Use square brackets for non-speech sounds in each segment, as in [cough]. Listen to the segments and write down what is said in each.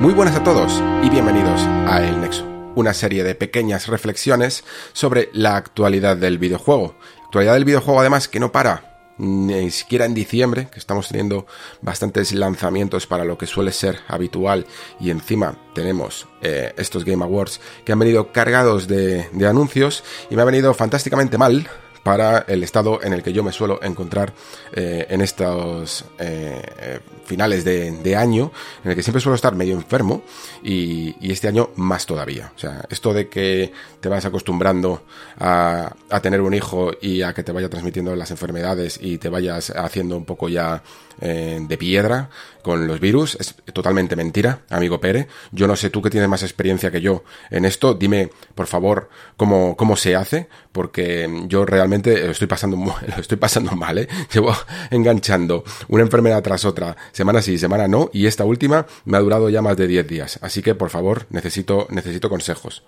Muy buenas a todos y bienvenidos a El Nexo, una serie de pequeñas reflexiones sobre la actualidad del videojuego. Actualidad del videojuego además que no para, ni siquiera en diciembre, que estamos teniendo bastantes lanzamientos para lo que suele ser habitual y encima tenemos eh, estos Game Awards que han venido cargados de, de anuncios y me ha venido fantásticamente mal para el estado en el que yo me suelo encontrar eh, en estos eh, finales de, año, en el que siempre suelo estar medio enfermo y, este año más todavía. O sea, esto de que te vas acostumbrando a, tener un hijo y a que te vaya transmitiendo las enfermedades y te vayas haciendo un poco ya eh, de piedra con los virus es totalmente mentira, amigo Pere. Yo no sé tú que tienes más experiencia que yo en esto. Dime, por favor, cómo, cómo se hace, porque yo realmente lo estoy pasando, [laughs] lo estoy pasando mal, ¿eh? Llevo [laughs] enganchando una enfermedad tras otra, semana sí, semana no, y esta última me ha durado ya más de 10 días. Así que, por favor, necesito, necesito consejos.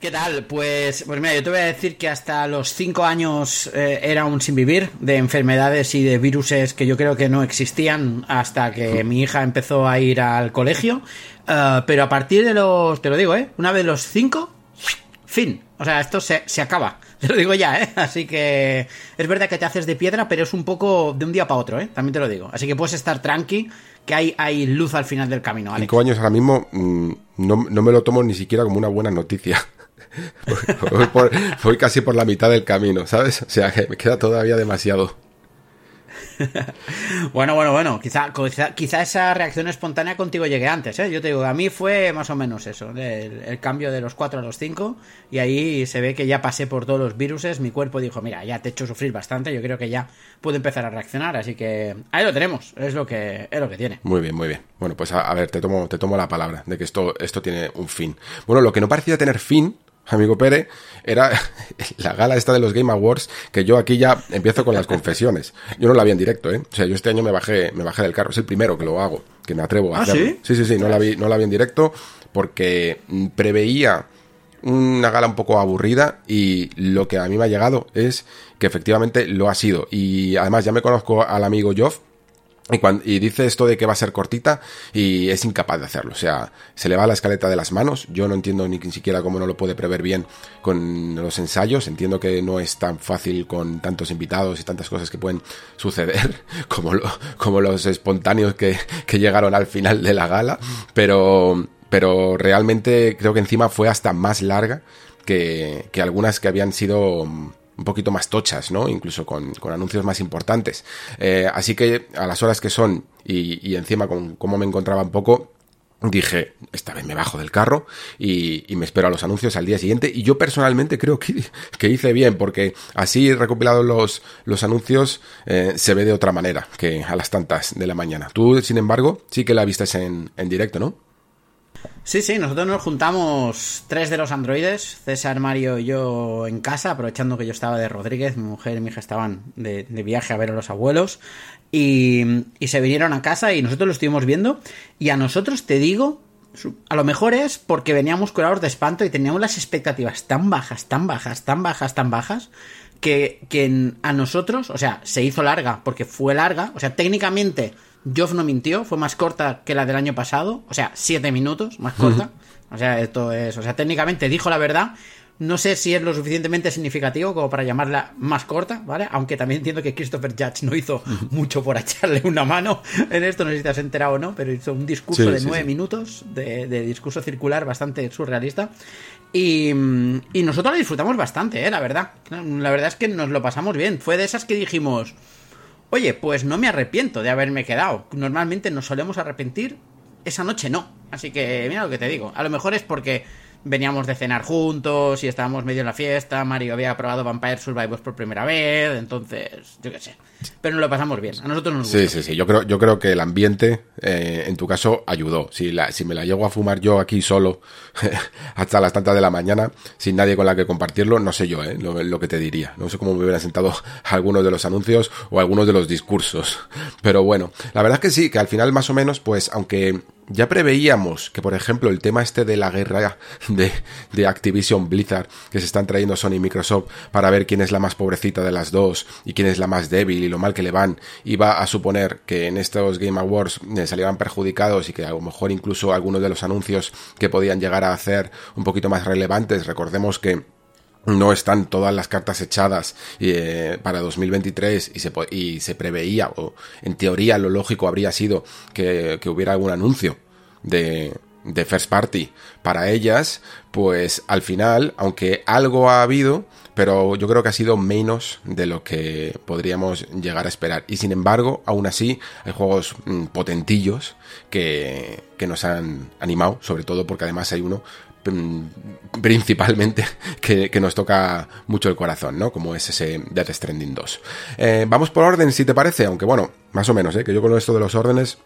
¿Qué tal? Pues, pues mira, yo te voy a decir que hasta los 5 años eh, era un sin vivir de enfermedades y de viruses que yo creo que no existían hasta que mi hija empezó a ir al colegio. Eh, pero a partir de los, te lo digo, ¿eh? Una vez los 5, fin. O sea, esto se, se acaba. [laughs] Te lo digo ya, ¿eh? Así que es verdad que te haces de piedra, pero es un poco de un día para otro, ¿eh? También te lo digo. Así que puedes estar tranqui, que hay, hay luz al final del camino. Alex. Cinco años ahora mismo mm, no, no me lo tomo ni siquiera como una buena noticia. Voy, casi por la mitad del camino, ¿sabes? O sea, que me queda todavía demasiado. bueno, bueno, bueno, quizá, quizá, esa reacción espontánea contigo llegue antes, ¿eh? Yo te digo, a mí fue más o menos eso, el, cambio de los 4 a los 5, y ahí se ve que ya pasé por todos los viruses, mi cuerpo dijo, mira, ya te he hecho sufrir bastante, yo creo que ya puedo empezar a reaccionar, así que ahí lo tenemos, es lo que, es lo que tiene. Muy bien, muy bien. Bueno, pues a, a ver, te tomo, te tomo la palabra de que esto, esto tiene un fin. Bueno, lo que no parecía tener fin amigo Pere, era [laughs] la gala esta de los Game Awards, que yo aquí ya empiezo con las confesiones. Yo no la vi en directo, ¿eh? O sea, yo este año me bajé, me bajé del carro. Es el primero que lo hago, que me atrevo a ¿Ah, hacerlo. ¿sí? sí, sí, sí, no la vi, no la vi en directo porque preveía una gala un poco aburrida y lo que a mí me ha llegado es que efectivamente lo ha sido. Y además ya me conozco al amigo Joff, y, dice esto de que va a ser cortita y es incapaz de hacerlo. O sea, se le va la escaleta de las manos. Yo no entiendo ni siquiera cómo no lo puede prever bien con los ensayos. Entiendo que no es tan fácil con tantos invitados y tantas cosas que pueden suceder [laughs] como, como los espontáneos que, que llegaron al final de la gala. Pero, pero realmente creo que encima fue hasta más larga que, que algunas que habían sido un poquito más tochas, ¿no? Incluso con, anuncios más importantes. Eh, así que a las horas que son y, y encima con cómo me encontraba un poco, dije, esta vez me bajo del carro y, me espero a los anuncios al día siguiente. Y yo personalmente creo que, que hice bien, porque así recopilados los, los anuncios eh, se ve de otra manera que a las tantas de la mañana. Tú, sin embargo, sí que la viste en, en directo, ¿no? Sí, sí, nosotros nos juntamos tres de los androides, César, Mario y yo en casa, aprovechando que yo estaba de Rodríguez, mi mujer y mi hija estaban de, viaje a ver a los abuelos, y, se vinieron a casa y nosotros lo estuvimos viendo, y a nosotros te digo, a lo mejor es porque veníamos curados de espanto y teníamos las expectativas tan bajas, tan bajas, tan bajas, tan bajas, que, que a nosotros, o sea, se hizo larga, porque fue larga, o sea, técnicamente Joff no mintió, fue más corta que la del año pasado, o sea, siete minutos más corta. O sea, esto es, o sea, técnicamente dijo la verdad. No sé si es lo suficientemente significativo como para llamarla más corta, ¿vale? Aunque también entiendo que Christopher Judge no hizo mucho por echarle una mano en esto, no sé si te has enterado o no, pero hizo un discurso de nueve minutos, de, discurso circular bastante surrealista. Y, y nosotros lo disfrutamos bastante, ¿eh? La verdad. La verdad es que nos lo pasamos bien. Fue de esas que dijimos, Oye, pues no me arrepiento de haberme quedado. Normalmente nos solemos arrepentir, esa noche no. Así que mira lo que te digo. A lo mejor es porque veníamos de cenar juntos y estábamos medio en la fiesta, Mario había probado Vampire Survivors por primera vez, entonces, yo qué sé. Pero nos lo pasamos bien, a nosotros nos gusta. Sí, sí, sí, yo creo, yo creo que el ambiente, eh, en tu caso, ayudó. Si, la, si me la llego a fumar yo aquí solo [laughs] hasta las tantas de la mañana, sin nadie con la que compartirlo, no sé yo, ¿eh? lo, lo que te diría. No sé cómo me hubieran sentado [laughs] algunos de los anuncios o algunos de los discursos. [laughs] Pero bueno, la verdad es que sí, que al final más o menos, pues, aunque ya preveíamos que, por ejemplo, el tema este de la guerra de, de, Activision Blizzard que se están trayendo Sony y Microsoft para ver quién es la más pobrecita de las dos y quién es la más débil y lo mal que le van, iba a suponer que en estos Game Awards eh, salieran perjudicados y que a lo mejor incluso algunos de los anuncios que podían llegar a hacer un poquito más relevantes, recordemos que no están todas las cartas echadas eh, para 2023 y se, y se preveía, o en teoría lo lógico habría sido que, que hubiera algún anuncio de, de First Party para ellas, pues al final, aunque algo ha habido, pero yo creo que ha sido menos de lo que podríamos llegar a esperar. Y sin embargo, aún así, hay juegos mm, potentillos que, que nos han animado, sobre todo porque además hay uno principalmente [laughs] que, nos toca mucho el corazón, ¿no? Como es ese Death Stranding 2. Eh, vamos por orden, si te parece, aunque bueno, más o menos, ¿eh? Que yo con esto de los órdenes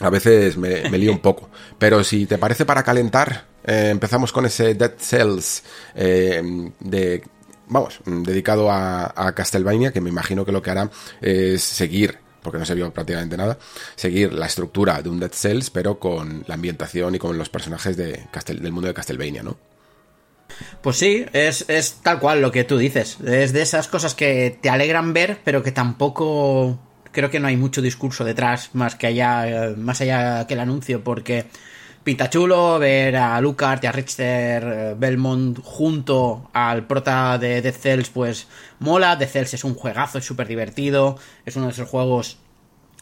a veces me, lío un poco. Pero si te parece para calentar, eh, empezamos con ese Dead Cells de vamos, dedicado a, a, Castlevania, que me imagino que lo que hará es seguir, porque no se vio prácticamente nada, seguir la estructura de un Dead Cells, pero con la ambientación y con los personajes de Castel, del mundo de Castlevania, ¿no? Pues sí, es, es tal cual lo que tú dices. Es de esas cosas que te alegran ver, pero que tampoco creo que no hay mucho discurso detrás más que allá, más allá que el anuncio, porque pinta chulo ver a Lucas y a Richter Belmont junto al prota de Dead Cells, pues mola. Dead Cells es un juegazo, es súper divertido, es uno de esos juegos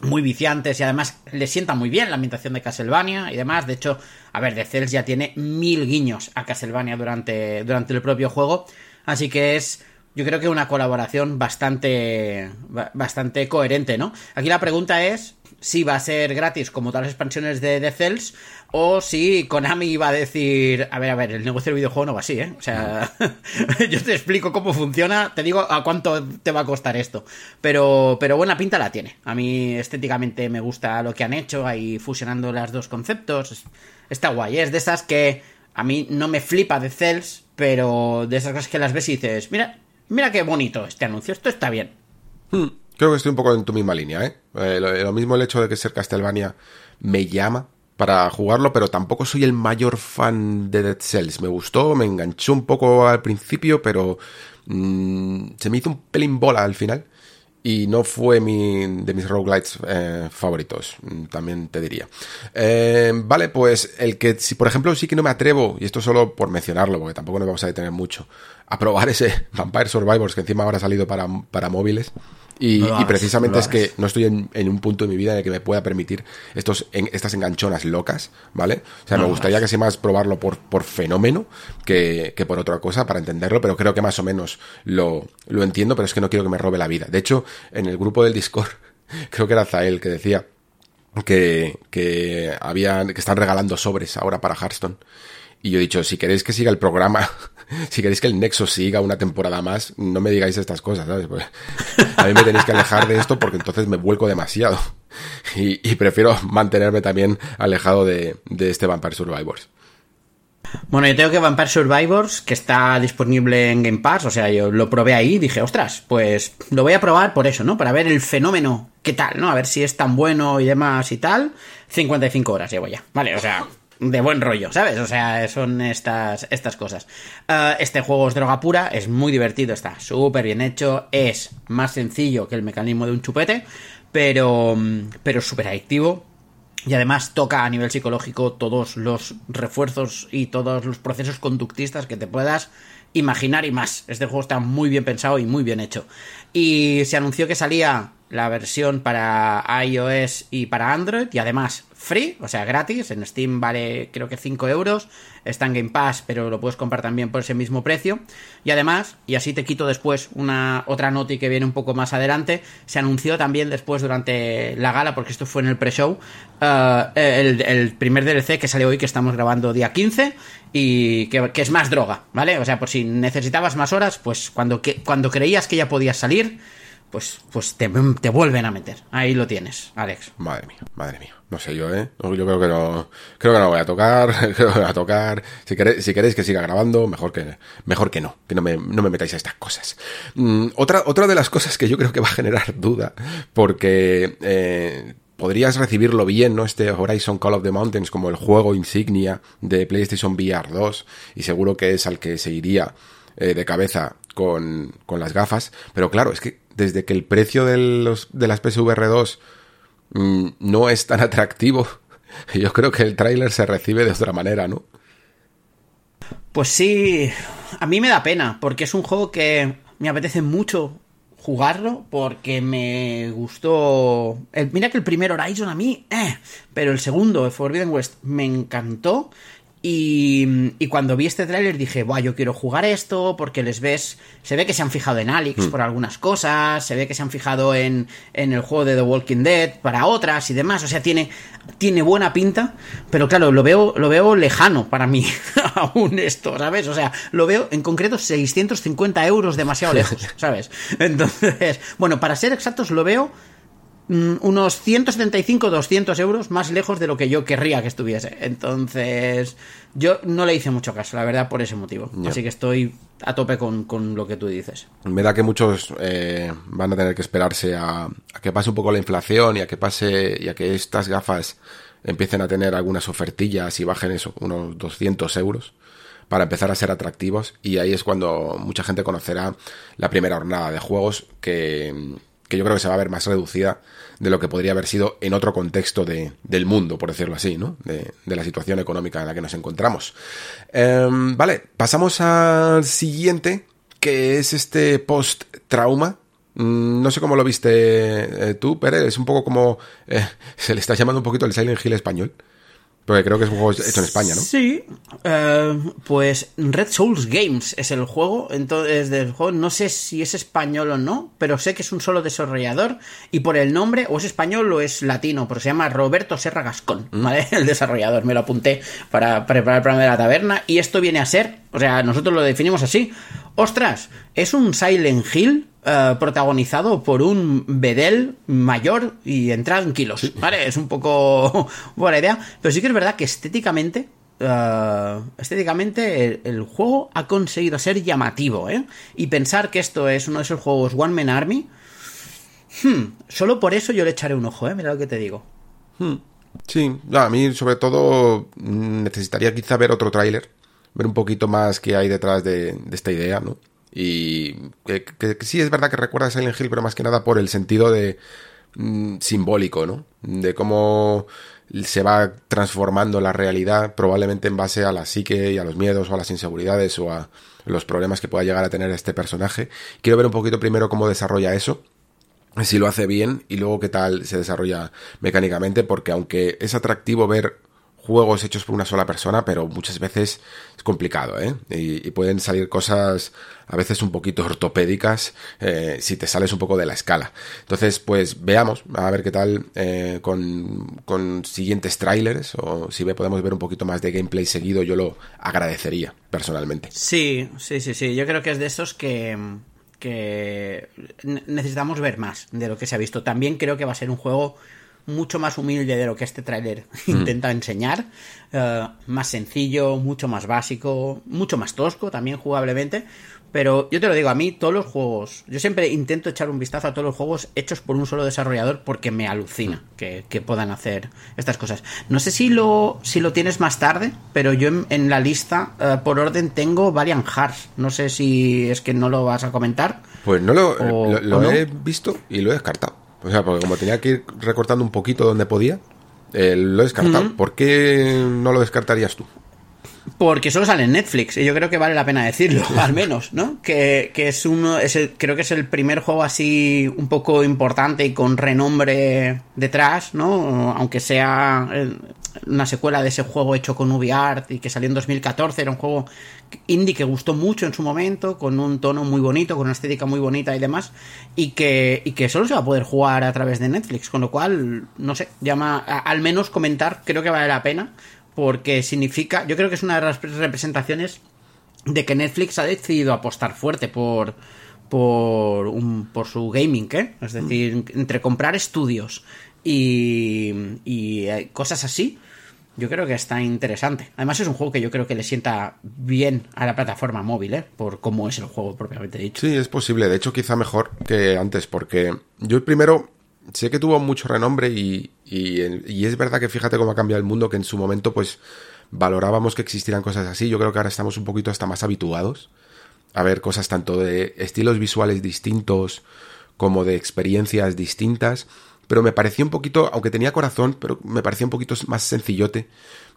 muy viciantes y además le sienta muy bien la ambientación de Castlevania y demás. De hecho, a ver, Dead Cells ya tiene mil guiños a Castlevania durante, durante el propio juego, así que es yo creo que una colaboración bastante bastante coherente, ¿no? Aquí la pregunta es si va a ser gratis como todas las expansiones de The Cells o si Konami iba a decir, a ver, a ver, el negocio del videojuego no va así, ¿eh? O sea, [laughs] yo te explico cómo funciona, te digo a cuánto te va a costar esto, pero pero buena pinta la tiene. A mí estéticamente me gusta lo que han hecho ahí fusionando los dos conceptos. Está guay, es de esas que a mí no me flipa de Cells, pero de esas cosas que las ves y dices, mira, Mira qué bonito este anuncio, esto está bien. Hmm, creo que estoy un poco en tu misma línea, ¿eh? Eh, lo, mismo el hecho de que ser Castlevania me llama para jugarlo, pero tampoco soy el mayor fan de Dead Cells. Me gustó, me enganchó un poco al principio, pero mmm, se me hizo un pelín bola al final. Y no fue mi, de mis roguelites eh, favoritos, también te diría. Eh, vale, pues el que, si por ejemplo sí que no me atrevo, y esto solo por mencionarlo, porque tampoco nos vamos a detener mucho, a probar ese [laughs] Vampire Survivors que encima ahora ha salido para, para móviles. Y, no y precisamente no es que no estoy en, en, un punto de mi vida en el que me pueda permitir estos, en, estas enganchonas locas, ¿vale? O sea, no, me gustaría que sea más probarlo por, por fenómeno que, que, por otra cosa para entenderlo, pero creo que más o menos lo, lo entiendo, pero es que no quiero que me robe la vida. De hecho, en el grupo del Discord, [laughs] creo que era Zael que decía que, que habían, que están regalando sobres ahora para Hearthstone. Y yo he dicho, si queréis que siga el programa, [laughs] si queréis que el Nexo siga una temporada más, no me digáis estas cosas, ¿sabes? Porque a mí me tenéis que alejar de esto porque entonces me vuelco demasiado. [laughs] Y, y prefiero mantenerme también alejado de, de, este Vampire Survivors. Bueno, yo tengo que Vampire Survivors, que está disponible en Game Pass, o sea, yo lo probé ahí y dije, ostras, pues lo voy a probar por eso, ¿no? Para ver el fenómeno, qué tal, ¿no? A ver si es tan bueno y demás y tal. 55 horas llevo ya, vale, o sea, de buen rollo, ¿sabes? O sea, son estas, estas cosas. Uh, este juego es droga pura, es muy divertido, está súper bien hecho, es más sencillo que el mecanismo de un chupete, pero, pero súper adictivo. Y además toca a nivel psicológico todos los refuerzos y todos los procesos conductistas que te puedas imaginar y más. Este juego está muy bien pensado y muy bien hecho. Y se anunció que salía la versión para iOS y para Android y además free, o sea, gratis. En Steam vale creo que 5 euros. Está en Game Pass, pero lo puedes comprar también por ese mismo precio. Y además, y así te quito después una otra noti que viene un poco más adelante, se anunció también después durante la gala, porque esto fue en el pre-show, eh, el, el, primer DLC que sale hoy, que estamos grabando día 15, y que, que, es más droga, ¿vale? O sea, por si necesitabas más horas, pues cuando, que, cuando creías que ya podías salir pues, pues te, te, vuelven a meter. Ahí lo tienes, Alex. Madre mía, madre mía. No sé yo, ¿eh? Yo creo que no, creo que no voy a tocar, [laughs] creo que voy a tocar. Si queréis, si queréis que siga grabando, mejor que, mejor que no, que no me, no me metáis a estas cosas. Mm, otra, otra de las cosas que yo creo que va a generar [laughs] duda, porque, eh, podrías recibirlo bien, ¿no? Este Horizon Call of the Mountains como el juego insignia de PlayStation VR 2 y seguro que es al que se iría eh, de cabeza con, con, las gafas. Pero claro, es que desde que el precio de, los, de las PSVR 2 mmm, no es tan atractivo, [laughs] yo creo que el tráiler se recibe de otra manera, ¿no? Pues sí, a mí me da pena, porque es un juego que me apetece mucho jugarlo porque me gustó. El, mira que el primer Horizon a mí, eh, pero el segundo, Forbidden West, me encantó. Y, y, cuando vi este tráiler dije, Buah, yo quiero jugar esto porque les ves, se ve que se han fijado en Alex mm. por algunas cosas, se ve que se han fijado en, en, el juego de The Walking Dead para otras y demás, o sea, tiene, tiene buena pinta, pero claro, lo veo, lo veo lejano para mí [laughs] aún esto, ¿sabes? O sea, lo veo en concreto 650 euros demasiado lejos, [laughs] ¿sabes? Entonces, bueno, para ser exactos, lo veo unos 175-200 euros más lejos de lo que yo querría que estuviese. Entonces, yo no le hice mucho caso, la verdad, por ese motivo. Yeah. Así que estoy a tope con, con, lo que tú dices. Me da que muchos eh, van a tener que esperarse a, a, que pase un poco la inflación y a que pase y a que estas gafas empiecen a tener algunas ofertillas y bajen eso, unos 200 euros para empezar a ser atractivos y ahí es cuando mucha gente conocerá la primera jornada de juegos que que yo creo que se va a ver más reducida de lo que podría haber sido en otro contexto de, del mundo, por decirlo así, ¿no? De, de, la situación económica en la que nos encontramos. Eh, vale, pasamos al siguiente, que es este post-trauma. Mm, no sé cómo lo viste eh, tú, Pérez. Es un poco como. Eh, [laughs] se le está llamando un poquito el Silent Hill español. Porque creo que es un juego hecho en España, ¿no? Sí. Uh, pues Red Souls Games es el juego. Entonces, del juego, no sé si es español o no, pero sé que es un solo desarrollador. Y por el nombre, o es español o es latino, porque se llama Roberto Serra Gascón, mm. ¿vale? [laughs] El desarrollador. Me lo apunté para preparar el programa de la taberna. Y esto viene a ser, o sea, nosotros lo definimos así. Ostras, es un Silent Hill Uh, protagonizado por un Bedel mayor y en. Sí. ¿Vale? Es un poco [laughs] buena idea. Pero sí que es verdad que estéticamente. Uh, estéticamente el, el, juego ha conseguido ser llamativo, ¿eh? Y pensar que esto es uno de esos juegos One Man Army. Hmm, solo por eso yo le echaré un ojo, ¿eh? Mira lo que te digo. Hmm. Sí, no, a mí sobre todo mm, necesitaría quizá ver otro tráiler, ver un poquito más qué hay detrás de, de esta idea, ¿no? Y que, sí es verdad que recuerda a Silent Hill, pero más que nada por el sentido de mmm, simbólico, ¿no? De cómo se va transformando la realidad, probablemente en base a la psique y a los miedos o a las inseguridades o a los problemas que pueda llegar a tener este personaje. Quiero ver un poquito primero cómo desarrolla eso si lo hace bien y luego qué tal se desarrolla mecánicamente, porque aunque es atractivo ver juegos hechos por una sola persona, pero muchas veces es complicado, ¿eh? Y, y pueden salir cosas a veces un poquito ortopédicas eh, si te sales un poco de la escala. Entonces, pues veamos, a ver qué tal eh, con, con, siguientes trailers o si podemos ver un poquito más de gameplay seguido, yo lo agradecería personalmente. Sí, sí, sí, sí. Yo creo que es de esos que que necesitamos ver más de lo que se ha visto. También creo que va a ser un juego mucho más humilde de lo que este tráiler [laughs] mm. intenta enseñar, uh, más sencillo, mucho más básico, mucho más tosco también jugablemente, pero yo te lo digo, a mí todos los juegos, yo siempre intento echar un vistazo a todos los juegos hechos por un solo desarrollador porque me alucina que, que puedan hacer estas cosas. No sé si lo, si lo tienes más tarde, pero yo en, en la lista uh, por orden tengo Valiant Hearts. No sé si es que no lo vas a comentar. Pues no lo, o, lo, lo no. he visto y lo he descartado. O sea, porque como tenía que ir recortando un poquito donde podía, eh, lo he descartado. Mm -hmm. ¿Por qué no lo descartarías tú? Porque solo sale en Netflix, y yo creo que vale la pena decirlo, [laughs] al menos, ¿no? Que, es uno, es creo que es el primer juego así un poco importante y con renombre detrás, ¿no? Aunque sea una secuela de ese juego hecho con UbiArt y que salió en 2014, era un juego indie que gustó mucho en su momento, con un tono muy bonito, con una estética muy bonita y demás, y que, y que solo se va a poder jugar a través de Netflix, con lo cual, no sé, llama, al menos comentar, creo que vale la pena porque significa, yo creo que es una de las representaciones de que Netflix ha decidido apostar fuerte por por un, por su gaming, ¿eh? Es decir, entre comprar estudios y, y eh, cosas así, yo creo que está interesante. Además es un juego que yo creo que le sienta bien a la plataforma móvil, ¿eh? Por cómo es el juego propiamente dicho. Sí, es posible. De hecho, quizá mejor que antes, porque yo primero sé que tuvo mucho renombre y, y, es verdad que fíjate cómo ha cambiado el mundo, que en su momento pues valorábamos que existieran cosas así. Yo creo que ahora estamos un poquito hasta más habituados a ver cosas tanto de estilos visuales distintos como de experiencias distintas. Pero me parecía un poquito, aunque tenía corazón, pero me parecía un poquito más sencillote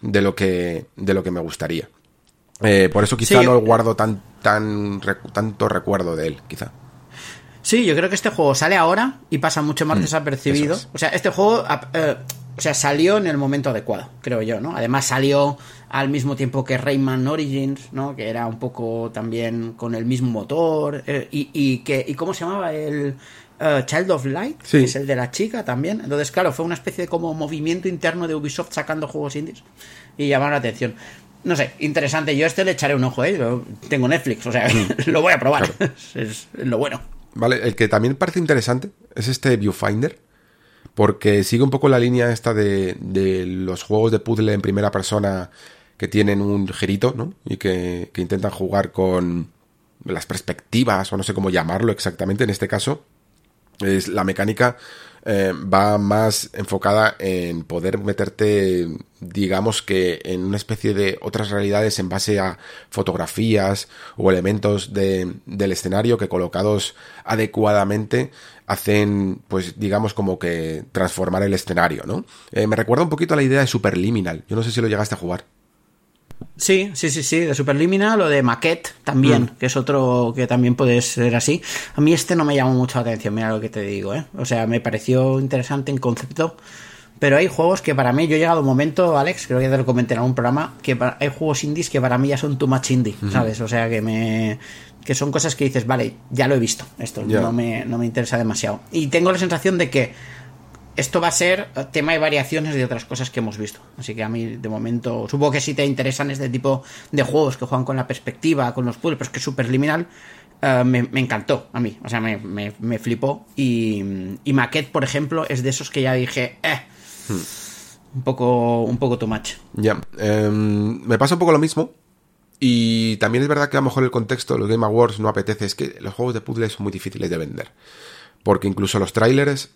de lo que, de lo que me gustaría. Eh, por eso quizá no guardo tan, tan, tanto recuerdo de él, quizá. Sí, yo creo que este juego sale ahora y pasa mucho más mm, desapercibido. O sea, este juego eh, o sea, salió en el momento adecuado, creo yo, ¿no? Además salió al mismo tiempo que Rayman Origins, ¿no? Que era un poco también con el mismo motor. Eh, y, que, ¿Y cómo se llamaba el eh, Child of Light? Sí. Que es el de la chica también. Entonces, claro, fue una especie de como movimiento interno de Ubisoft sacando juegos indies y llamaron la atención no sé, interesante. Yo este le echaré un ojo, ¿eh? tengo Netflix, o sea, mm. [laughs] lo voy a probar. [laughs] es, lo bueno. Vale, el que también parece interesante es este Viewfinder, porque sigue un poco la línea esta de, de los juegos de puzzle en primera persona que tienen un girito, ¿no? Y que, que intentan jugar con las perspectivas, o no sé cómo llamarlo exactamente en este caso. Es la mecánica eh, va más enfocada en poder meterte, digamos que en una especie de otras realidades en base a fotografías o elementos de, del escenario que colocados adecuadamente hacen, pues digamos como que transformar el escenario, ¿no? Eh, me recuerda un poquito a la idea de Superliminal. Yo no sé si lo llegaste a jugar. Sí, sí, sí, sí, de Superliminal o de Maquette también, mm. que es otro que también puede ser así. A mí este no me llamó mucho la atención, mira lo que te digo, ¿eh? O sea, me pareció interesante en concepto, pero hay juegos que para mí, yo he llegado a un momento, Alex, creo que te lo comenté en algún programa, que hay juegos indies que para mí ya son too much indie, ¿sabes? O sea, que me que son cosas que dices, vale, ya lo he visto, esto no, me, no me interesa demasiado. Y tengo la sensación de que esto va a ser tema de variaciones de otras cosas que hemos visto. Así que a mí, de momento, supongo que si te interesan este tipo de juegos que juegan con la perspectiva, con los puzzles, pero es que es súper liminal, eh, me, encantó a mí. O sea, me, me, flipó. Y, y Maquette, por ejemplo, es de esos que ya dije, eh, un poco, un poco too much. Ya, em, me pasa un poco lo mismo. Y también es verdad que a lo mejor el contexto de los Game Awards no apetece. Es que los juegos de puzzles son muy difíciles de vender. Porque incluso los trailers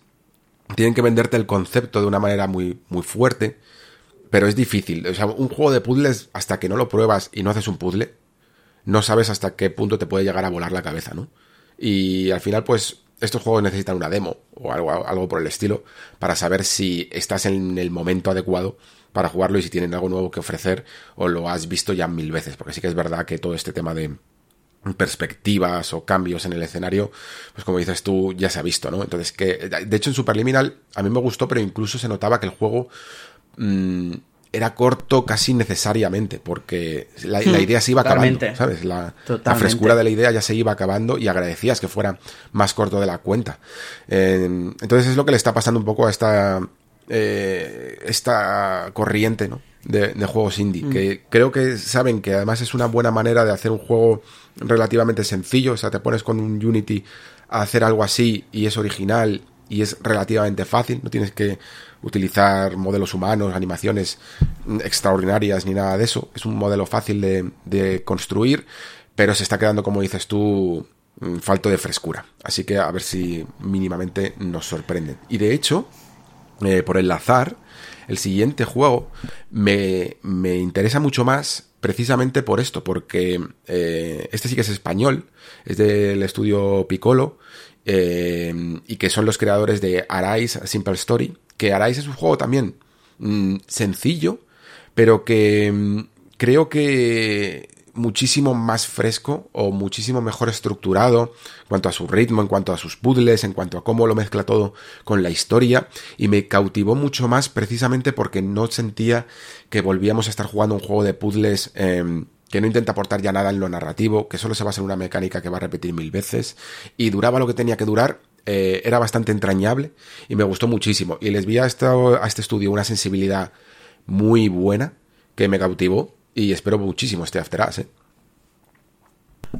tienen que venderte el concepto de una manera muy, muy fuerte, pero es difícil. O sea, un juego de puzzles, hasta que no lo pruebas y no haces un puzzle, no sabes hasta qué punto te puede llegar a volar la cabeza, ¿no? Y al final, pues, estos juegos necesitan una demo o algo, algo por el estilo para saber si estás en el momento adecuado para jugarlo y si tienen algo nuevo que ofrecer o lo has visto ya mil veces. Porque sí que es verdad que todo este tema de, perspectivas o cambios en el escenario, pues como dices tú, ya se ha visto, ¿no? Entonces, que de hecho en Superliminal a mí me gustó, pero incluso se notaba que el juego mm, era corto casi necesariamente, porque la, hmm, idea se iba acabando, ¿sabes? La, frescura de la idea ya se iba acabando y agradecías que fuera más corto de la cuenta. entonces es lo que le está pasando un poco a esta, eh, esta corriente, ¿no? De, juegos indie, hmm. que creo que saben que además es una buena manera de hacer un juego relativamente sencillo, o sea, te pones con un Unity a hacer algo así y es original y es relativamente fácil, no tienes que utilizar modelos humanos, animaciones extraordinarias ni nada de eso, es un modelo fácil de, construir, pero se está quedando, como dices tú, mm, falto de frescura. Así que a ver si mínimamente nos sorprenden. Y de hecho, eh, por el azar, el siguiente juego me, me interesa mucho más precisamente por esto, porque eh, este sí que es español, es del estudio Piccolo, eh, y que son los creadores de Arise Simple Story, que Arise es un juego también mm, sencillo, pero que, mm, creo que muchísimo más fresco o muchísimo mejor estructurado en cuanto a su ritmo, en cuanto a sus puzzles, en cuanto a cómo lo mezcla todo con la historia. Y me cautivó mucho más precisamente porque no sentía que volvíamos a estar jugando un juego de puzzles em, que no intenta aportar ya nada en lo narrativo, que solo se basa en una mecánica que va a repetir mil veces. Y duraba lo que tenía que durar eh, era bastante entrañable y me gustó muchísimo. Y les vi a, a este estudio una sensibilidad muy buena que me cautivó y espero muchísimo este After Us, ¿eh?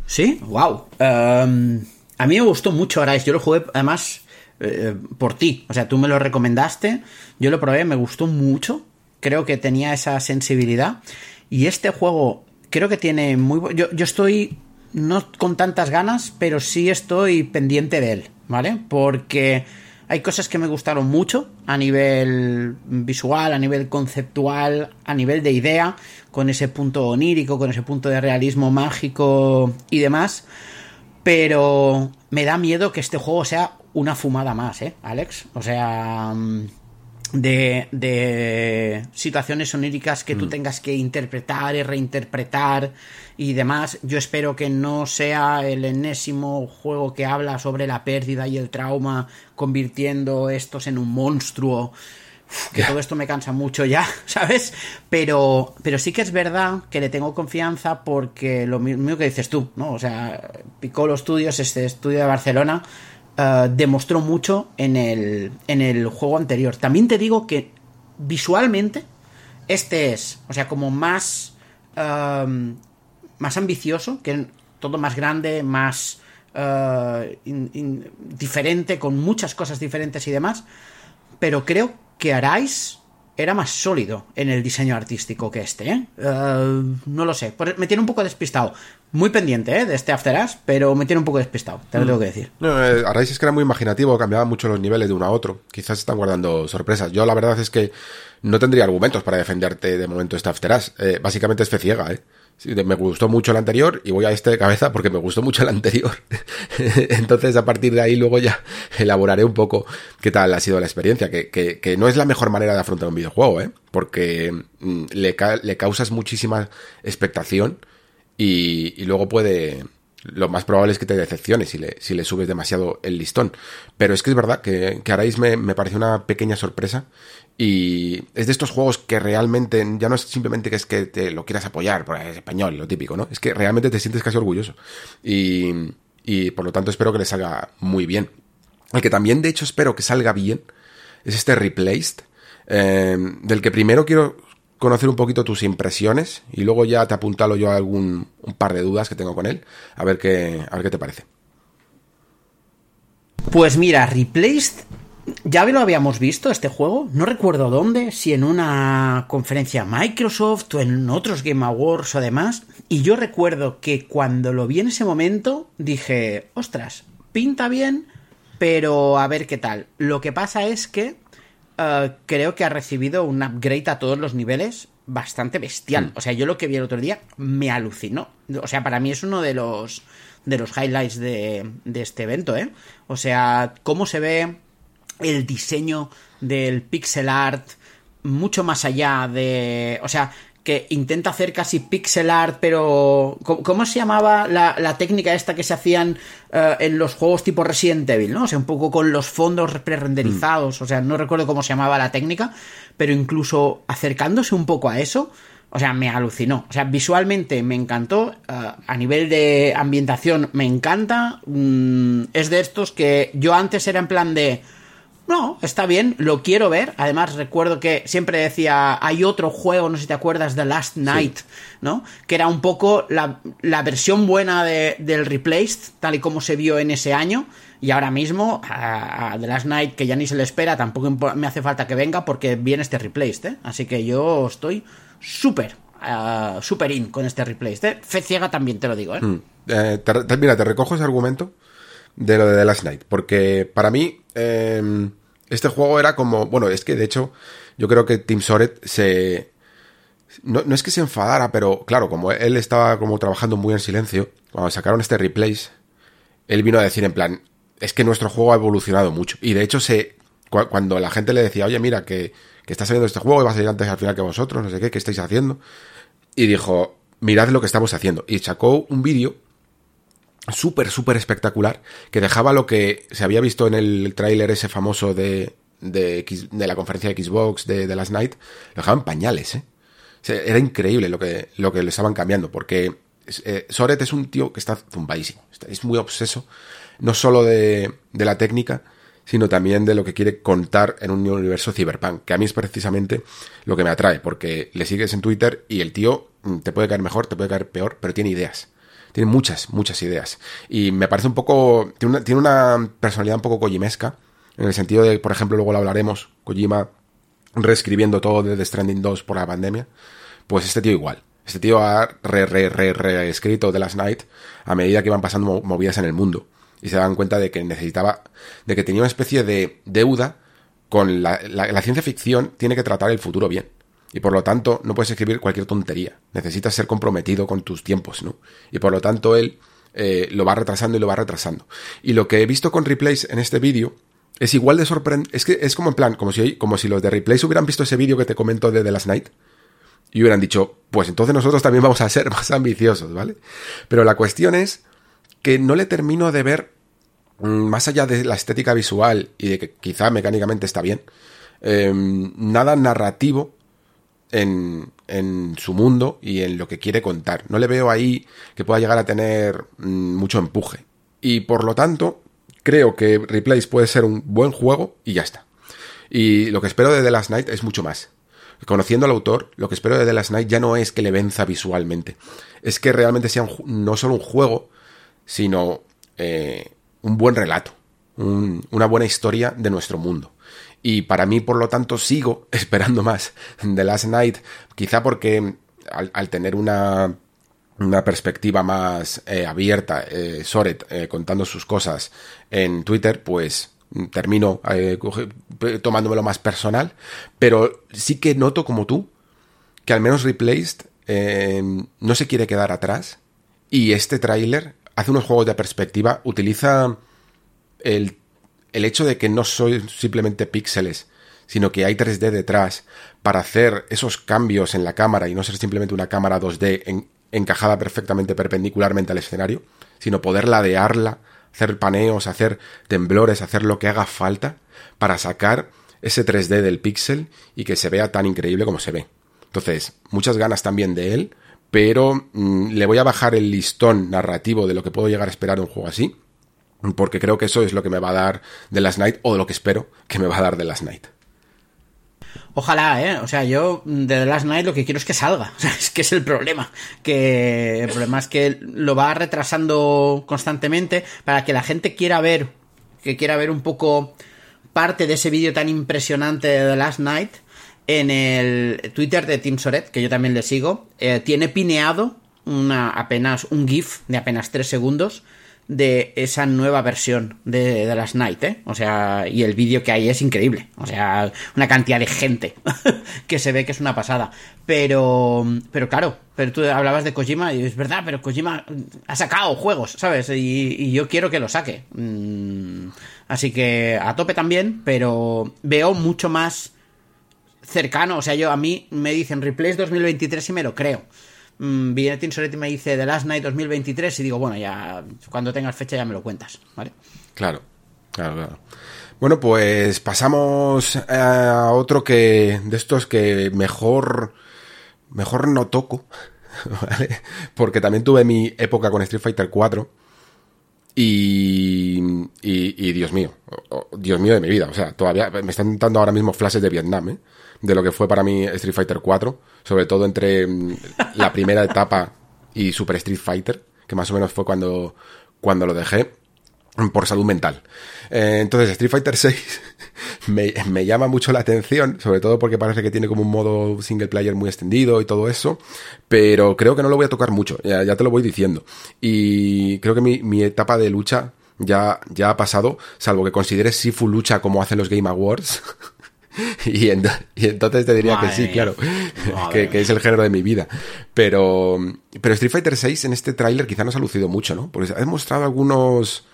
Sí, wow. Em, a mí me gustó mucho Arise. Yo lo jugué además eh, por ti. O sea, tú me lo recomendaste. Yo lo probé, me gustó mucho. Creo que tenía esa sensibilidad. Y este juego creo que tiene muy... Yo, yo estoy no con tantas ganas, pero sí estoy pendiente de él, ¿vale? Porque hay cosas que me gustaron mucho a nivel visual, a nivel conceptual, a nivel de idea, con ese punto onírico, con ese punto de realismo mágico y demás. Pero me da miedo que este juego sea una fumada más, ¿eh, Alex? O sea, mm, de, de situaciones oníricas que tú mm. tengas que interpretar y reinterpretar y demás. Yo espero que no sea el enésimo juego que habla sobre la pérdida y el trauma, convirtiendo estos en un monstruo. que todo esto me cansa mucho ya, [laughs] ¿sabes? Pero, pero sí que es verdad que le tengo confianza porque lo mismo que dices tú, ¿no? O sea, Piccolo Studios, este estudio de Barcelona, eh, demostró mucho en el, en el juego anterior. También te digo que visualmente este es, o sea, como más eh, más ambicioso, que todo más grande, más eh, diferente, con muchas cosas diferentes y demás. Pero creo que Arais era más sólido en el diseño artístico que este, ¿eh? eh no lo sé. Me tiene un poco despistado. Muy pendiente, ¿eh? De este After Us, pero me tiene un poco despistado, te lo tengo que decir. No, eh, Arais es que era muy imaginativo, cambiaba mucho los niveles de uno a otro. Quizás están guardando sorpresas. Yo la verdad es que no tendría argumentos para defenderte de momento este After Us. básicamente es fe ciega, ¿eh? Me gustó mucho el anterior y voy a este de cabeza porque me gustó mucho el anterior. [laughs] Entonces, a partir de ahí, luego ya elaboraré un poco qué tal ha sido la experiencia. Que, que, no es la mejor manera de afrontar un videojuego, ¿eh? Porque mm, le, le causas muchísima expectación y, y luego puede, lo más probable es que te decepciones si le, si le subes demasiado el listón. Pero es que es verdad que, que Arais me, me pareció una pequeña sorpresa y es de estos juegos que realmente ya no es simplemente que es que te lo quieras apoyar, por es español, lo típico, ¿no? Es que realmente te sientes casi orgulloso. Y, y por lo tanto espero que le salga muy bien. El que también de hecho espero que salga bien es este Replaced, eh, del que primero quiero conocer un poquito tus impresiones y luego ya te apuntalo yo a algún un par de dudas que tengo con él, a ver qué, a ver qué te parece. Pues mira, Replaced ya lo habíamos visto este juego, no recuerdo dónde, si en una conferencia Microsoft o en otros Game Awards o demás, y yo recuerdo que cuando lo vi en ese momento dije, ostras, pinta bien, pero a ver qué tal. Lo que pasa es que eh, creo que ha recibido un upgrade a todos los niveles bastante bestial. O sea, yo lo que vi el otro día me alucinó. O sea, para mí es uno de los de los highlights de, de este evento, ¿eh? O sea, cómo se ve el diseño del pixel art mucho más allá de... O sea, que intenta hacer casi pixel art, pero. ¿Cómo, se llamaba la, técnica esta que se hacían eh, en los juegos tipo Resident Evil, ¿no? O sea, un poco con los fondos pre-renderizados. Mm. O sea, no recuerdo cómo se llamaba la técnica, pero incluso acercándose un poco a eso. O sea, me alucinó. O sea, visualmente me encantó. Eh, a nivel de ambientación me encanta. Mm, es de estos que yo antes era en plan de no, está bien, lo quiero ver. Además, recuerdo que siempre decía, hay otro juego, no sé si te acuerdas, The Last Night, ¿no? Que era un poco la, versión buena de, del Replaced, tal y como se vio en ese año. Y ahora mismo, a, The Last Night, que ya ni se le espera, tampoco me hace falta que venga porque viene este Replaced, ¿eh? Así que yo estoy súper, uh, súper in con este Replaced, ¿eh? Fe ciega también, te lo digo, ¿eh? Mm. eh mira, te recojo ese argumento de lo de The Last Night, porque para mí... Em, este juego era como, bueno, es que de hecho yo creo que Tim Soret se... No, es que se enfadara, pero claro, como él estaba como trabajando muy en silencio, cuando sacaron este replays, él vino a decir en plan, es que nuestro juego ha evolucionado mucho. Y de hecho se... Cuando la gente le decía, oye, mira, que, que está saliendo este juego y va a salir antes al final que vosotros, no sé qué, ¿qué estáis haciendo? y dijo, mirad lo que estamos haciendo. Y sacó un vídeo súper, súper espectacular que dejaba lo que se había visto en el tráiler ese famoso de, de, la conferencia de Xbox de, de Last Night. Lo dejaban pañales, ¿eh? era increíble lo que, lo que le estaban cambiando, porque eh, Soret es un tío que está zumbadísimo, es muy obseso, no solo de, de la técnica, sino también de lo que quiere contar en un universo cyberpunk, que a mí es precisamente lo que me atrae, porque le sigues en Twitter y el tío mm, te puede caer mejor, te puede caer peor, pero tiene ideas. Tiene muchas, muchas ideas. Y me parece un poco. Tiene una, personalidad un poco kojimesca. En el sentido de, por ejemplo, luego lo hablaremos. Kojima reescribiendo todo de The Stranding 2 por la pandemia. Pues este tío igual. Este tío ha re, re, re, reescrito The Last Night a medida que iban pasando movidas en el mundo. Y se dan cuenta de que necesitaba. de que tenía una especie de deuda con la, la ciencia ficción, tiene que tratar el futuro bien. Y por lo tanto, no puedes escribir cualquier tontería. Necesitas ser comprometido con tus tiempos, ¿no? Y por lo tanto, él eh, lo va retrasando y lo va retrasando. Y lo que he visto con Replays en este vídeo es igual de sorprendente. Es que es como en plan, como si, como si los de Replays hubieran visto ese vídeo que te comento de The Last Night y hubieran dicho, pues entonces nosotros también vamos a ser [laughs] más ambiciosos, ¿vale? Pero la cuestión es que no le termino de ver, mm, más allá de la estética visual y de que quizá mecánicamente está bien, em, nada narrativo en, su mundo y en lo que quiere contar. No le veo ahí que pueda llegar a tener mm, mucho empuje. Y por lo tanto, creo que Replays puede ser un buen juego y ya está. Y lo que espero de The Last Night es mucho más. Conociendo al autor, lo que espero de The Last Night ya no es que le venza visualmente. Es que realmente sea no solo un juego, sino eh, un buen relato. una buena historia de nuestro mundo. Y para mí, por lo tanto, sigo [laughs] esperando más de Last Night, quizá porque al, tener una, una perspectiva más eh, abierta, eh, Soret eh, contando sus cosas en Twitter, pues termino tomándomelo más personal, pero sí que noto como tú que al menos Replaced no se quiere quedar atrás. Y este tráiler hace unos juegos de perspectiva, utiliza el el hecho de que no soy simplemente píxeles, sino que hay 3D detrás para hacer esos cambios en la cámara y no ser simplemente una cámara 2D encajada perfectamente perpendicularmente al escenario, sino poder ladearla, hacer paneos, hacer temblores, hacer lo que haga falta para sacar ese 3D del píxel y que se vea tan increíble como se ve. Entonces, muchas ganas también de él, pero mm, le voy a bajar el listón narrativo de lo que puedo llegar a esperar un juego así porque creo que eso es lo que me va a dar The Last Night, o lo que espero que me va a dar The Last Night. Ojalá, ¿eh? O sea, yo de The Last Night lo que quiero es que salga. [laughs] O sea, es que es el problema. Que el problema es que lo va retrasando constantemente para que la gente quiera ver, que quiera ver un poco parte de ese vídeo tan impresionante de The Last Night en el Twitter de Tim Soret, que yo también le sigo. Eh, tiene pineado una, apenas un GIF de apenas 3 segundos de esa nueva versión de, de Last Night, ¿eh? O sea, y el vídeo que hay es increíble. O sea, una cantidad de gente [laughs] que se ve que es una pasada. Pero, pero claro, pero tú hablabas de Kojima y es verdad, pero Kojima ha sacado juegos, ¿sabes? Y, yo quiero que lo saque. Mm, así que a tope también, pero veo mucho más cercano. O sea, yo a mí me dicen Replace 2023 y me lo creo mmm, viene Tim Soretti y me dice The Last Night 2023 y digo, bueno, ya cuando tengas fecha ya me lo cuentas, ¿vale? Claro, claro, claro. Bueno, pues pasamos a otro que de estos que mejor mejor no toco, [laughs] ¿vale? Porque también tuve mi época con Street Fighter 4 y, y, y Dios mío, Dios mío de mi vida, o sea, todavía me están dando ahora mismo flashes de Vietnam, ¿eh? De lo que fue para mí Street Fighter 4, sobre todo entre mm, la primera etapa y Super Street Fighter, que más o menos fue cuando, cuando lo dejé, por salud mental. Eh, entonces, Street Fighter 6 [laughs] me, me, llama mucho la atención, sobre todo porque parece que tiene como un modo single player muy extendido y todo eso, pero creo que no lo voy a tocar mucho, ya, ya te lo voy diciendo. Y creo que mi, mi etapa de lucha ya, ya ha pasado, salvo que consideres Sifu lucha como hacen los Game Awards. [laughs] [laughs] y, entonces te diría que sí, claro, [laughs] que, es el género de mi vida. Pero, pero Street Fighter VI en este tráiler quizá nos ha lucido mucho, ¿no? Porque ha demostrado algunos,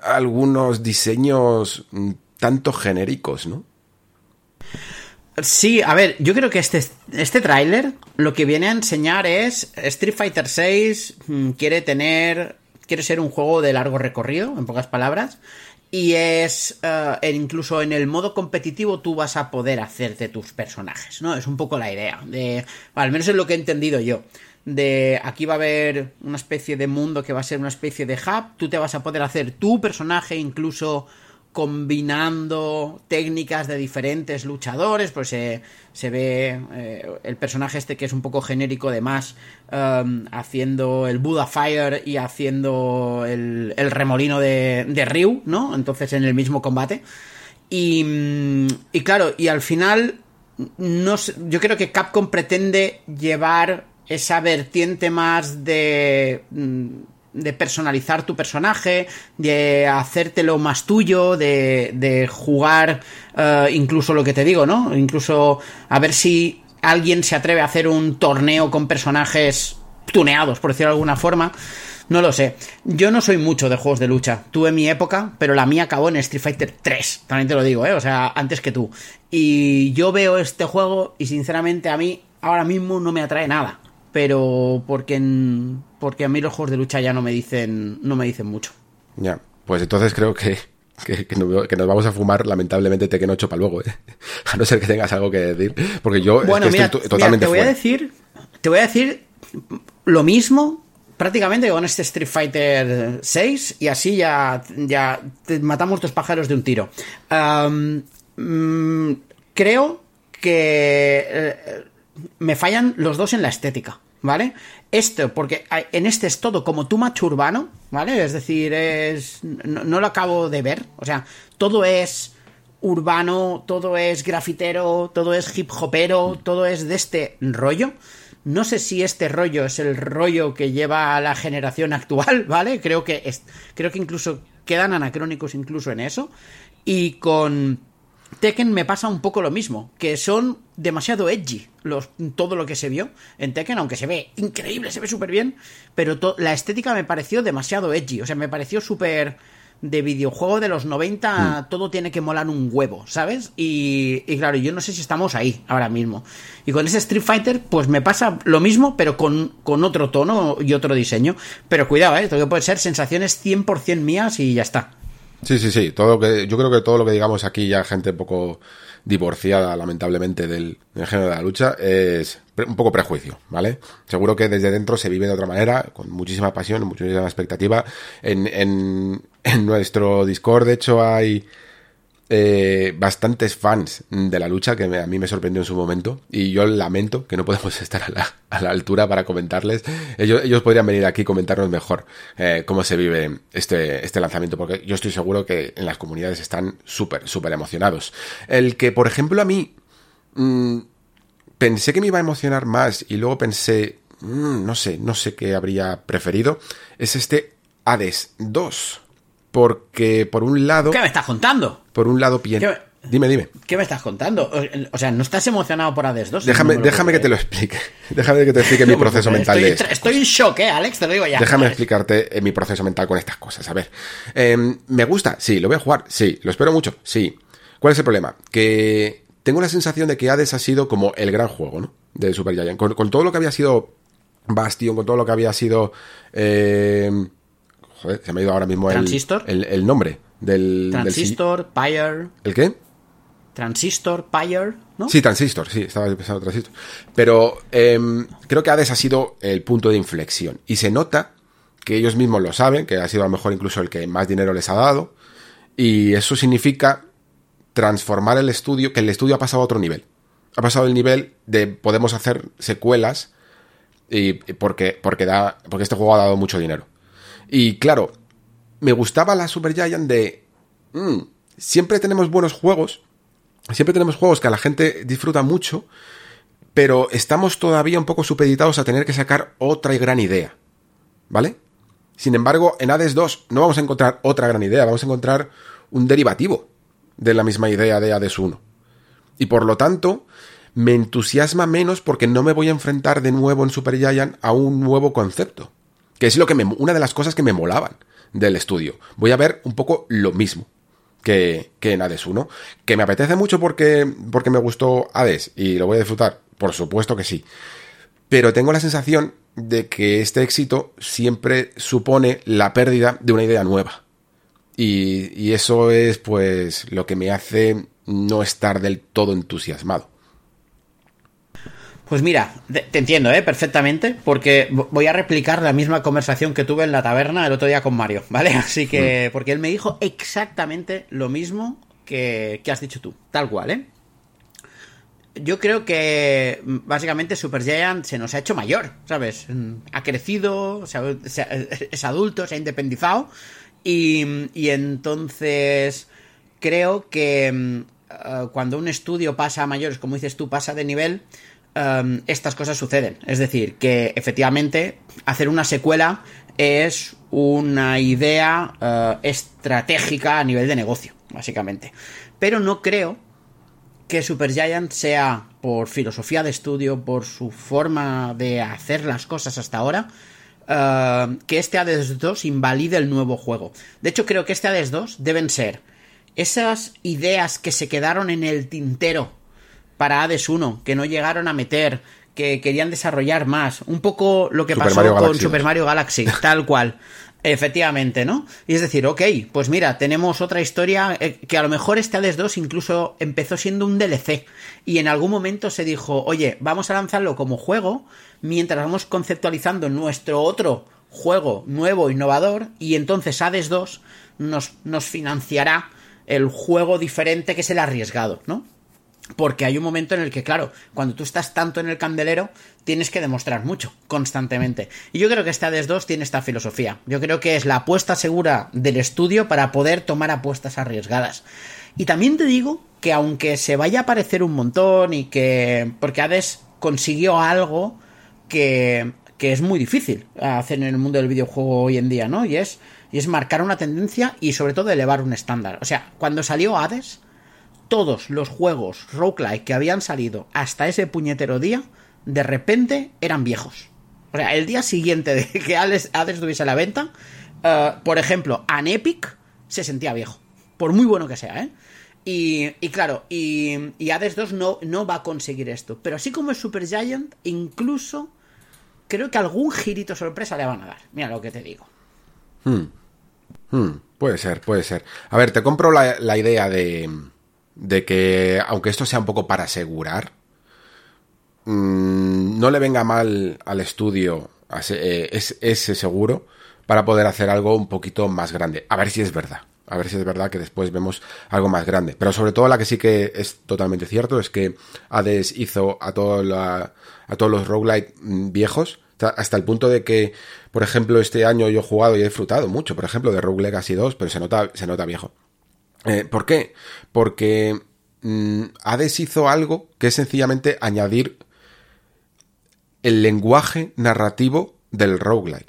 algunos diseños tanto genéricos, ¿no? Sí, a ver, yo creo que este, este tráiler lo que viene a enseñar es Street Fighter VI quiere tener, quiere ser un juego de largo recorrido, en pocas palabras, y es, eh, incluso en el modo competitivo tú vas a poder hacerte tus personajes, ¿no? Es un poco la idea, de, al menos es lo que he entendido yo de aquí va a haber una especie de mundo que va a ser una especie de hub, tú te vas a poder hacer tu personaje incluso combinando técnicas de diferentes luchadores, pues se, se ve eh, el personaje este que es un poco genérico de más, um, haciendo el Buddha Fire y haciendo el, el remolino de, de, Ryu, ¿no? Entonces en el mismo combate. Y, mm, y claro, y al final, no yo creo que Capcom pretende llevar esa vertiente más de mm, de personalizar tu personaje, de hacértelo más tuyo, de, de jugar uh, incluso lo que te digo, ¿no? Incluso a ver si alguien se atreve a hacer un torneo con personajes tuneados, por decirlo de alguna forma. No lo sé. Yo no soy mucho de juegos de lucha. Tuve mi época, pero la mía acabó en Street Fighter 3. También te lo digo, ¿eh? O sea, antes que tú. Y yo veo este juego y sinceramente a mí ahora mismo no me atrae nada pero porque, porque a mí los juegos de lucha ya no me dicen, no me dicen mucho. Ya, pues entonces creo que, que, nos vamos a fumar lamentablemente Tekken 8 para luego, ¿eh? [laughs] a no ser que tengas algo que decir, porque yo bueno, estoy totalmente te voy a decir, te voy a decir lo mismo prácticamente con este Street Fighter 6 y así ya, ya matamos dos pájaros de un tiro. Mm, creo que eh, me fallan los dos en la estética, ¿vale? Esto, porque en este es todo como too much urbano, ¿vale? Es decir, es. No, lo acabo de ver. O sea, todo es urbano, todo es grafitero, todo es hip hopero, todo es de este rollo. No sé si este rollo es el rollo que lleva a la generación actual, [laughs] ¿vale? Creo que es, creo que incluso quedan anacrónicos incluso en eso. Y con Tekken me pasa un poco lo mismo, que son demasiado edgy los, todo lo que se vio en Tekken, aunque se ve increíble, se ve súper bien, pero la estética me pareció demasiado edgy, o sea, me pareció súper de videojuego de los 90, mm. todo tiene que molar un huevo, ¿sabes? Y, claro, yo no sé si estamos ahí ahora mismo. Y con ese Street Fighter, pues me pasa lo mismo, pero con, con otro tono y otro diseño. Pero cuidado, ¿eh? Esto que puede ser sensaciones 100% mías y ya está. Sí, sí, sí. Todo que, yo creo que todo lo que digamos aquí, ya gente un poco divorciada, lamentablemente, del, género de la lucha, es un poco prejuicio, ¿vale? Seguro que desde dentro se vive de otra manera, con muchísima pasión, muchísima expectativa. En, en nuestro Discord, de hecho, hay eh, bastantes fans de la lucha que a mí me sorprendió en su momento y yo lamento que no podemos [laughs] estar a la, altura para comentarles. Ellos, podrían venir aquí y comentarnos mejor eh, cómo se vive este, este lanzamiento porque yo estoy seguro que en las comunidades están súper, súper emocionados. El que, por ejemplo, a mí mmm, pensé que me iba a emocionar más y luego pensé, mmm, no sé, no sé qué habría preferido, es este Hades 2. Porque por un lado... ¿Qué me estás contando? Por un lado pienso... Dime, dime. ¿Qué me estás contando? O sea, ¿no estás emocionado por Hades 2? Déjame, déjame que te lo explique. [laughs] Déjame que te explique mi proceso mental estoy, de esto. Estoy en shock, ¿eh, Alex? Te lo digo ya. Déjame explicarte eh, mi proceso mental con estas cosas. A ver. Em, ¿Me gusta? Sí. ¿Lo voy a jugar? Sí. ¿Lo espero mucho? Sí. ¿Cuál es el problema? Que tengo la sensación de que Hades ha sido como el gran juego, ¿no? De Super Giant. Con, con todo lo que había sido Bastion, con todo lo que había sido... Eh, joder, se me ha ido ahora mismo el, el, el nombre del... Transistor, del... Pyre... ¿El qué? Transistor, Pyre, ¿no? Sí, Transistor, sí, estaba pensando Transistor. Pero eh, creo que Hades ha sido el punto de inflexión. Y se nota que ellos mismos lo saben, que ha sido a lo mejor incluso el que más dinero les ha dado. Y eso significa transformar el estudio, que el estudio ha pasado a otro nivel. Ha pasado el nivel de podemos hacer secuelas y porque, porque, da, porque este juego ha dado mucho dinero. Y claro, me gustaba la Super Giant de... Mm, siempre tenemos buenos juegos, siempre tenemos juegos que a la gente disfruta mucho, pero estamos todavía un poco supeditados a tener que sacar otra gran idea. ¿Vale? Sin embargo, en Hades 2 no vamos a encontrar otra gran idea, vamos a encontrar un derivativo de la misma idea de Hades 1. Y por lo tanto, me entusiasma menos porque no me voy a enfrentar de nuevo en Super Giant a un nuevo concepto. Que es lo que me, una de las cosas que me molaban del estudio. Voy a ver un poco lo mismo. que, que en Hades 1. ¿Que me apetece mucho porque, porque me gustó Hades y lo voy a disfrutar? Por supuesto que sí. Pero tengo la sensación de que este éxito siempre supone la pérdida de una idea nueva. Y, y eso es pues lo que me hace no estar del todo entusiasmado. Pues mira, te entiendo, ¿eh? Perfectamente, porque voy a replicar la misma conversación que tuve en la taberna el otro día con Mario, [laughs] ¿vale? Así que, mm. porque él me dijo exactamente lo mismo que, has dicho tú, tal cual, ¿eh? Yo creo que básicamente Super Giant se nos ha hecho mayor, ¿sabes? Ha crecido, es adulto, se ha independizado y, y entonces creo que mm, eh, cuando un estudio pasa a mayores, como dices tú, pasa de nivel, Em, estas cosas suceden. Es decir, que efectivamente hacer una secuela es una idea eh, estratégica a nivel de negocio, básicamente. Pero no creo que Supergiant sea por filosofía de estudio, por su forma de hacer las cosas hasta ahora, eh, que este Hades 2 invalide el nuevo juego. De hecho, creo que este Hades 2 deben ser esas ideas que se quedaron en el tintero para Hades 1, que no llegaron a meter, que querían desarrollar más. Un poco lo que pasó con Super Mario Galaxy, [laughs] tal cual. Efectivamente, ¿no? Y es decir, ok, pues mira, tenemos otra historia eh, que a lo mejor este Hades 2 incluso empezó siendo un DLC y en algún momento se dijo, oye, vamos a lanzarlo como juego mientras vamos conceptualizando nuestro otro juego nuevo, innovador y entonces Hades 2 nos, nos financiará el juego diferente que es el arriesgado, ¿no? Porque hay un momento en el que, claro, cuando tú estás tanto en el candelero, tienes que demostrar mucho, constantemente. Y yo creo que este Hades 2 tiene esta filosofía. Yo creo que es la apuesta segura del estudio para poder tomar apuestas arriesgadas. Y también te digo que aunque se vaya a parecer un montón y que... Porque Hades consiguió algo que, que es muy difícil hacer en el mundo del videojuego hoy en día, ¿no? Y es, y es marcar una tendencia y sobre todo elevar un estándar. O sea, cuando salió Hades todos los juegos roguelike que habían salido hasta ese puñetero día, de repente eran viejos. O sea, el día siguiente de que Hades, estuviese a la venta, eh, por ejemplo, An Epic se sentía viejo. Por muy bueno que sea, ¿eh? Y, claro, y, y, Hades 2 no, no va a conseguir esto. Pero así como es Super Giant, incluso creo que algún girito sorpresa le van a dar. Mira lo que te digo. Hmm. Hmm. Puede ser, puede ser. A ver, te compro la idea de, de que, aunque esto sea un poco para asegurar, mm, no le venga mal al estudio eh, ese seguro para poder hacer algo un poquito más grande. A ver si es verdad. A ver si es verdad que después vemos algo más grande. Pero sobre todo la que sí que es totalmente cierto es que Hades hizo a, a todos los roguelite mm, viejos hasta el punto de que, por ejemplo, este año yo he jugado y he disfrutado mucho, por ejemplo, de Rogue Legacy 2, pero se nota, se nota viejo. Eh, ¿Por qué? Porque mm, Hades hizo algo que es sencillamente añadir el lenguaje narrativo del roguelike,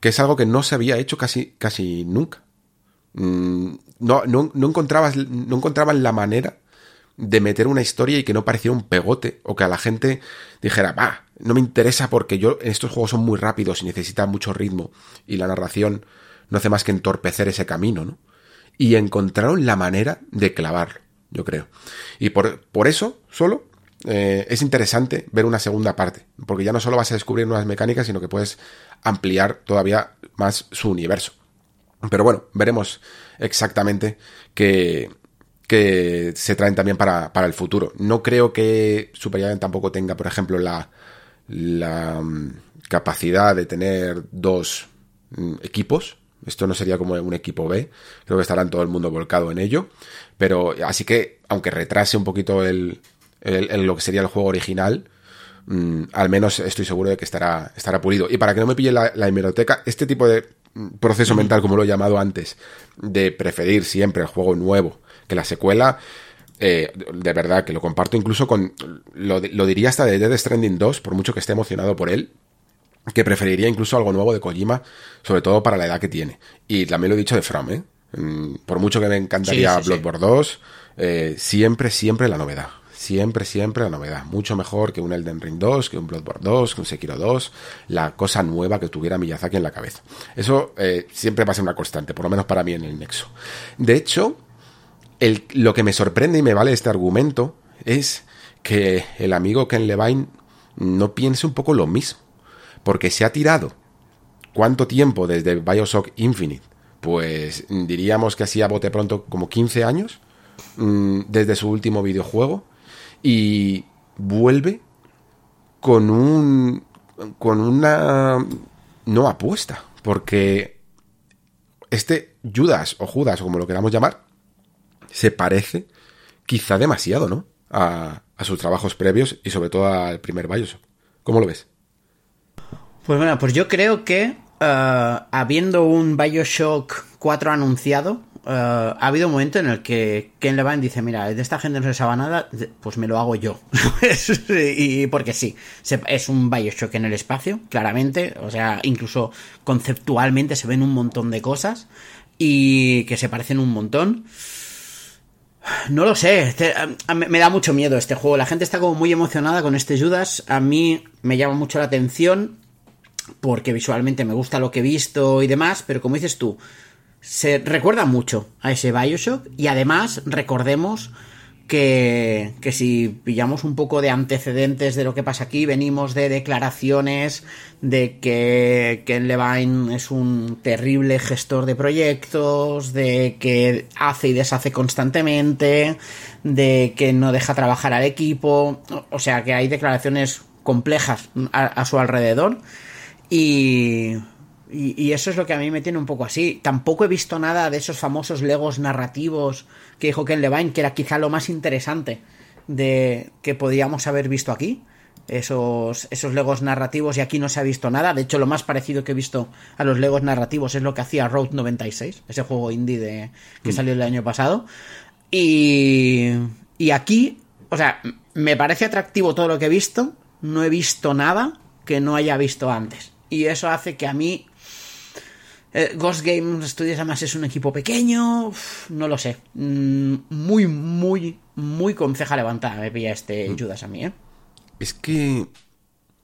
que es algo que no se había hecho casi, casi nunca. Mm, no, no, no, encontrabas, no encontraban la manera de meter una historia y que no pareciera un pegote o que a la gente dijera, va, no me interesa porque yo estos juegos son muy rápidos y necesitan mucho ritmo y la narración no hace más que entorpecer ese camino, ¿no? Y encontraron la manera de clavarlo, yo creo. Y por, por eso, solo, eh, es interesante ver una segunda parte, porque ya no solo vas a descubrir nuevas mecánicas, sino que puedes ampliar todavía más su universo. Pero bueno, veremos exactamente qué, se traen también para, para, el futuro. No creo que Super tampoco tenga, por ejemplo, la, la mm, capacidad de tener dos mm, equipos esto no sería como un equipo B. Creo que estará todo el mundo volcado en ello. Pero así que, aunque retrase un poquito el, lo que sería el juego original, mm, al menos estoy seguro de que estará, estará pulido. Y para que no me pille la, hemeroteca, este tipo de mm, proceso mental, como lo he llamado antes, de preferir siempre el juego nuevo que la secuela, eh, de verdad que lo comparto incluso con. Lo, lo, diría hasta de Dead Stranding 2, por mucho que esté emocionado por él que preferiría incluso algo nuevo de Kojima, sobre todo para la edad que tiene. Y también lo he dicho de From, ¿eh? Mm, por mucho que me encantaría Bloodborne 2, eh, siempre, siempre la novedad. Siempre, siempre la novedad. Mucho mejor que un Elden Ring 2, que un Bloodborne 2, que un Sekiro 2. La cosa nueva que tuviera Miyazaki en la cabeza. Eso eh, siempre va a ser una constante, por lo menos para mí en el Nexo. De hecho, lo que me sorprende y me vale este argumento es que el amigo Ken Levine no piense un poco lo mismo. Porque se ha tirado. ¿Cuánto tiempo desde Bioshock Infinite? Pues diríamos que así a bote pronto como 15 años mm, desde su último videojuego y vuelve con un con una no apuesta porque este Judas o Judas o como lo queramos llamar se parece quizá demasiado, ¿no? A sus trabajos previos y sobre todo al primer Bioshock. ¿Cómo lo ves? Pues bueno, pues yo creo que uh, habiendo un Bioshock 4 anunciado, uh, ha habido un momento en el que Ken Levine dice, mira, de esta gente no se sabe nada, pues me lo hago yo. [laughs] y porque sí, es un Bioshock en el espacio, claramente, o sea, incluso conceptualmente se ven un montón de cosas y que se parecen un montón. No lo sé, me da mucho miedo este juego. La gente está como muy emocionada con este Judas. A mí me llama mucho la atención porque visualmente me gusta lo que he visto y demás, pero como dices tú, se recuerda mucho a ese Bioshock y además recordemos que, que, si pillamos un poco de antecedentes de lo que pasa aquí, venimos de declaraciones de que Ken Levine es un terrible gestor de proyectos, de que hace y deshace constantemente, de que no deja trabajar al equipo, o sea que hay declaraciones complejas a, a su alrededor y y, eso es lo que a mí me tiene un poco así. Tampoco he visto nada de esos famosos legos narrativos que dijo Ken Levine, que era quizá lo más interesante de que podíamos haber visto aquí. Esos, esos legos narrativos y aquí no se ha visto nada. De hecho, lo más parecido que he visto a los legos narrativos es lo que hacía Road 96, ese juego indie de, que mm. salió el año pasado. Y, y aquí, o sea, me parece atractivo todo lo que he visto. No he visto nada que no haya visto antes. Y eso hace que a mí eh, Ghost Games Studios además es un equipo pequeño, no lo sé. Mm, muy, muy, muy con ceja levantada me pilla este mm. Judas a mí, ¿eh? Es que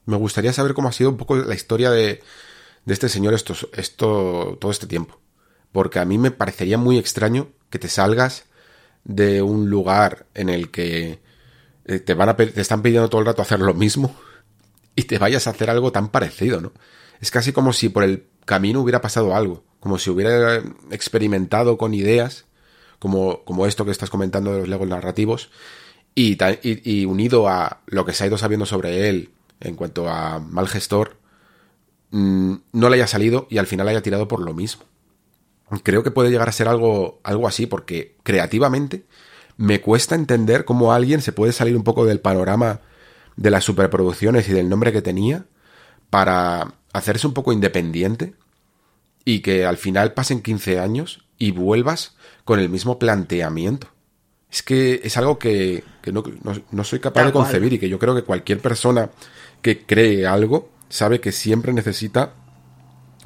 me gustaría saber cómo ha sido un poco la historia de, de este señor esto, esto, todo este tiempo. Porque a mí me parecería muy extraño que te salgas de un lugar en el que eh, te, van a, te están pidiendo todo el rato hacer lo mismo [laughs] y te vayas a hacer algo tan parecido, ¿no? Es casi como si por el camino hubiera pasado algo, como si hubiera experimentado con ideas, como, como esto que estás comentando de los legos narrativos, y, unido a lo que se ha ido sabiendo sobre él en cuanto a mal gestor, mm, no le haya salido y al final haya tirado por lo mismo. Creo que puede llegar a ser algo, algo así, porque creativamente me cuesta entender cómo alguien se puede salir un poco del panorama de las superproducciones y del nombre que tenía para hacerse un poco independiente y que al final pasen 15 años y vuelvas con el mismo planteamiento. Es que es algo que, no, soy capaz de concebir y que yo creo que cualquier persona que cree algo sabe que siempre necesita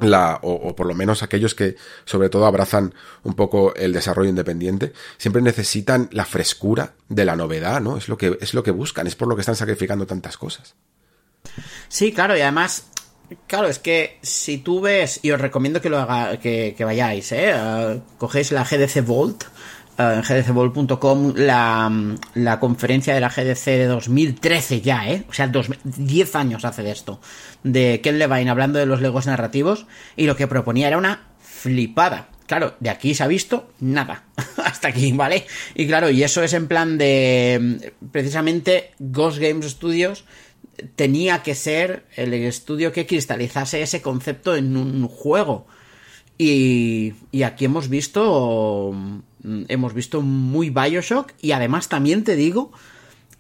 la, o, por lo menos aquellos que sobre todo abrazan un poco el desarrollo independiente, siempre necesitan la frescura de la novedad, ¿no? Es lo que, es lo que buscan, es por lo que están sacrificando tantas cosas. Sí, claro, y además Claro, es que si tú ves, y os recomiendo que lo haga, que, vayáis, ¿eh? Uh, cogéis la GDC Vault, uh, en gdcvault.com, la, la conferencia de la GDC de 2013 ya, ¿eh? O sea, 10 años hace de esto, de Ken Levine hablando de los legos narrativos, y lo que proponía era una flipada. Claro, de aquí se ha visto nada. [laughs] Hasta aquí, ¿vale? Y claro, y eso es en plan de precisamente Ghost Games Studios tenía que ser el estudio que cristalizase ese concepto en un juego. Y, y aquí hemos visto hemos visto muy Bioshock y además también te digo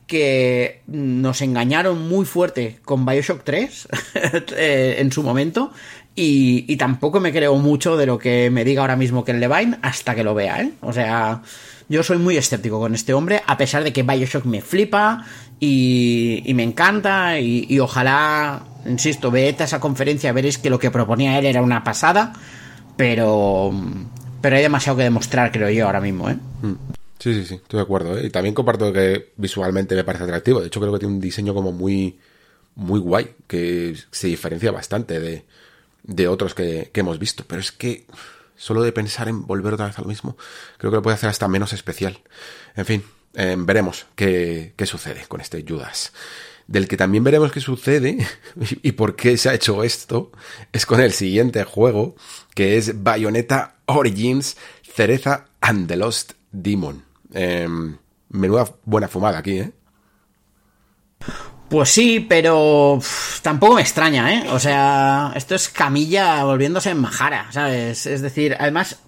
que nos engañaron muy fuerte con Bioshock 3 [laughs] eh, en su momento y, y, tampoco me creo mucho de lo que me diga ahora mismo Ken Levine hasta que lo vea, ¿eh? O sea, yo soy muy escéptico con este hombre, a pesar de que Bioshock me flipa y, me encanta y, ojalá, insisto, veed a esa conferencia, veréis que lo que proponía él era una pasada, pero, pero hay demasiado que demostrar, creo yo, ahora mismo, ¿eh? Mm. Sí, sí, sí, estoy de acuerdo. ¿eh? Y también comparto que visualmente me parece atractivo. De hecho, creo que tiene un diseño como muy, muy guay, que se diferencia bastante de, de otros que, que hemos visto. Pero es que Solo de pensar en volver otra vez a lo mismo, creo que lo puede hacer hasta menos especial. En fin, eh, veremos qué, qué sucede con este Judas. Del que también veremos qué sucede [laughs] y por qué se ha hecho esto es con el siguiente juego, que es Bayonetta Origins Cereza and the Lost Demon. Em, menuda buena fumada aquí, ¿eh? Pues sí, pero tampoco me extraña, ¿eh? O sea, esto es Camilla volviéndose en Majara, ¿sabes? Es decir, además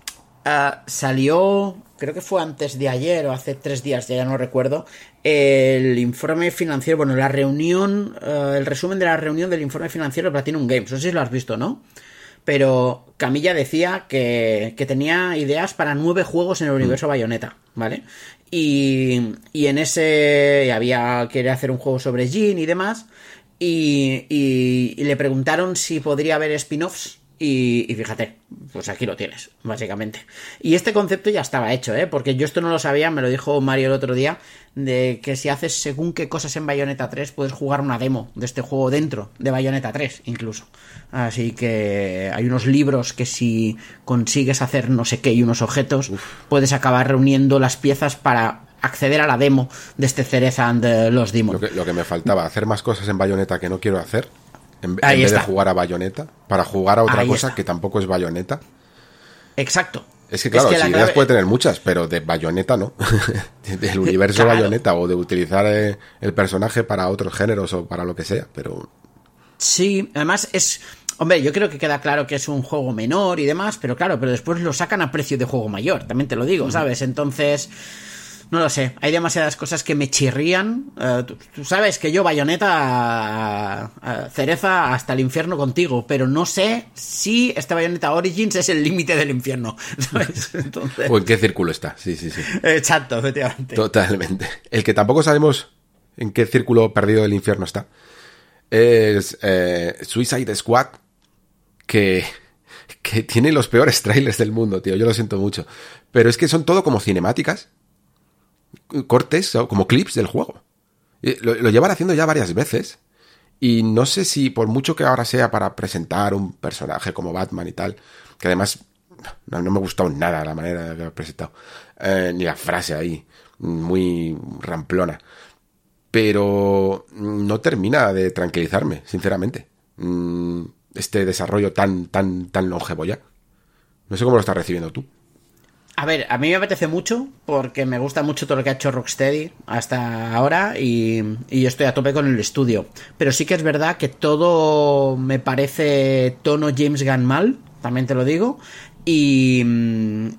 eh, salió, creo que fue antes de ayer o hace tres días, ya, no recuerdo, el informe financiero, bueno, la reunión, eh, el resumen de la reunión del informe financiero de Platinum Games. No sé si lo has visto, ¿no? Pero Camilla decía que, que tenía ideas para nueve juegos en el universo mm. Bayonetta, ¿vale? Y, y en ese había quería hacer un juego sobre Jin y demás. Y, y, le preguntaron si podría haber spin-offs. Y, y, fíjate, pues aquí lo tienes, básicamente. Y este concepto ya estaba hecho, ¿eh? Porque yo esto no lo sabía, me lo dijo Mario el otro día, de que si haces según qué cosas en Bayonetta 3, puedes jugar una demo de este juego dentro de Bayonetta 3, incluso. Así que hay unos libros que si consigues hacer no sé qué y unos objetos, puedes acabar reuniendo las piezas para acceder a la demo de este Cereza and los Demons. Lo que, me faltaba, hacer más cosas en Bayonetta que no quiero hacer, en, vez de jugar a Bayonetta, para jugar a otra cosa que tampoco es Bayonetta. Exacto. Es que claro, ideas puede tener muchas, pero de Bayonetta no. [laughs] Del universo Bayonetta o de utilizar eh, el personaje para otros géneros o para lo que sea, pero... Sí, además es Hombre, yo creo que queda claro que es un juego menor y demás, pero claro, pero después lo sacan a precio de juego mayor, también te lo digo, ¿sabes? Entonces, no lo sé, hay demasiadas cosas que me chirrían. Eh, tú, sabes que yo bayoneta cereza hasta el infierno contigo, pero no sé si este bayoneta Origins es el límite del infierno, [laughs] ¿sabes? [laughs] o en qué círculo está, sí, sí, sí. Exacto, efectivamente. Totalmente. El que tampoco sabemos en qué círculo perdido del infierno está es eh, Suicide Squad que, que tiene los peores trailers del mundo, tío. Yo lo siento mucho. Pero es que son todo como cinemáticas, cortes, como clips del juego. Lo, llevan haciendo ya varias veces. Y no sé si por mucho que ahora sea para presentar un personaje como Batman y tal, que además no, me ha gustado nada la manera que lo ha presentado, eh, ni la frase ahí, muy ramplona. Pero no termina de tranquilizarme, sinceramente. Mm, este desarrollo tan, tan, tan longevo ya. No sé cómo lo estás recibiendo tú. A ver, a mí me apetece mucho porque me gusta mucho todo lo que ha hecho Rocksteady hasta ahora y, y estoy a tope con el estudio. Pero sí que es verdad que todo me parece tono James Gunn mal, también te lo digo. Y,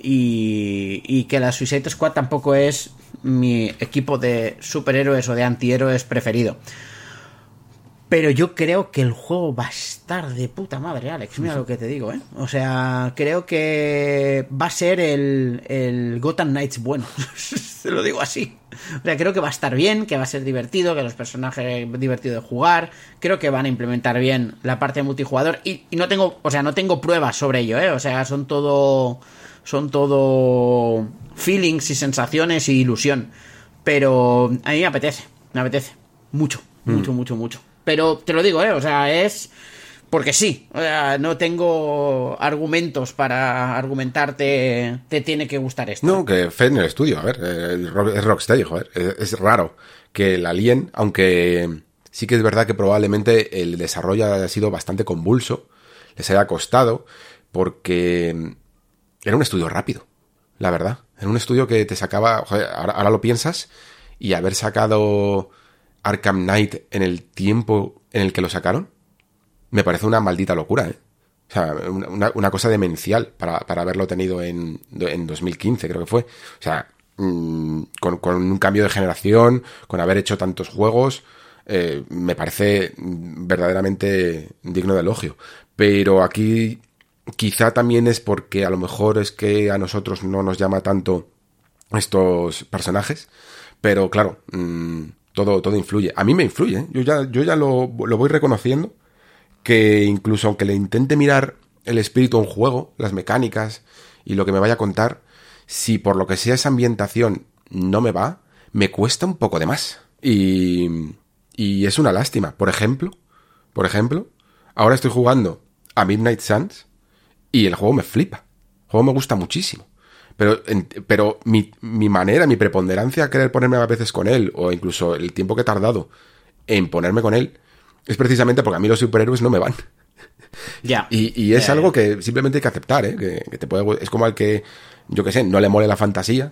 y, y, que la Suicide Squad tampoco es mi equipo de superhéroes o de antihéroes preferido. Pero yo creo que el juego va a estar de puta madre, Alex. Mira lo que te digo, ¿eh? O sea, creo que va a ser el, el Gotham Knights bueno. [laughs] te lo digo así. O sea, creo que va a estar bien, que va a ser divertido, que los personajes divertido de jugar. Creo que van a implementar bien la parte de multijugador. Y, y no tengo, o sea, no tengo pruebas sobre ello, ¿eh? O sea, son todo. Son todo feelings y sensaciones y ilusión. Pero a mí me apetece, me apetece. Mucho, mm. mucho, mucho, mucho. Pero te lo digo, ¿eh? O sea, es porque sí. O sea, no tengo argumentos para argumentarte te tiene que gustar esto. No, que fe en el estudio. A ver, es Rocksteady, joder. Es, raro que el Alien, aunque sí que es verdad que probablemente el desarrollo haya sido bastante convulso, les haya costado, porque era un estudio rápido, la verdad. Era un estudio que te sacaba, joder, ahora lo piensas, y haber sacado Arkham Knight en el tiempo en el que lo sacaron, me parece una maldita locura, ¿eh? O sea, una, cosa demencial para, para, haberlo tenido en, en 2015, creo que fue. O sea, mm, con, con, un cambio de generación, con haber hecho tantos juegos, eh, me parece verdaderamente digno de elogio. Pero aquí quizá también es porque a lo mejor es que a nosotros no nos llama tanto estos personajes. Pero claro, mmm, todo, todo influye. A mí me influye, ¿eh? yo ya, yo ya lo, voy reconociendo, que incluso aunque le intente mirar el espíritu a un juego, las mecánicas y lo que me vaya a contar, si por lo que sea esa ambientación no me va, me cuesta un poco de más. Y, y es una lástima. Por ejemplo, por ejemplo, ahora estoy jugando a Midnight Suns y el juego me flipa. juego me gusta muchísimo. Pero, pero mi, mi manera, mi preponderancia a querer ponerme a veces con él, o incluso el tiempo que he tardado en ponerme con él, es precisamente porque a mí los superhéroes no me van. [laughs] Ya. Y, es algo que simplemente hay que aceptar, ¿eh? Que, te puede, es como al que, yo qué sé, no le mole la fantasía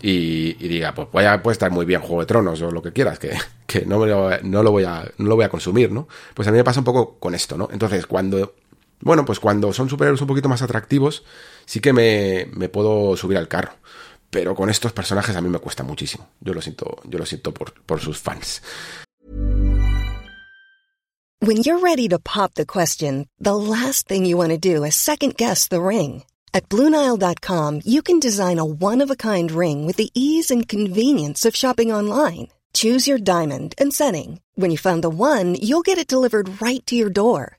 y, diga, pues puede, puede, estar muy bien Juego de Tronos o lo que quieras, que, [laughs] que no, lo, no, lo voy a, no lo voy a consumir, ¿no? Pues a mí me pasa un poco con esto, ¿no? Entonces, cuando, bueno, pues cuando son superhéroes un poquito más atractivos, sí que me, puedo subir al carro. Pero con estos personajes a mí me cuesta muchísimo. Yo lo siento, yo lo siento por, por sus fans. When you're ready to pop the question, the last thing you want to do is second guess the ring. At Bluenile.com, you can design a one-of-a-kind ring with the ease and convenience of shopping online. Choose your diamond and setting. When you find the one, you'll get it delivered right to your door.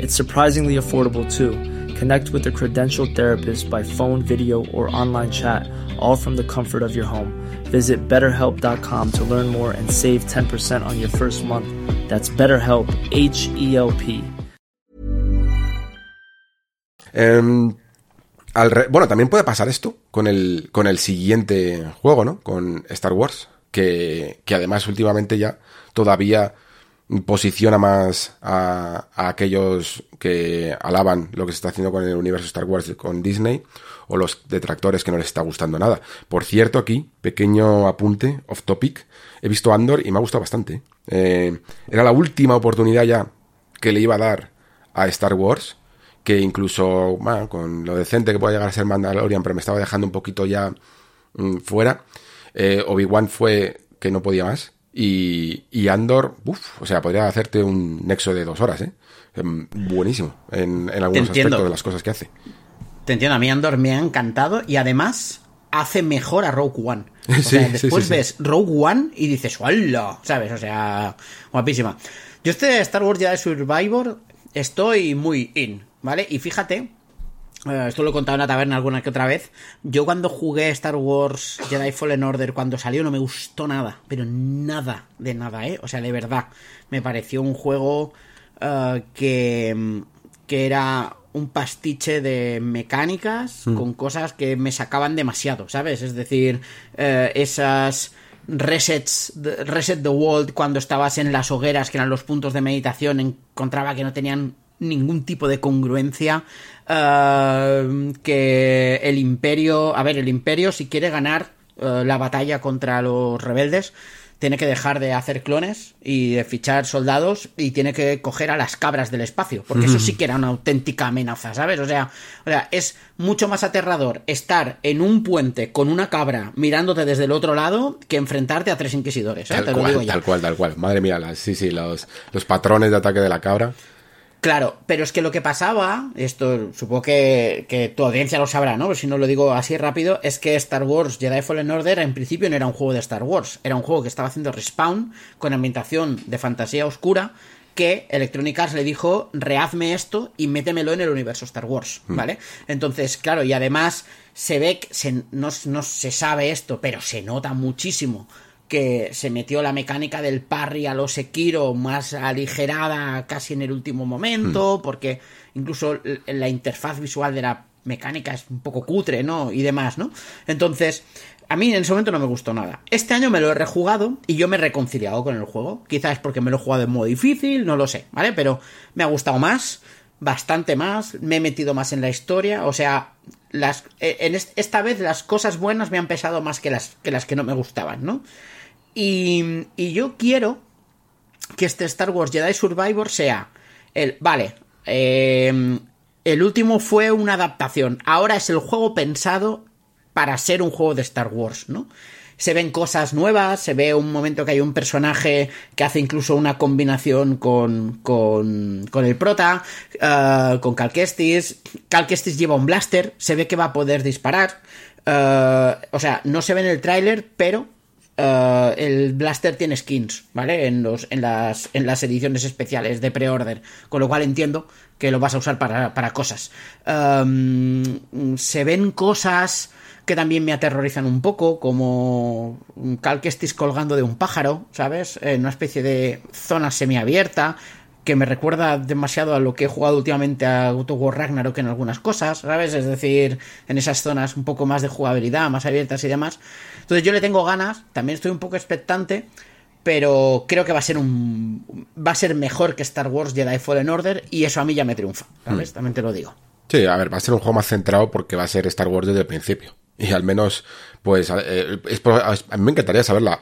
It's surprisingly affordable too. Connect with a credentialed therapist by phone, video, or online chat, all from the comfort of your home. Visit betterhelp.com to learn more and save 10% on your first month. That's BetterHelp, H E L P. Um, al re bueno, también puede pasar esto con el, con el siguiente juego, ¿no? Con Star Wars, que, que además últimamente ya todavía posiciona más a, aquellos que alaban lo que se está haciendo con el universo Star Wars con Disney o los detractores que no les está gustando nada. Por cierto, aquí, pequeño apunte, off topic, he visto Andor y me ha gustado bastante. Eh, era la última oportunidad ya que le iba a dar a Star Wars, que incluso, bueno, con lo decente que puede llegar a ser Mandalorian, pero me estaba dejando un poquito ya mm, fuera. Eh, Obi-Wan fue que no podía más. Y, Andor, uff, o sea, podría hacerte un nexo de dos horas, ¿eh? Em, buenísimo en, algunos aspectos de las cosas que hace. Te entiendo, a mí Andor me ha encantado y además hace mejor a Rogue One. [laughs] O sea, después ves Rogue One y dices, ¡hola! ¿Sabes? O sea, guapísima. Yo este Star Wars Jedi Survivor estoy muy in, ¿vale? Y fíjate esto lo he contado en la taberna alguna que otra vez. Yo cuando jugué Star Wars Jedi Fallen Order cuando salió no me gustó nada, pero nada de nada, ¿eh? O sea, de verdad, me pareció un juego eh, que, que era un pastiche de mecánicas mm. con cosas que me sacaban demasiado, ¿sabes? Es decir, eh, esas resets, reset the world cuando estabas en las hogueras que eran los puntos de meditación encontraba que no tenían ningún tipo de congruencia eh, que el imperio, a ver, el imperio si quiere ganar eh, la batalla contra los rebeldes, tiene que dejar de hacer clones y de fichar soldados y tiene que coger a las cabras del espacio, porque eso sí que era una auténtica amenaza, ¿sabes? O sea, o sea, es mucho más aterrador estar en un puente con una cabra mirándote desde el otro lado que enfrentarte a tres inquisidores, ¿eh? Tal, cual, tal cual, tal cual. Madre mía, sí, sí, los, los patrones de ataque de la cabra. Claro, pero es que lo que pasaba, esto supongo que, tu audiencia lo sabrá, ¿no? Pero si no lo digo así rápido, es que Star Wars Jedi Fallen Order en principio no era un juego de Star Wars, era un juego que estaba haciendo Respawn con ambientación de fantasía oscura que Electronic Arts le dijo, rehazme esto y métemelo en el universo Star Wars, mm. ¿vale? Entonces, claro, y además se ve, que no, no se sabe esto, pero se nota muchísimo que se metió la mecánica del parry a los Sekiro más aligerada casi en el último momento, hmm. porque incluso la interfaz visual de la mecánica es un poco cutre, ¿no? Y demás, ¿no? Entonces, a mí en ese momento no me gustó nada. Este año me lo he rejugado y yo me he reconciliado con el juego. Quizás es porque me lo he jugado en modo difícil, no lo sé, ¿vale? Pero me ha gustado más, bastante más, me he metido más en la historia, o sea, las, eh, en esta vez las cosas buenas me han pesado más que las que, las que no me gustaban, ¿no? Y, yo quiero que este Star Wars Jedi Survivor sea el... Vale, eh, el último fue una adaptación. Ahora es el juego pensado para ser un juego de Star Wars, ¿no? Se ven cosas nuevas, se ve un momento que hay un personaje que hace incluso una combinación con, con, con el prota, uh, con Cal Kestis. Cal Kestis lleva un blaster, se ve que va a poder disparar. Eh, o sea, no se ve en el tráiler, pero eh, el blaster tiene skins, ¿vale? En, los, en, las, en las ediciones especiales de pre-order, con lo cual entiendo que lo vas a usar para, para cosas. Em, se ven cosas que también me aterrorizan un poco, como un cal que colgando de un pájaro, ¿sabes? En una especie de zona semiabierta, que me recuerda demasiado a lo que he jugado últimamente a of War Ragnarok en algunas cosas, ¿sabes? Es decir, en esas zonas un poco más de jugabilidad, más abiertas y demás. Entonces yo le tengo ganas, también estoy un poco expectante, pero creo que va a ser un va a ser mejor que Star Wars Jedi Fallen Order y eso a mí ya me triunfa, ¿sabes? También te lo digo. Sí, a ver, va a ser un juego más centrado porque va a ser Star Wars desde el principio. Y al menos, pues, eh, es, a mí me encantaría saber la,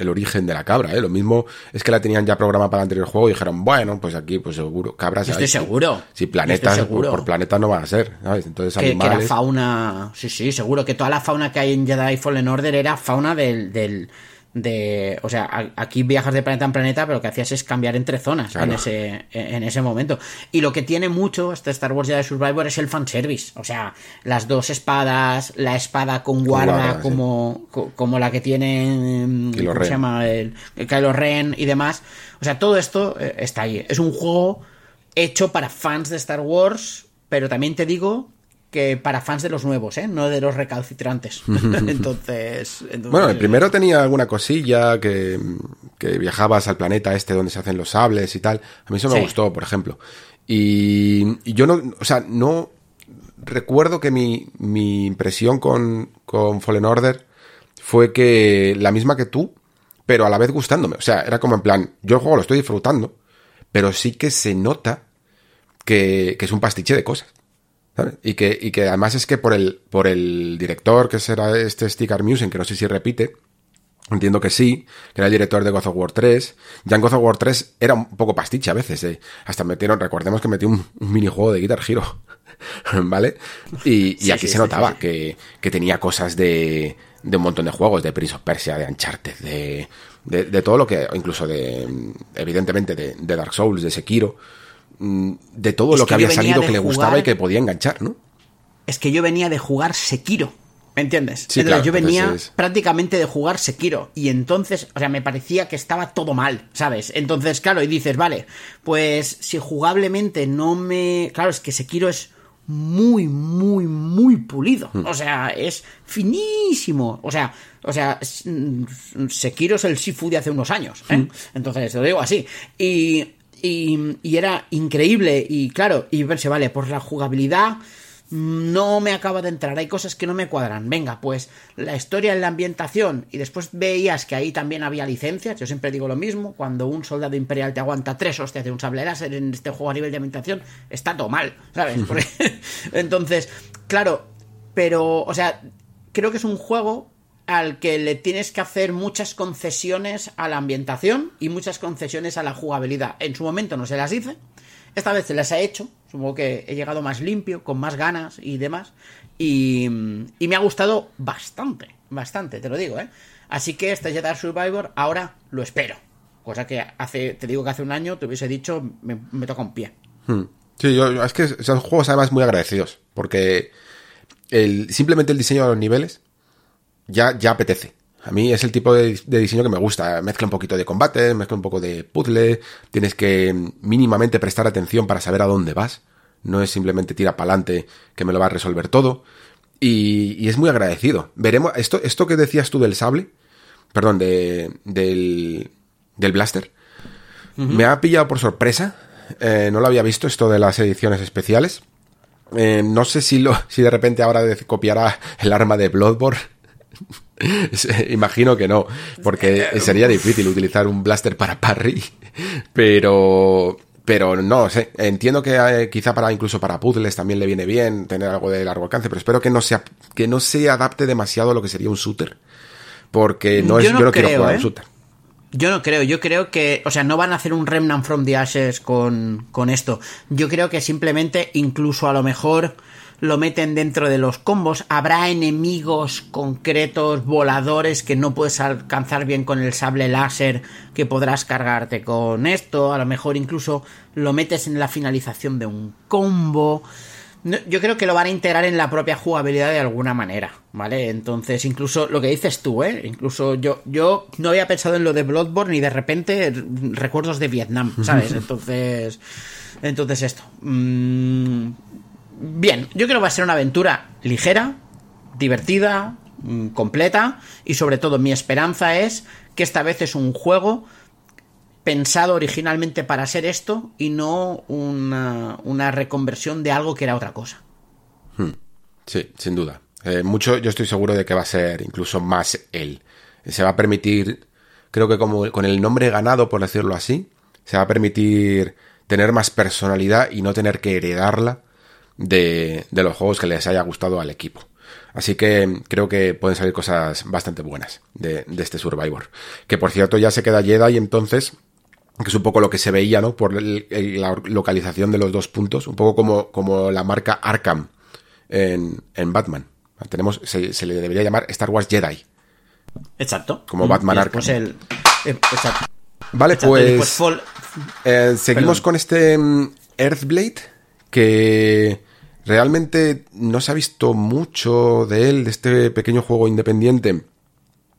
el origen de la cabra, ¿eh? Lo mismo es que la tenían ya programada para el anterior juego y dijeron, bueno, pues aquí, pues seguro, cabras. Yo estoy seguro. Si planetas, seguro. Por, planeta no van a ser, ¿sabes? Entonces, que, la fauna, sí, sí, seguro que toda la fauna que hay en Jedi Fallen Order era fauna del, del de o sea aquí viajas de planeta en planeta pero lo que hacías es cambiar entre zonas en ese en ese momento. Y lo que tiene mucho este Star Wars Jedi Survivor es el fanservice. O sea las dos espadas la espada con guarda, como como la que tiene ¿cómo se llama? El, Kylo Ren y demás. O sea todo esto eh, está ahí. Es un juego hecho para fans de Star Wars pero también te digo que para fans de los nuevos, ¿eh? no de los recalcitrantes. [laughs] entonces, Bueno, el primero tenía alguna cosilla que, que, viajabas al planeta este donde se hacen los sables y tal. A mí eso me gustó, por ejemplo. Y, yo no, o sea, no recuerdo que mi, mi impresión con, con Fallen Order fue que la misma que tú, pero a la vez gustándome. O sea, era como en plan, yo el juego lo estoy disfrutando, pero sí que se nota que, que es un pastiche de cosas. Y que, y que además es que por el, por el director, que será este Sticker Musen, que no sé si repite, Entiendo que sí, que era el director de God of War 3. Ya en God of War 3 era un poco pastiche a veces. Eh. Hasta metieron, recordemos que metió un, minijuego de Guitar Hero. [laughs] ¿Vale? Y, aquí se notaba que, que, tenía cosas de, de un montón de juegos, de Prince of Persia, de Uncharted, de, de, de todo lo que, incluso de, evidentemente, de, de Dark Souls, de Sekiro. Mm, de todo lo que, había salido que le gustaba y que podía enganchar, ¿no? Es que yo venía de jugar Sekiro. ¿Me entiendes? Sí, claro, yo venía prácticamente de jugar Sekiro y entonces, o sea, me parecía que estaba todo mal, ¿sabes? Entonces, claro, y dices, vale, pues si jugablemente no me... Claro, es que Sekiro es muy, muy, muy pulido. Hmm. O sea, es finísimo. O sea, o sea, mm, Sekiro es el Sifu de hace unos años. ¿eh? Hmm. Entonces, te lo digo así. Y y, era increíble. Y claro, y verse, vale, por la jugabilidad. No me acaba de entrar, hay cosas que no me cuadran. Venga, pues la historia en la ambientación. Y después veías que ahí también había licencias, yo siempre digo lo mismo, cuando un soldado imperial te aguanta tres hostias de un sable láser en este juego a nivel de ambientación, está todo mal, ¿sabes? [laughs] [laughs] Entonces, claro, pero, o sea, creo que es un juego al que le tienes que hacer muchas concesiones a la ambientación y muchas concesiones a la jugabilidad. En su momento no se las hice, esta vez se las he hecho, supongo que he llegado más limpio, con más ganas y demás, y, me ha gustado bastante, bastante, te lo digo, ¿eh? Así que este Jedi Survivor ahora lo espero, cosa que hace, te digo que hace un año te hubiese dicho, me, toca un pie. Hmm. Sí, yo, es que son juegos además muy agradecidos, porque el, simplemente el diseño de los niveles ya, ya apetece. A mí es el tipo de, diseño que me gusta. Mezcla un poquito de combate, mezcla un poco de puzzle. Tienes que mínimamente prestar atención para saber a dónde vas. No es simplemente tira para adelante que me lo va a resolver todo. Y, es muy agradecido. Veremos, esto, esto que decías tú del sable, perdón, de, del, del blaster, me ha pillado por sorpresa. Eh, no lo había visto esto de las ediciones especiales. Eh, no sé si, lo, si de repente ahora copiará el arma de Bloodborne [laughs] Imagino que no, porque sería difícil utilizar un blaster para parry, pero pero no sé, entiendo que eh, quizá para incluso para puzzles también le viene bien tener algo de largo alcance, pero espero que no sea que no se adapte demasiado a lo que sería un shooter, porque no es yo no, quiero jugar un ¿eh? shooter. Yo no creo, yo creo que, o sea, no van a hacer un Remnant from the Ashes con, con esto. Yo creo que simplemente, incluso a lo mejor, lo meten dentro de los combos. Habrá enemigos concretos, voladores que no puedes alcanzar bien con el sable láser que podrás cargarte con esto. A lo mejor incluso lo metes en la finalización de un combo. yo creo que lo van a integrar en la propia jugabilidad de alguna manera, ¿vale? Entonces, incluso lo que dices tú, ¿eh? Incluso yo, yo no había pensado en lo de Bloodborne y de repente recuerdos de Vietnam, ¿sabes? [laughs] Entonces, entonces esto. Mm, bien, yo creo que va a ser una aventura ligera, divertida, mm, completa y sobre todo mi esperanza es que esta vez es un juego pensado originalmente para ser esto y no una, reconversión de algo que era otra cosa. Hmm. Sí, sin duda. Eh, mucho yo estoy seguro de que va a ser incluso más él. Se va a permitir, creo que como con el nombre ganado, por decirlo así, se va a permitir tener más personalidad y no tener que heredarla de, de los juegos que les haya gustado al equipo. Así que creo que pueden salir cosas bastante buenas de, de, este Survivor. Que por cierto ya se queda Jedi entonces que es un poco lo que se veía, ¿no? Por la localización de los dos puntos, un poco como, como la marca Arkham en, en Batman. Tenemos, se, le debería llamar Star Wars Jedi. Exacto. Como Batman Arkham. El, eh, exacto. Vale, pues, eh, seguimos con este mm, Earthblade, que realmente no se ha visto mucho de él, de este pequeño juego independiente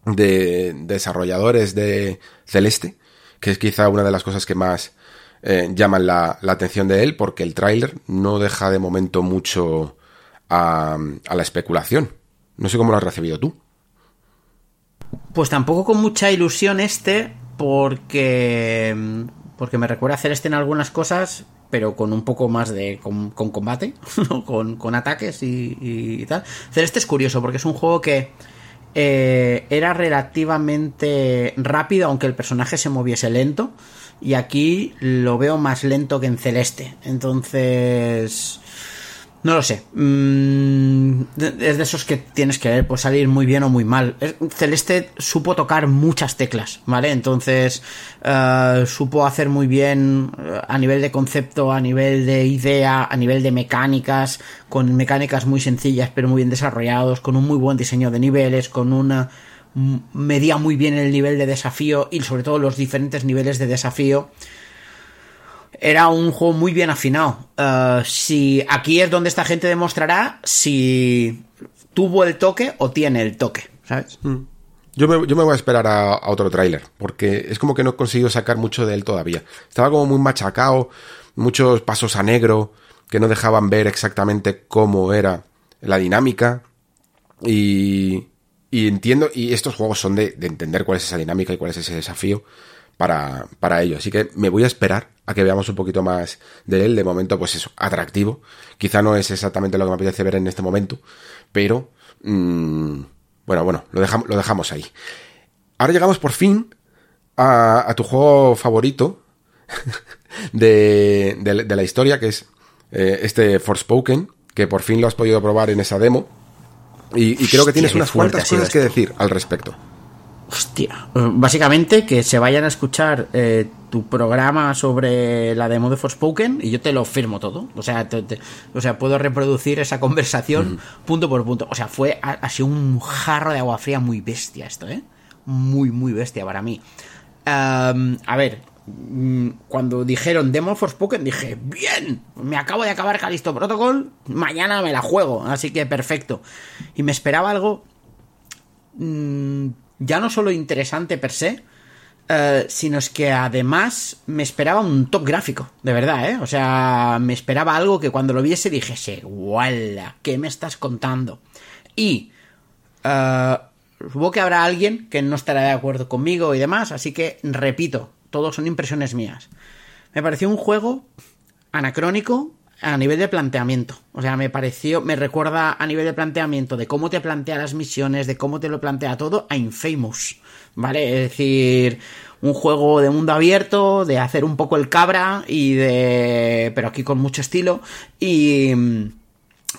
de desarrolladores de Celeste que es quizá una de las cosas que más eh, llaman la, atención de él, porque el tráiler no deja de momento mucho a, la especulación. No sé cómo lo has recibido tú. Pues tampoco con mucha ilusión este, porque, porque me recuerda hacer este en algunas cosas, pero con un poco más de con, combate, [laughs] con, con, ataques y, y, tal. Celeste es curioso porque es un juego que eh, era relativamente rápido, aunque el personaje se moviese lento. Y aquí lo veo más lento que en Celeste. Entonces no lo sé. Mm, es de esos que tienes que ver, pues salir muy bien o muy mal. Celeste supo tocar muchas teclas, ¿vale? Entonces, eh, supo hacer muy bien eh, a nivel de concepto, a nivel de idea, a nivel de mecánicas, con mecánicas muy sencillas pero muy bien desarrollados, con un muy buen diseño de niveles, con una medía muy bien el nivel de desafío y sobre todo los diferentes niveles de desafío era un juego muy bien afinado. Eh, si aquí es donde esta gente demostrará si tuvo el toque o tiene el toque, ¿sabes? Mm. Yo me, voy a esperar a, otro tráiler, porque es como que no he conseguido sacar mucho de él todavía. Estaba como muy machacado, muchos pasos a negro que no dejaban ver exactamente cómo era la dinámica. Y, y entiendo, y estos juegos son de, de entender cuál es esa dinámica y cuál es ese desafío para, para ello. Así que me voy a esperar a que veamos un poquito más de él. De momento, pues eso, atractivo. Quizá no es exactamente lo que me apetece ver en este momento, pero mmm, bueno, bueno, lo dejamos, lo dejamos ahí. Ahora llegamos por fin a, a tu juego favorito [laughs] de, de, la historia, que es eh, este Forspoken, que por fin lo has podido probar en esa demo. Y, y creo que tienes unas cuantas cosas que decir al respecto. Hostia. Básicamente que se vayan a escuchar eh, tu programa sobre la demo de Forspoken y yo te lo firmo todo. O sea, o sea puedo reproducir esa conversación punto por punto. O sea, fue así un jarro de agua fría muy bestia esto, ¿eh? Muy, muy bestia para mí. a ver, mm, cuando dijeron demo Forspoken dije, bien, me acabo de acabar Calisto Protocol, mañana me la juego, así que perfecto. Y me esperaba algo... Mmm, ya no solo interesante per se, eh, sino es que además me esperaba un top gráfico, de verdad, ¿eh? O sea, me esperaba algo que cuando lo viese dijese, ¡wala! ¿Qué me estás contando? Y uh, supongo que habrá alguien que no estará de acuerdo conmigo y demás, así que repito, todos son impresiones mías. Me pareció un juego anacrónico, a nivel de planteamiento. O sea, me pareció, me recuerda a nivel de planteamiento de cómo te plantea las misiones, de cómo te lo plantea todo a Infamous. ¿Vale? Es decir, un juego de mundo abierto, de hacer un poco el cabra y de. pero aquí con mucho estilo. Y.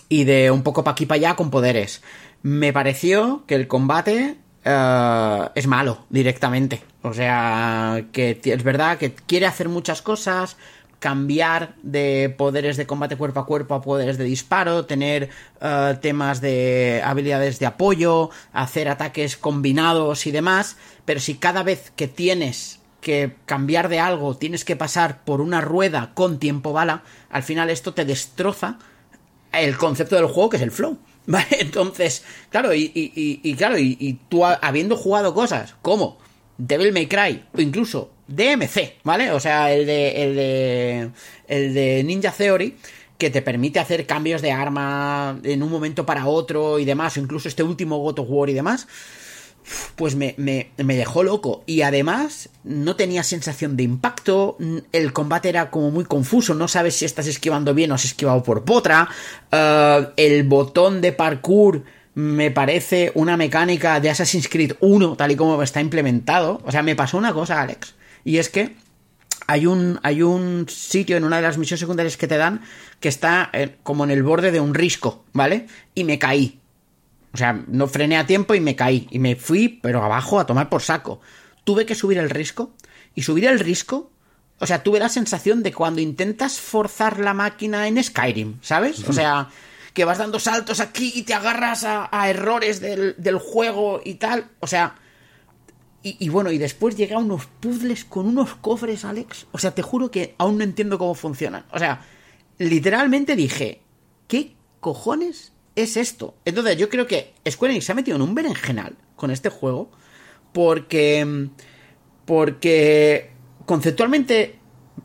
y de un poco pa' aquí para allá con poderes. Me pareció que el combate eh, es malo directamente. O sea, que es verdad que quiere hacer muchas cosas, cambiar de poderes de combate cuerpo a cuerpo a poderes de disparo, tener eh, temas de habilidades de apoyo, hacer ataques combinados y demás, pero si cada vez que tienes que cambiar de algo tienes que pasar por una rueda con tiempo bala, al final esto te destroza el concepto del juego que es el flow. [laughs] Entonces, claro, y, y, y claro, y, tú habiendo jugado cosas como Devil May Cry o incluso DMC, ¿vale? O sea, el de, el de, el de Ninja Theory, que te permite hacer cambios de arma en un momento para otro y demás, o incluso este último God of War y demás pues me, dejó loco. Y además no tenía sensación de impacto, el combate era como muy confuso, no sabes si estás esquivando bien o has esquivado por potra, eh, el botón de parkour me parece una mecánica de Assassin's Creed 1 tal y como está implementado. O sea, me pasó una cosa, Alex, y es que hay un, hay un sitio en una de las misiones secundarias que te dan que está eh, como en el borde de un risco, ¿vale? Y me caí. O sea, no frené a tiempo y me caí. Y me fui, pero abajo a tomar por saco. Tuve que subir el risco. Y subir el risco. O sea, tuve la sensación de cuando intentas forzar la máquina en Skyrim, ¿sabes? O sea, que vas dando saltos aquí y te agarras a, errores del, juego y tal. O sea. Y, bueno, y después llega unos puzzles con unos cofres, Alex. O sea, te juro que aún no entiendo cómo funcionan. O sea, literalmente dije, ¿qué cojones es esto. Entonces yo creo que Square Enix se ha metido en un berenjenal con este juego porque porque conceptualmente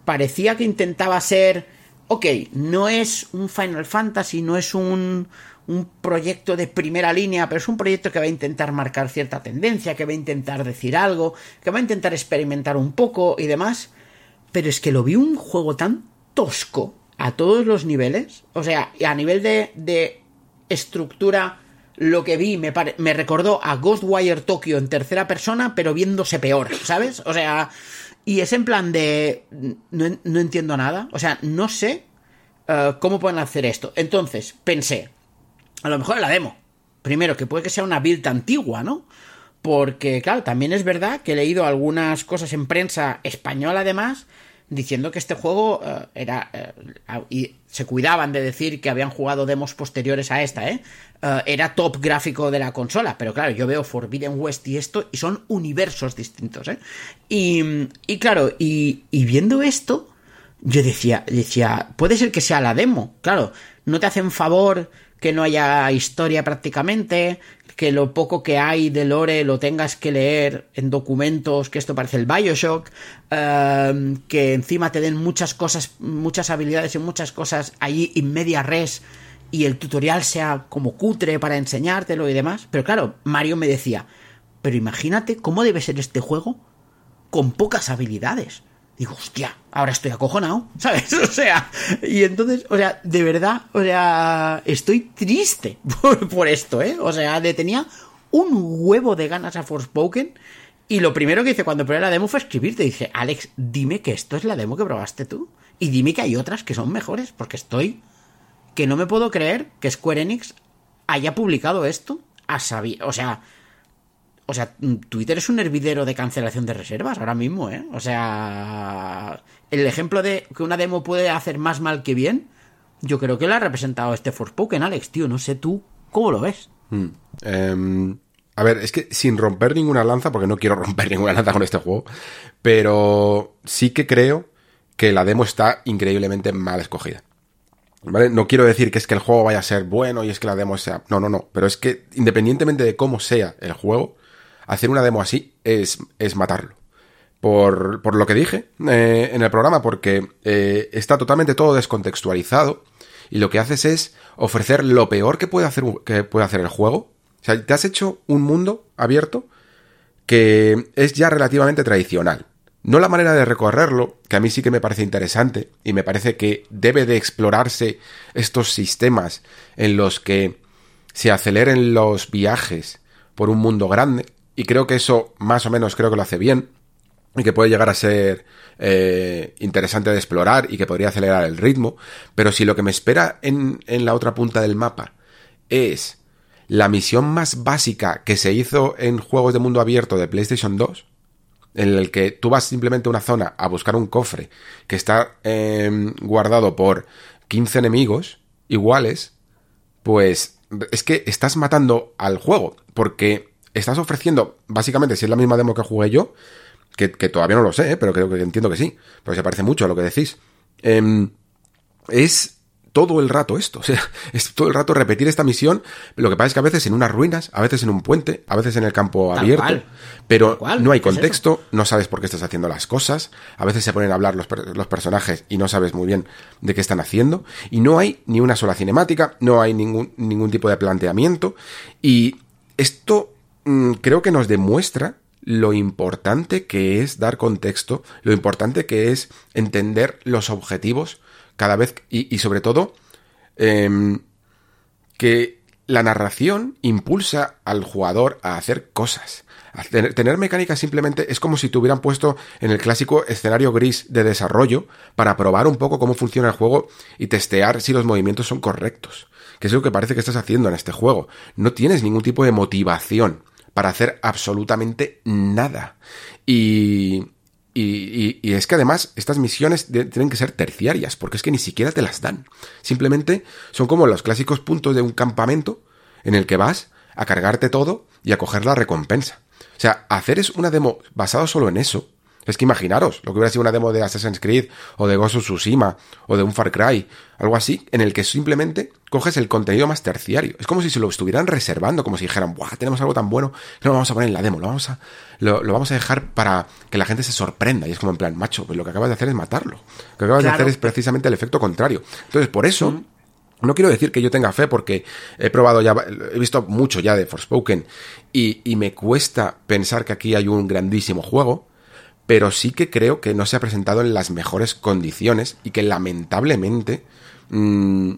parecía que intentaba ser ok, no es un Final Fantasy, no es un, un proyecto de primera línea, pero es un proyecto que va a intentar marcar cierta tendencia, que va a intentar decir algo, que va a intentar experimentar un poco y demás. Pero es que lo vi un juego tan tosco a todos los niveles, o sea, a nivel de, estructura lo que vi me, recordó a Ghostwire Tokyo en tercera persona, pero viéndose peor, ¿sabes? O sea, y es en plan de... No, entiendo nada, o sea, no sé eh, cómo pueden hacer esto. Entonces, pensé, a lo mejor la demo. Primero, que puede que sea una build antigua, ¿no? Porque, claro, también es verdad que he leído algunas cosas en prensa española, además, diciendo que este juego eh, era... Eh, y se cuidaban de decir que habían jugado demos posteriores a esta, ¿eh? ¿eh? era top gráfico de la consola, pero claro, yo veo Forbidden West y esto, y son universos distintos, ¿eh? Y, y claro, y, y viendo esto, yo decía, decía, puede ser que sea la demo, claro, no te hacen favor que no haya historia prácticamente, que lo poco que hay de lore lo tengas que leer en documentos, que esto parece el Bioshock, em, que encima te den muchas cosas, muchas habilidades y muchas cosas allí en media res y el tutorial sea como cutre para enseñártelo y demás. Pero claro, Mario me decía, pero imagínate cómo debe ser este juego con pocas habilidades. Digo, hostia, ahora estoy acojonado, [laughs] ¿sabes? O sea, y entonces, o sea, de verdad, o sea, estoy triste [laughs] por, esto, ¿eh? O sea, le tenía un huevo de ganas a Forspoken. Y lo primero que hice cuando probé la demo fue escribirte. Dice, Alex, dime que esto es la demo que probaste tú. Y dime que hay otras que son mejores, porque estoy. que no me puedo creer que Square Enix haya publicado esto a saber. O sea, o sea, Twitter es un hervidero de cancelación de reservas ahora mismo, ¿eh? O sea, el ejemplo de que una demo puede hacer más mal que bien, yo creo que lo ha representado este Forspoken, Alex, tío. No sé tú cómo lo ves. Hmm. Em, a ver, es que sin romper ninguna lanza, porque no quiero [laughs] romper ninguna lanza con este juego, pero sí que creo que la demo está increíblemente mal escogida. ¿Vale? No quiero decir que es que el juego vaya a ser bueno y es que la demo sea. No, no, no. Pero es que independientemente de cómo sea el juego, hacer una demo así es, es matarlo. Por, por, lo que dije eh, en el programa, porque eh, está totalmente todo descontextualizado y lo que haces es ofrecer lo peor que puede hacer, que puede hacer el juego. O sea, te has hecho un mundo abierto que es ya relativamente tradicional. No la manera de recorrerlo, que a mí sí que me parece interesante y me parece que debe de explorarse estos sistemas en los que se aceleren los viajes por un mundo grande, y creo que eso más o menos creo que lo hace bien y que puede llegar a ser eh, interesante de explorar y que podría acelerar el ritmo, pero si lo que me espera en, en la otra punta del mapa es la misión más básica que se hizo en juegos de mundo abierto de PlayStation 2, en el que tú vas simplemente a una zona a buscar un cofre que está em, guardado por 15 enemigos iguales, pues es que estás matando al juego, porque estás ofreciendo, básicamente, si es la misma demo que jugué yo, que, todavía no lo sé, ¿eh? pero creo que entiendo que sí, porque se parece mucho a lo que decís, em, es todo el rato esto. [laughs] O sea, es todo el rato repetir esta misión. Lo que pasa es que a veces en unas ruinas, a veces en un puente, a veces en el campo abierto. Pero no hay contexto, no sabes por qué estás haciendo las cosas. A veces se ponen a hablar los, los personajes y no sabes muy bien de qué están haciendo. Y no hay ni una sola cinemática, no hay ningún, ningún tipo de planteamiento. Y esto creo que nos demuestra lo importante que es dar contexto, lo importante que es entender los objetivos cada vez y, sobre todo em, que la narración impulsa al jugador a hacer cosas. tener, mecánica simplemente es como si te hubieran puesto en el clásico escenario gris de desarrollo para probar un poco cómo funciona el juego y testear si los movimientos son correctos. Que es lo que parece que estás haciendo en este juego. No tienes ningún tipo de motivación para hacer absolutamente nada. Y, y, y, es que además estas misiones tienen que ser terciarias, porque es que ni siquiera te las dan. Simplemente son como los clásicos puntos de un campamento en el que vas a cargarte todo y a coger la recompensa. O sea, hacer es una demo basado solo en eso, es que imaginaros lo que hubiera sido una demo de Assassin's Creed o de Ghost of Tsushima o de un Far Cry, algo así, en el que simplemente coges el contenido más terciario. Es como si se lo estuvieran reservando, como si dijeran, ¡buah! Tenemos algo tan bueno que no lo vamos a poner en la demo, lo vamos a, lo, vamos a dejar para que la gente se sorprenda. Y es como en plan, macho, pues lo que acabas de hacer es matarlo. Lo que acabas de hacer es precisamente el efecto contrario. Entonces, por eso. Mm. No quiero decir que yo tenga fe porque he probado ya, he visto mucho ya de Forspoken y, y me cuesta pensar que aquí hay un grandísimo juego pero sí que creo que no se ha presentado en las mejores condiciones y que lamentablemente mm,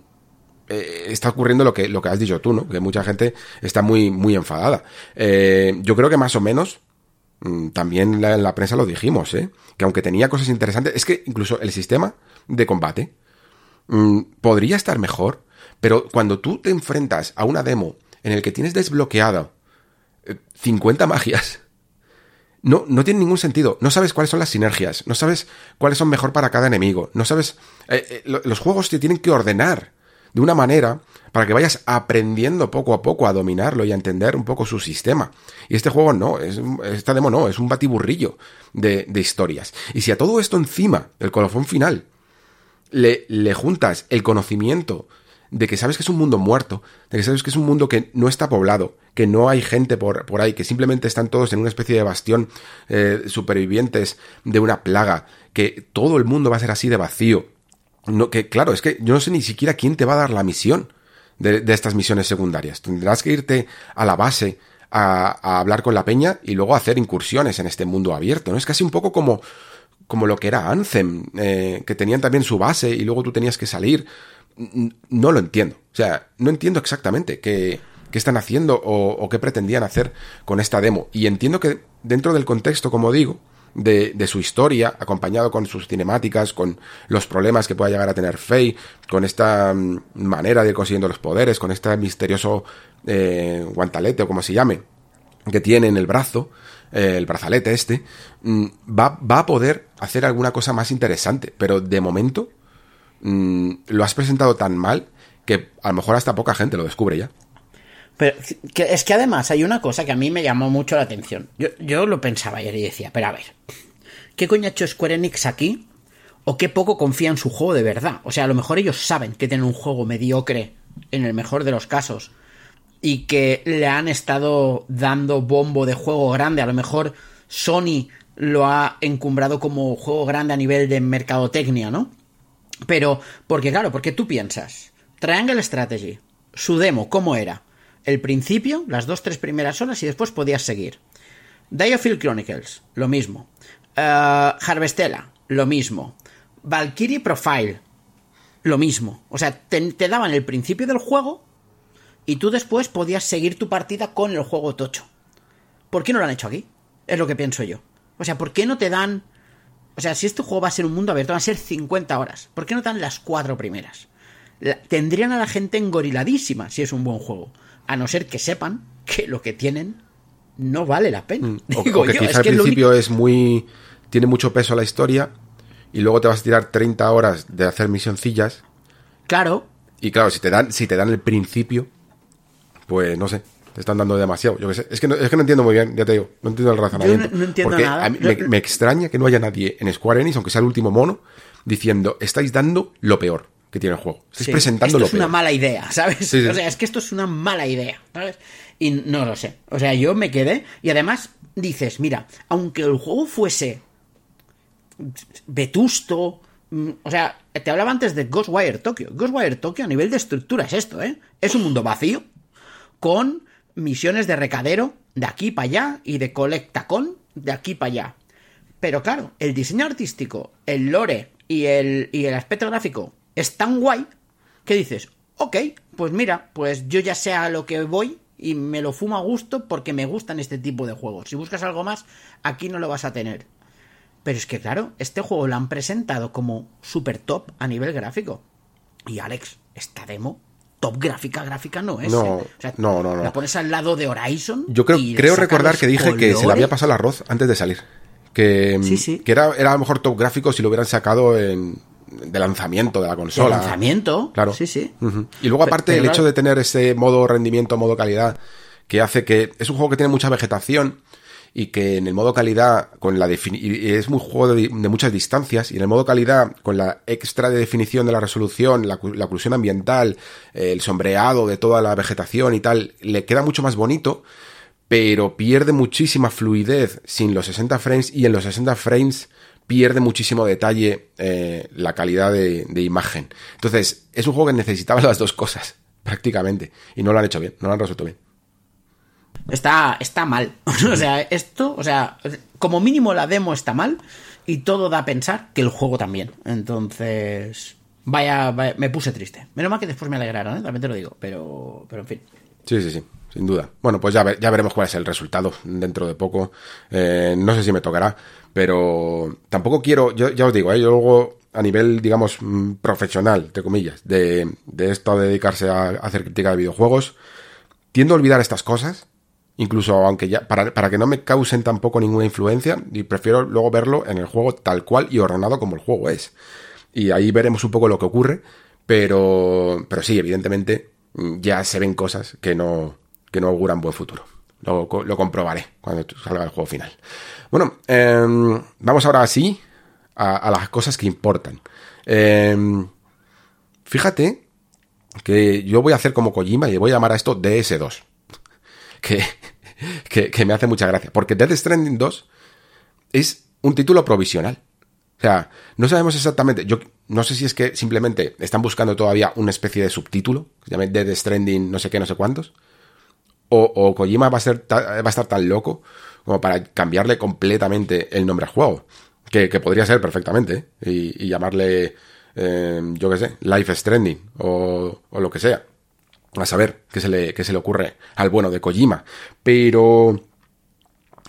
eh, está ocurriendo lo que, lo que has dicho tú, ¿no? Que mucha gente está muy, muy enfadada. Eh, yo creo que más o menos mm, también en la, prensa lo dijimos, ¿eh? Que aunque tenía cosas interesantes, es que incluso el sistema de combate mm, podría estar mejor, pero cuando tú te enfrentas a una demo en el que tienes desbloqueado 50 magias, no, no tiene ningún sentido. No sabes cuáles son las sinergias, no sabes cuáles son mejor para cada enemigo, no sabes... Eh, eh, los juegos te tienen que ordenar de una manera para que vayas aprendiendo poco a poco a dominarlo y a entender un poco su sistema. Y este juego no, es, esta demo no, es un batiburrillo de, de historias. Y si a todo esto encima, el colofón final, le, le juntas el conocimiento de que sabes que es un mundo muerto, de que sabes que es un mundo que no está poblado, que no hay gente por, por ahí, que simplemente están todos en una especie de bastión eh, supervivientes de una plaga, que todo el mundo va a ser así de vacío. No, que claro, es que yo no sé ni siquiera quién te va a dar la misión de, de estas misiones secundarias. Tendrás que irte a la base a, hablar con la peña y luego hacer incursiones en este mundo abierto, ¿no? Es casi un poco como como lo que era Anthem, eh, que tenían también su base y luego tú tenías que salir no lo entiendo. O sea, no entiendo exactamente qué, están haciendo o, qué pretendían hacer con esta demo. Y entiendo que dentro del contexto, como digo, de, su historia, acompañado con sus cinemáticas, con los problemas que pueda llegar a tener Faye, con esta mm, manera de ir consiguiendo los poderes, con este misterioso eh, guantalete o como se llame, que tiene en el brazo, eh, el brazalete este, mm, va a poder hacer alguna cosa más interesante. Pero de momento Mm, lo has presentado tan mal que a lo mejor hasta poca gente lo descubre ya. Pero es que además hay una cosa que a mí me llamó mucho la atención. Yo, lo pensaba ayer y decía, pero a ver, ¿qué coño ha hecho Square Enix aquí? ¿O qué poco confía en su juego de verdad? O sea, a lo mejor ellos saben que tienen un juego mediocre, en el mejor de los casos, y que le han estado dando bombo de juego grande. A lo mejor Sony lo ha encumbrado como juego grande a nivel de mercadotecnia, ¿no? Pero, porque claro, porque tú piensas, Triangle Strategy, su demo, ¿cómo era? El principio, las dos, tres primeras horas y después podías seguir. Diofield Chronicles, lo mismo. Uh, Harvestella, lo mismo. Valkyrie Profile, lo mismo. O sea, te, te, daban el principio del juego y tú después podías seguir tu partida con el juego tocho. ¿Por qué no lo han hecho aquí? Es lo que pienso yo. O sea, ¿por qué no te dan o sea, si este juego va a ser un mundo abierto, van a ser 50 horas. ¿Por qué no dan las cuatro primeras? tendrían a la gente engoriladísima si es un buen juego. A no ser que sepan que lo que tienen no vale la pena. Mm, o, que quizá al principio es muy. tiene mucho peso la historia y luego te vas a tirar 30 horas de hacer misioncillas. Claro. Y claro, si te dan, si te dan el principio, pues no sé están dando demasiado. Yo Es que, no, es que no entiendo muy bien, ya te digo. No entiendo el razonamiento. Yo no, entiendo nada. me, extraña que no haya nadie en Square Enix, aunque sea el último mono, diciendo, estáis dando lo peor. que tiene el juego. Estáis Sí, presentándolo Esto es una peor. mala idea, [laughs] ¿sabes? Sí, sí. O sea, es que esto es una mala idea, ¿sabes? Y no lo sé. O sea, yo me quedé. Y además dices, mira, aunque el juego fuese vetusto. mm, O sea, te hablaba antes de Ghostwire Tokyo. Ghostwire Tokyo a nivel de estructura es esto, ¿eh? Es un mundo vacío con misiones de recadero de aquí para allá y de colectacón de aquí para allá. Pero claro, el diseño artístico, el lore y el, y el aspecto gráfico es tan guay que dices, ok, pues mira, pues yo ya sé a lo que voy y me lo fumo a gusto porque me gustan este tipo de juegos. Si buscas algo más, aquí no lo vas a tener. Pero es que claro, este juego lo han presentado como super top a nivel gráfico. Y Alex, esta demo, top gráfica, gráfica no es. No, ¿eh? O sea, no, no, no. La pones al lado de Horizon. Yo creo, y creo recordar que dije que se le había pasado el arroz antes de salir. Que, mm, Sí, sí. que era, era a lo mejor top gráfico si lo hubieran sacado en, de lanzamiento de la De consola. lanzamiento. Claro. Sí, sí. Y luego, aparte, pero el hecho de tener ese modo rendimiento, modo calidad, que hace que. Es un juego que tiene mucha vegetación y que en el modo calidad, con la es muy juego de, muchas distancias, y en el modo calidad, con la extra de definición de la resolución, la, la oclusión ambiental, el sombreado de toda la vegetación y tal, le queda mucho más bonito, pero pierde muchísima fluidez sin los 60 frames, y en los 60 frames pierde muchísimo detalle eh, la calidad de imagen. Entonces, es un juego que necesitaba las dos cosas, [laughs] prácticamente, y no lo han hecho bien, no lo han resuelto bien. Está, está mal. [laughs] o sea, esto, o sea, como mínimo la demo está mal y todo da a pensar que el juego también. Entonces, vaya, vaya- me puse triste. Menos mal que después me alegraron, ¿eh? también te lo digo, pero, pero en fin. Sí, sí, sí, sin duda. Bueno, pues ya, ya veremos cuál es el resultado dentro de poco. Eh, no sé si me tocará, pero tampoco quiero, yo ya os digo, ¿eh? yo luego a nivel, digamos, mm, profesional, entre comillas, de, de esto de dedicarse a, a hacer crítica de videojuegos, tiendo a olvidar estas cosas, incluso aunque ya, para, para que no me causen tampoco ninguna influencia, y prefiero luego verlo en el juego tal cual y ordenado como el juego es. Y ahí veremos un poco lo que ocurre, pero, pero sí, evidentemente, mm, ya se ven cosas que no, que no auguran buen futuro. Lo, lo comprobaré cuando salga el juego final. Bueno, em, vamos ahora sí a, a las cosas que importan. Em, fíjate que yo voy a hacer como Kojima y voy a llamar a esto DS2. [laughs] Que, [laughs] que, me hace mucha gracia. Porque Death Stranding 2 es un título provisional. O sea, no sabemos exactamente. Yo no sé si es que simplemente están buscando todavía una especie de subtítulo, que se llame Death Stranding no sé qué, no sé cuántos. O, o Kojima va a, ser va a estar tan loco como para cambiarle completamente el nombre al juego. Que, podría ser perfectamente, ¿eh? y, y llamarle, eh, yo qué sé, Life Stranding o, o lo que sea. A saber qué se, le, qué se le ocurre al bueno de Kojima. Pero,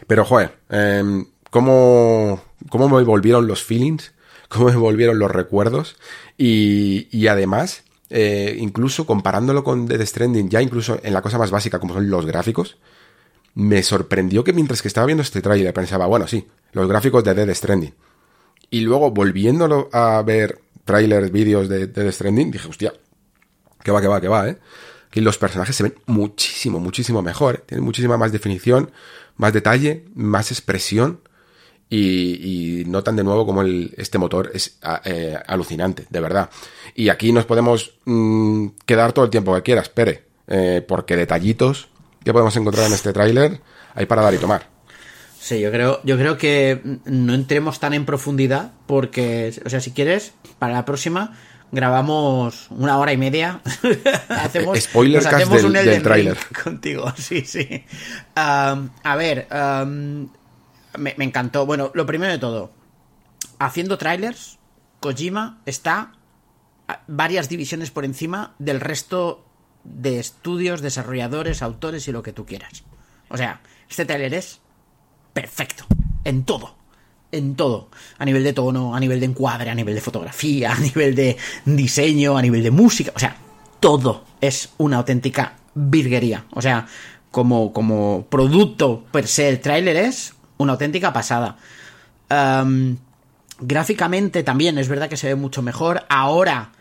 pero joder, eh, ¿cómo, ¿cómo me volvieron los feelings? [laughs] ¿Cómo me volvieron los recuerdos? Y, y además, eh, incluso comparándolo con Death Stranding, ya incluso en la cosa más básica como son los gráficos, me sorprendió que mientras que estaba viendo este tráiler pensaba, bueno, sí, los gráficos de Death Stranding. Y luego volviéndolo a ver trailers, vídeos de Death Stranding, dije, hostia, que va, que va, que va, ¿eh? Que los personajes se ven muchísimo, muchísimo mejor. ¿eh? Tienen muchísima más definición, más detalle, más expresión. Y, y notan de nuevo como el, este motor es eh, alucinante, de verdad. Y aquí nos podemos mm, quedar todo el tiempo que quieras, espere. eh, porque detallitos que podemos encontrar en este tráiler hay para dar y tomar. Sí, yo creo, yo creo que no entremos tan en profundidad porque, o sea, si quieres, para la próxima grabamos una hora y media. [laughs] hacemos, spoiler cast hacemos del- un del tráiler. [laughs] contigo, sí, sí. A ver, me, me encantó. Bueno, lo primero de todo, haciendo trailers, Kojima está varias divisiones por encima del resto de estudios, desarrolladores, autores y lo que tú quieras. O sea, este trailer es perfecto. En todo. En todo. A nivel de tono, a nivel de encuadre, a nivel de fotografía, a nivel de diseño, a nivel de música. O sea, todo es una auténtica virguería. O sea, como, como producto per se, el tráiler es una auténtica pasada. Am, gráficamente también es verdad que se ve mucho mejor. Ahora,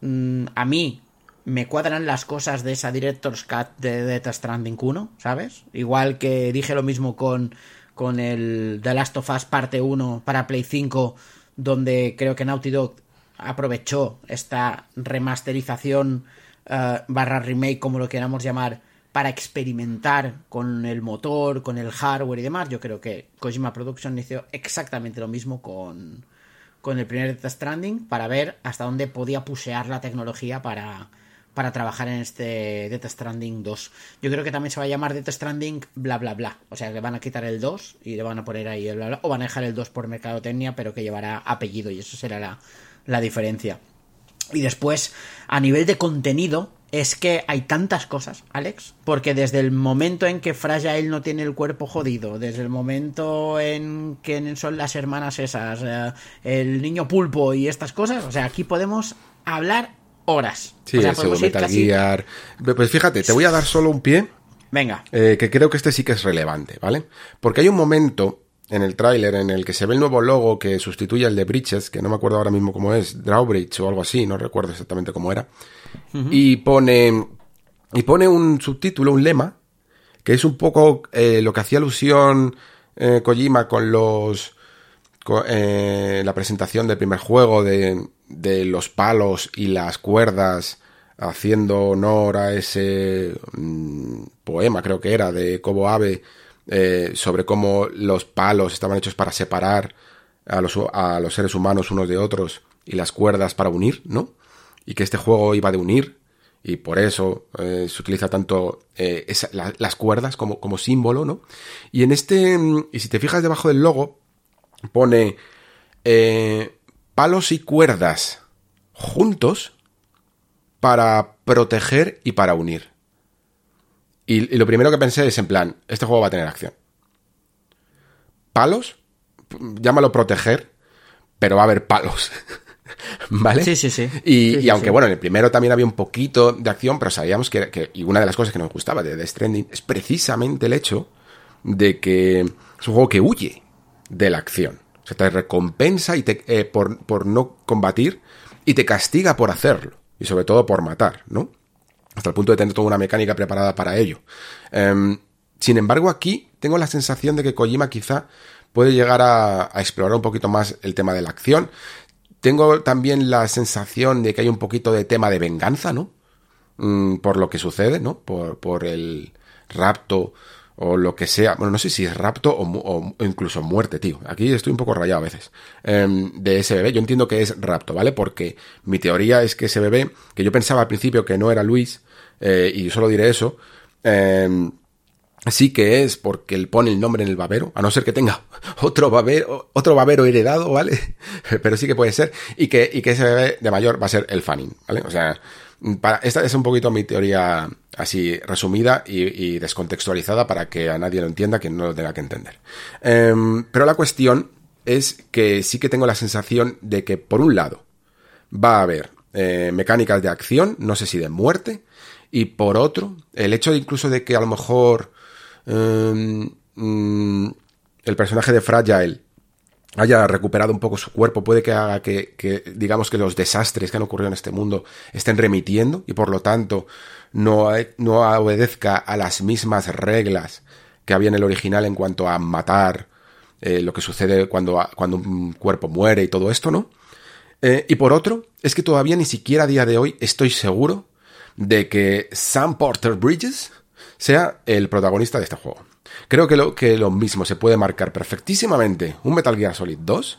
mm, a mí me cuadran las cosas de esa Director's Cut de Death Stranding 1, ¿sabes? Igual que dije lo mismo con, con el The Last of Us parte 1 para Play 5, donde creo que Naughty Dog aprovechó esta remasterización eh, barra remake, como lo queramos llamar, para experimentar con el motor, con el hardware y demás. Yo creo que Kojima Production hizo exactamente lo mismo con, con el primer Death Stranding para ver hasta dónde podía pusear la tecnología para, para trabajar en este Death Stranding 2. Yo creo que también se va a llamar Death Stranding bla bla bla. O sea, le van a quitar el 2 y le van a poner ahí el bla bla. O van a dejar el 2 por mercadotecnia, pero que llevará apellido y eso será la, la diferencia. Y después, a nivel de contenido, es que hay tantas cosas, Alex, porque desde el momento en que Fragile no tiene el cuerpo jodido, desde el momento en que son las hermanas esas, eh, el niño pulpo y estas cosas, o sea, aquí podemos hablar horas. Sí, o sea, Metal casi- Gear. Pues fíjate, te voy a dar solo un pie, Venga, eh, que creo que este sí que es relevante, ¿vale? Porque hay un momento en el tráiler en el que se ve el nuevo logo que sustituye al de Bridges, que no me acuerdo ahora mismo cómo es, Drawbridge o algo así, no recuerdo exactamente cómo era. Y pone. Y pone un subtítulo, un lema, que es un poco eh, lo que hacía alusión eh, Kojima con los. Eh, la presentación del primer juego de, de los palos y las cuerdas haciendo honor a ese mm, poema, creo que era, de Kobo Abe, eh, sobre cómo los palos estaban hechos para separar a los, a los seres humanos unos de otros y las cuerdas para unir, ¿no? Y que este juego iba de unir y por eso eh, se utiliza tanto las cuerdas como, como símbolo, ¿no? Y en este, mm, y si te fijas debajo del logo, pone eh, palos y cuerdas juntos para proteger y para unir. Y, y lo primero que pensé es en plan, este juego va a tener acción. Palos, llámalo proteger, pero va a haber palos. [laughs] ¿Vale? Sí, sí, sí. Y, Sí, y sí, aunque sí. bueno, en el primero también había un poquito de acción, pero sabíamos que, que- y una de las cosas que nos gustaba de The Stranding es precisamente el hecho de que es un juego que huye de la acción. O sea, te recompensa y te, eh, por, por no combatir y te castiga por hacerlo. Y sobre todo por matar, ¿no? Hasta el punto de tener toda una mecánica preparada para ello. Em, sin embargo, aquí tengo la sensación de que Kojima quizá puede llegar a, a explorar un poquito más el tema de la acción. Tengo también la sensación de que hay un poquito de tema de venganza, ¿no? Mm, por lo que sucede, ¿no? Por, por el rapto o lo que sea. Bueno, no sé si es rapto o, incluso muerte, tío. Aquí estoy un poco rayado a veces. Em, de ese bebé. Yo entiendo que es rapto, ¿vale? Porque mi teoría es que ese bebé, que yo pensaba al principio que no era Luis, eh, y solo diré eso, em, sí que es porque él pone el nombre en el babero, a no ser que tenga [laughs] otro babero, otro babero heredado, ¿vale? [laughs] Pero sí que puede ser, y que, y que ese bebé de mayor va a ser el Fanning, ¿vale? O sea, esta es un poquito mi teoría así resumida y, descontextualizada para que a nadie lo entienda, que no lo tenga que entender. Em, pero la cuestión es que sí que tengo la sensación de que, por un lado, va a haber eh, mecánicas de acción, no sé si de muerte, y por otro, el hecho incluso de que a lo mejor eh, mm, el personaje de Fragile haya recuperado un poco su cuerpo, puede que haga que, digamos que los desastres que han ocurrido en este mundo estén remitiendo y por lo tanto no, no obedezca a las mismas reglas que había en el original en cuanto a matar eh, lo que sucede cuando, cuando un cuerpo muere y todo esto, ¿no? Eh, y por otro, es que todavía ni siquiera a día de hoy estoy seguro de que Sam Porter Bridges sea el protagonista de este juego. Creo que lo, que lo mismo se puede marcar perfectísimamente un Metal Gear Solid 2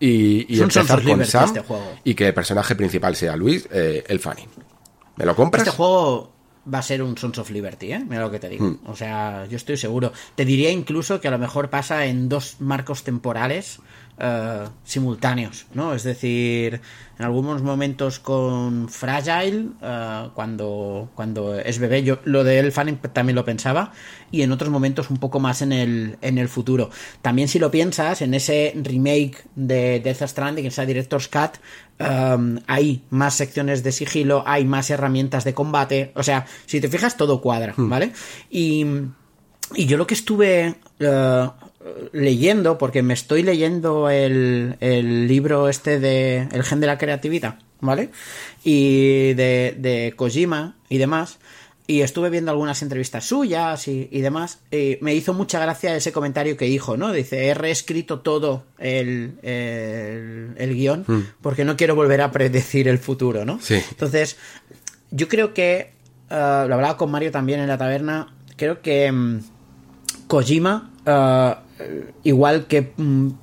y, empezar con Sam este y que el personaje principal sea Luis, eh, el Fanny. ¿Me lo compras? Este juego va a ser un Sons of Liberty, ¿eh? Mira lo que te digo. O sea, yo estoy seguro. Te diría incluso que a lo mejor pasa en dos marcos temporales eh, simultáneos, ¿no? Es decir, en algunos momentos con Fragile, eh, cuando, cuando es bebé, yo lo de El Fanning también lo pensaba, y en otros momentos un poco más en el, en el futuro. También si lo piensas, en ese remake de Death Stranding, esa Director's Cut, um, hay más secciones de sigilo, hay más herramientas de combate, o sea, si te fijas todo cuadra, ¿vale? Y, y yo lo que estuve eh, leyendo, porque me estoy leyendo el, el libro este de El gen de la creatividad, ¿vale? Y de, de Kojima y demás. Y estuve viendo algunas entrevistas suyas y, demás. Y me hizo mucha gracia ese comentario que dijo, ¿no? Dice, he reescrito todo el, el, guion hmm. porque no quiero volver a predecir el futuro, ¿no? Sí. Entonces, yo creo que, uh, lo hablaba con Mario también en la taberna, creo que um, Kojima, uh, igual que um,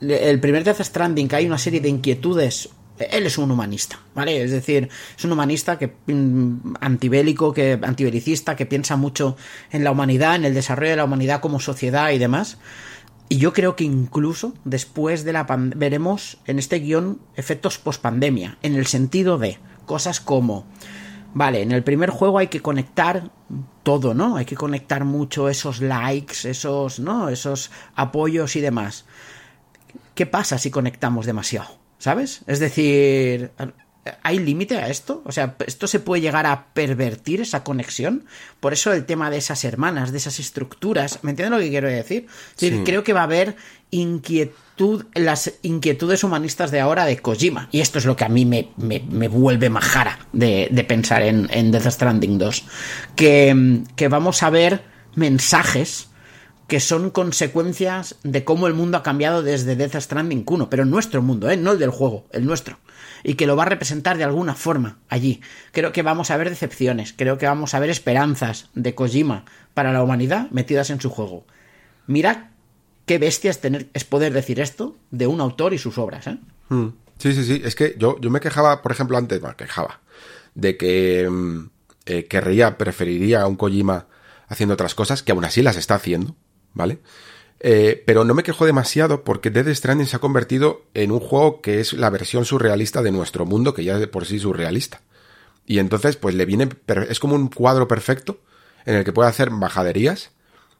el primer Death Stranding, que hay una serie de inquietudes él es un humanista, ¿vale? Es decir, es un humanista que mm, antibélico, que antibelicista, que piensa mucho en la humanidad, en el desarrollo de la humanidad como sociedad y demás. Y yo creo que incluso después de la pandemia veremos en este guion efectos post-pandemia, en el sentido de cosas como, vale, en el primer juego hay que conectar todo, ¿no? Hay que conectar mucho esos likes, esos, ¿no? Esos apoyos y demás. ¿Qué pasa si conectamos demasiado? ¿Sabes? Es decir, ¿hay límite a esto? O sea, ¿esto se puede llegar a pervertir esa conexión? Por eso el tema de esas hermanas, de esas estructuras, ¿me entiendes lo que quiero decir? creo que va a haber inquietud, las inquietudes humanistas de ahora de Kojima. Y esto es lo que a mí me, vuelve majara de, de pensar en, en, Death Stranding 2. Que, que vamos a ver mensajes que son consecuencias de cómo el mundo ha cambiado desde Death Stranding 1, pero nuestro mundo, ¿eh? no el del juego, el nuestro. Y que lo va a representar de alguna forma allí. Creo que vamos a ver decepciones, creo que vamos a ver esperanzas de Kojima para la humanidad metidas en su juego. Mira qué bestia es, tener, es poder decir esto de un autor y sus obras. ¿eh? Hmm. Sí, sí, sí. Es que yo, yo me quejaba, por ejemplo, antes, me quejaba, de que mm, eh, querría, preferiría a un Kojima haciendo otras cosas, que aún así las está haciendo ¿vale? Eh, pero no me quejo demasiado porque Dead Stranding se ha convertido en un juego que es la versión surrealista de nuestro mundo, que ya es de por sí surrealista. Y entonces, pues le viene, es como un cuadro perfecto en el que puede hacer bajaderías,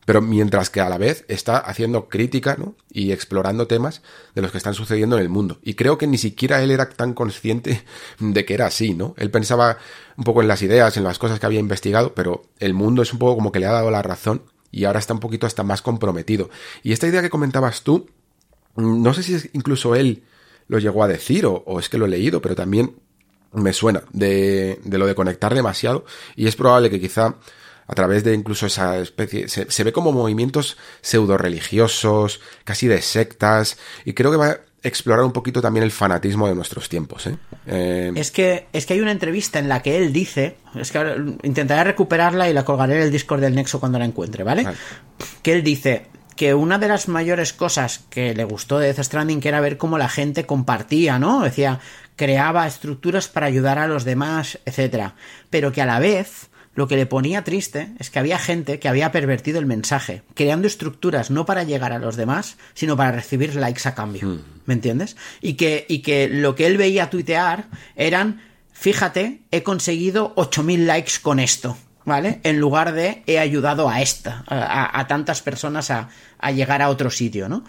pero mientras que a la vez está haciendo crítica, ¿no? Y explorando temas de los que están sucediendo en el mundo. Y creo que ni siquiera él era tan consciente [laughs] de que era así, ¿no? Él pensaba un poco en las ideas, en las cosas que había investigado, pero el mundo es un poco como que le ha dado la razón y ahora está un poquito hasta más comprometido. Y esta idea que comentabas tú, no sé si incluso él lo llegó a decir o, es que lo he leído, pero también me suena de, lo de conectar demasiado y es probable que quizá a través de incluso esa especie, se, se ve como movimientos pseudo religiosos, casi de sectas, y creo que va explorar un poquito también el fanatismo de nuestros tiempos. ¿eh? Eh, es, que, es que hay una entrevista en la que él dice, es que ahora intentaré recuperarla y la colgaré en el Discord del Nexo cuando la encuentre, ¿vale? Que él dice que una de las mayores cosas que le gustó de Death Stranding que era ver cómo la gente compartía, ¿no? Decía, creaba estructuras para ayudar a los demás, etcétera, pero que a la vez lo que le ponía triste es que había gente que había pervertido el mensaje, creando estructuras no para llegar a los demás, sino para recibir likes a cambio. Hmm. ¿Me entiendes? Y que, y que lo que él veía tuitear eran, fíjate, he conseguido 8.000 likes con esto. ¿Vale? En lugar de he ayudado a esta, a, tantas personas a, a, llegar a otro sitio, ¿no?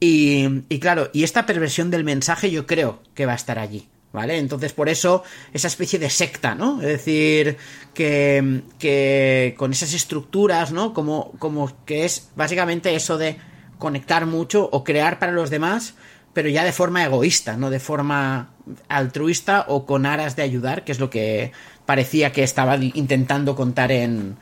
Y, y claro, y esta perversión del mensaje yo creo que va a estar allí. ¿Vale? Entonces, por eso, esa especie de secta, ¿no? Es decir, que, que con esas estructuras, ¿no? Como, como que es básicamente eso de conectar mucho o crear para los demás, pero ya de forma egoísta, no de forma altruista o con aras de ayudar, que es lo que parecía que estaba intentando contar en,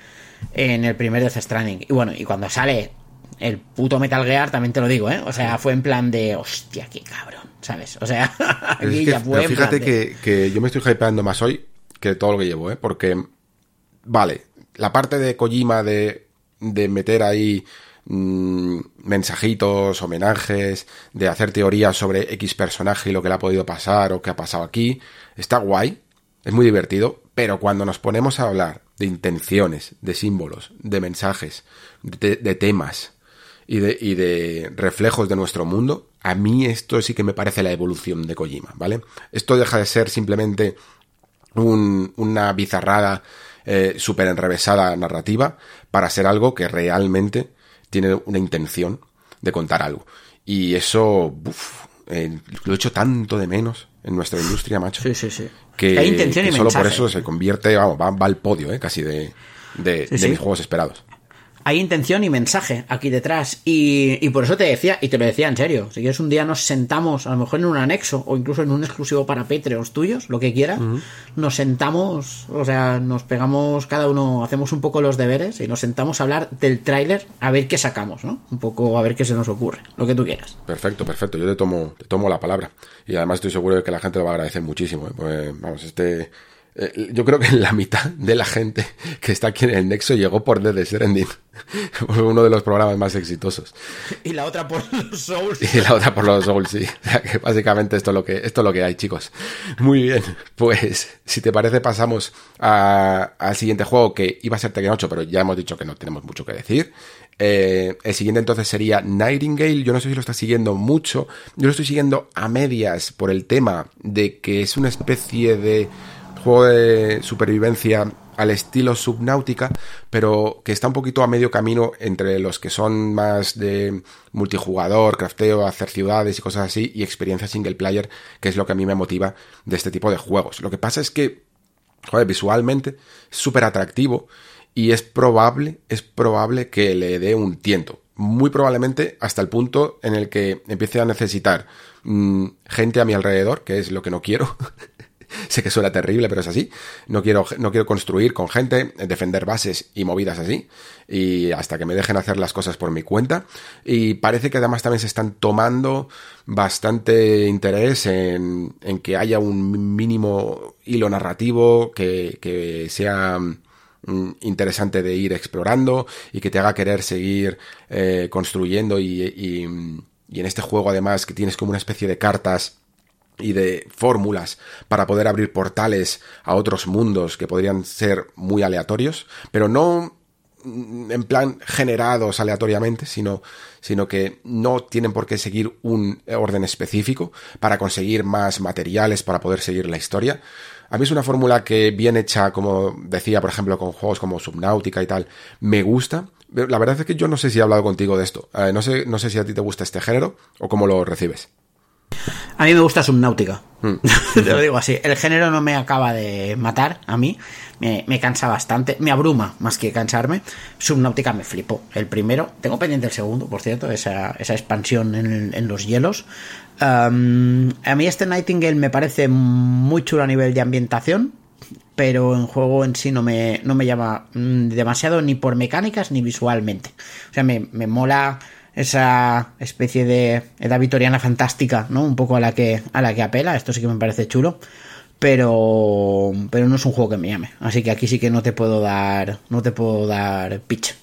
en el primer Death Stranding. Y bueno, y cuando sale el puto Metal Gear, también te lo digo, ¿eh? O sea, fue en plan de, hostia, qué cabrón. ¿Sabes? O sea, [laughs] fíjate que, yo me estoy hypeando más hoy que todo lo que llevo, ¿eh? Porque, vale, la parte de Kojima de, de meter ahí mm, mensajitos, homenajes, de hacer teorías sobre X personaje y lo que le ha podido pasar o qué ha pasado aquí, está guay, es muy divertido, pero cuando nos ponemos a hablar de intenciones, de símbolos, de mensajes, de temas, y de, y de reflejos de nuestro mundo, a mí esto sí que me parece la evolución de Kojima, ¿vale? Esto deja de ser simplemente una bizarrada eh, súper enrevesada narrativa para ser algo que realmente tiene una intención de contar algo. Y eso, eh, lo he hecho tanto de menos en nuestra industria, macho. Sí, sí, sí. Que, Hay intención y solo por eso se convierte, vamos, va, al podio, eh, casi de, de mis juegos esperados. Hay intención y mensaje aquí detrás. Y, por eso te decía, y te lo decía en serio, si quieres un día nos sentamos, a lo mejor en un anexo o incluso en un exclusivo para Patreons tuyos, lo que quieras, nos sentamos, o sea, nos pegamos cada uno, hacemos un poco los deberes y nos sentamos a hablar del tráiler a ver qué sacamos, ¿no? Un poco a ver qué se nos ocurre, lo que tú quieras. Perfecto, perfecto, yo te tomo, te tomo la palabra. Y además estoy seguro de que la gente lo va a agradecer muchísimo. ¿eh? Pues, vamos, este eh, yo creo que la mitad de la gente que está aquí en el Nexo llegó por Dead Stranding. [laughs] Uno de los programas más exitosos. Y la otra por los Souls. [laughs] Y la otra por los Souls, sí. que básicamente esto es lo que, esto es lo que hay, chicos. Muy bien. Pues, si te parece, pasamos al siguiente juego que iba a ser Tekken 8, pero ya hemos dicho que no tenemos mucho que decir. Eh, el siguiente entonces sería Nightingale. Yo no sé si lo está siguiendo mucho. Yo lo estoy siguiendo a medias por el tema de que es una especie de juego de supervivencia al estilo subnáutica, pero que está un poquito a medio camino entre los que son más de multijugador, crafteo, hacer ciudades y cosas así, y experiencia single player, que es lo que a mí me motiva de este tipo de juegos. Lo que pasa es que, joder, visualmente es súper atractivo y es probable, es probable que le dé un tiento. Muy probablemente hasta el punto en el que empiece a necesitar mm, gente a mi alrededor, que es lo que no quiero, [laughs] [laughs] sé que suena terrible, pero es así. No quiero, no quiero construir con gente, defender bases y movidas así. Y hasta que me dejen hacer las cosas por mi cuenta. Y parece que además también se están tomando bastante interés en, en que haya un mínimo hilo narrativo que, que sea mm, interesante de ir explorando y que te haga querer seguir eh, construyendo y, y, y, en este juego además que tienes como una especie de cartas y de fórmulas para poder abrir portales a otros mundos que podrían ser muy aleatorios, pero no en plan generados aleatoriamente, sino, sino que no tienen por qué seguir un orden específico para conseguir más materiales para poder seguir la historia. A mí es una fórmula que bien hecha, como decía, por ejemplo, con juegos como Subnautica y tal, me gusta. La verdad es que yo no sé si he hablado contigo de esto. Eh, no, sé, no sé si a ti te gusta este género o cómo lo recibes. A mí me gusta Subnáutica. Hmm. [laughs] Te lo digo así. El género no me acaba de matar a mí. Me, cansa bastante. Me abruma más que cansarme. Subnáutica me flipo. El primero. Tengo pendiente el segundo, por cierto. Esa, expansión en, los hielos. a mí este Nightingale me parece muy chulo a nivel de ambientación. Pero en juego en sí no me, no me llama mm, demasiado ni por mecánicas ni visualmente. O sea, me, me mola esa especie de edad victoriana fantástica, ¿no? Un poco a la que a la que apela, esto sí que me parece chulo, pero pero no es un juego que me llame, así que aquí sí que no te puedo dar no te puedo dar pitch.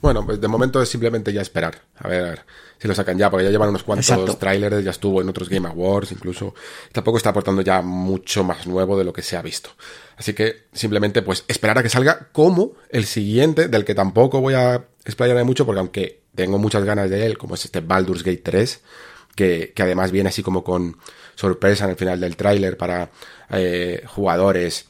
Bueno, pues de momento es simplemente ya esperar, a ver, si lo sacan ya, porque ya llevan unos cuantos trailers, ya estuvo en otros Game Awards, incluso tampoco está aportando ya mucho más nuevo de lo que se ha visto. Así que simplemente pues esperar a que salga como el siguiente, del que tampoco voy a explayarme mucho, porque aunque tengo muchas ganas de él, como es este Baldur's Gate 3, que, además viene así como con sorpresa en el final del tráiler para eh, jugadores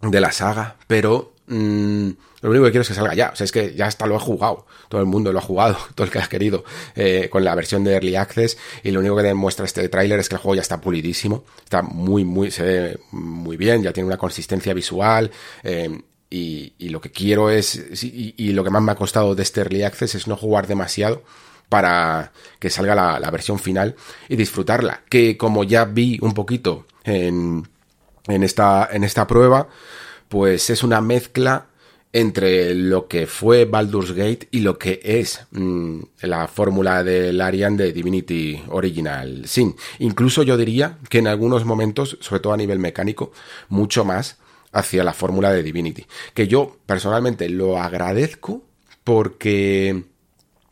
de la saga, pero mm, lo único que quiero es que salga ya, o sea, es que ya hasta lo he jugado, todo el mundo lo ha jugado, [laughs] todo el que ha querido, eh, con la versión de Early Access, y lo único que demuestra este tráiler es que el juego ya está pulidísimo, está muy, muy, se ve muy bien, ya tiene una consistencia visual, eh, y, lo que quiero es, y, lo que más me ha costado de este Early Access es no jugar demasiado para que salga la, versión final y disfrutarla. Que como ya vi un poquito en, en, esta, en esta prueba, pues es una mezcla entre lo que fue Baldur's Gate y lo que es mm, la fórmula del Arian de Divinity Original Sin. Incluso yo diría que en algunos momentos, sobre todo a nivel mecánico, mucho más hacia la fórmula de Divinity. Que yo personalmente lo agradezco porque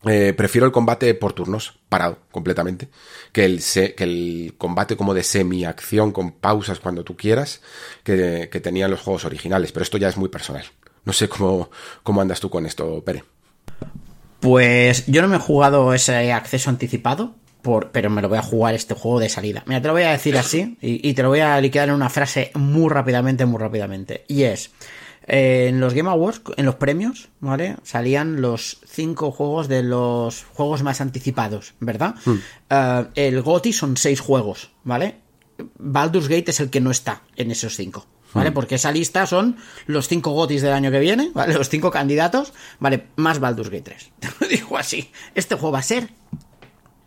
eh, prefiero el combate por turnos, parado completamente, que el, que el combate como de semi-acción con pausas cuando tú quieras, que, que, tenían los juegos originales. Pero esto ya es muy personal. No sé cómo, cómo andas tú con esto, Pere. Pues yo no me he jugado ese acceso anticipado, pero me lo voy a jugar este juego de salida. Mira, te lo voy a decir así y, te lo voy a liquidar en una frase muy rápidamente, muy rápidamente. Y es, eh, en los Game Awards, en los premios, ¿vale? Salían los cinco juegos de los juegos más anticipados, ¿verdad? Hmm. Eh, el GOTI son seis juegos, ¿vale? Baldur's Gate es el que no está en esos cinco. ¿Vale? Hmm. Porque esa lista son los cinco gotis del año que viene, ¿vale? Los cinco candidatos, ¿vale? Más Baldur's Gate 3. Te lo digo así. Este juego va a ser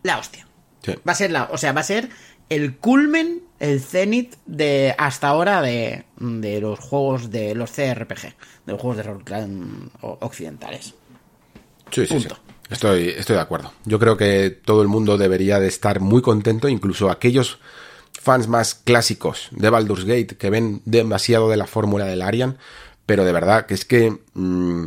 la hostia. Va a ser la, o sea, va a ser el culmen, el cenit de hasta ahora de, de los juegos de los CRPG, de los juegos de rol occidentales. Sí, sí, sí. Estoy, estoy de acuerdo. Yo creo que todo el mundo debería de estar muy contento, incluso aquellos fans más clásicos de Baldur's Gate que ven demasiado de la fórmula del Arian, pero de verdad que es que mm,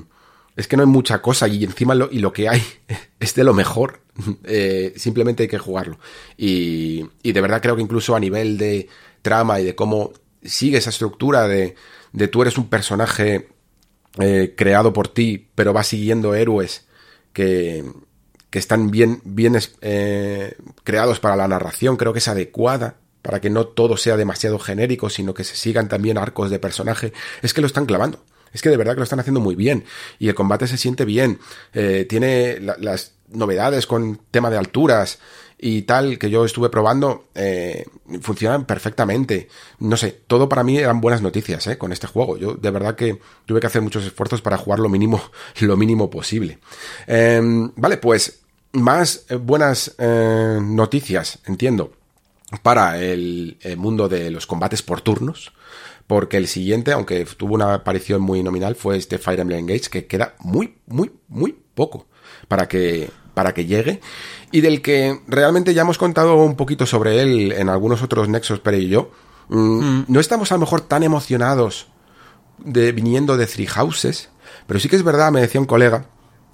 es que no hay mucha cosa y encima lo, y lo que hay [laughs] es de lo mejor. Eh, simplemente hay que jugarlo. Y, y de verdad creo que incluso a nivel de trama y de cómo sigue esa estructura de, de tú eres un personaje eh, creado por ti, pero va siguiendo héroes que, que están bien, bien eh, creados para la narración, creo que es adecuada para que no todo sea demasiado genérico, sino que se sigan también arcos de personaje, es que lo están clavando. Es que de verdad que lo están haciendo muy bien. Y el combate se siente bien. Eh, tiene las novedades con tema de alturas y tal que yo estuve probando eh, funcionan perfectamente. No sé, todo para mí eran buenas noticias eh, con este juego. Yo de verdad que tuve que hacer muchos esfuerzos para jugar lo mínimo, [laughs] lo mínimo posible. Em, vale, pues más eh, buenas noticias, entiendo para el, mundo de los combates por turnos, porque el siguiente, aunque tuvo una aparición muy nominal, fue este Fire Emblem Engage, que queda muy, muy, muy poco para que, para que llegue, y del que realmente ya hemos contado un poquito sobre él en algunos otros Nexos, pero y yo. Mm, mm. No estamos a lo mejor tan emocionados de viniendo de Three Houses, pero sí que es verdad, me decía un colega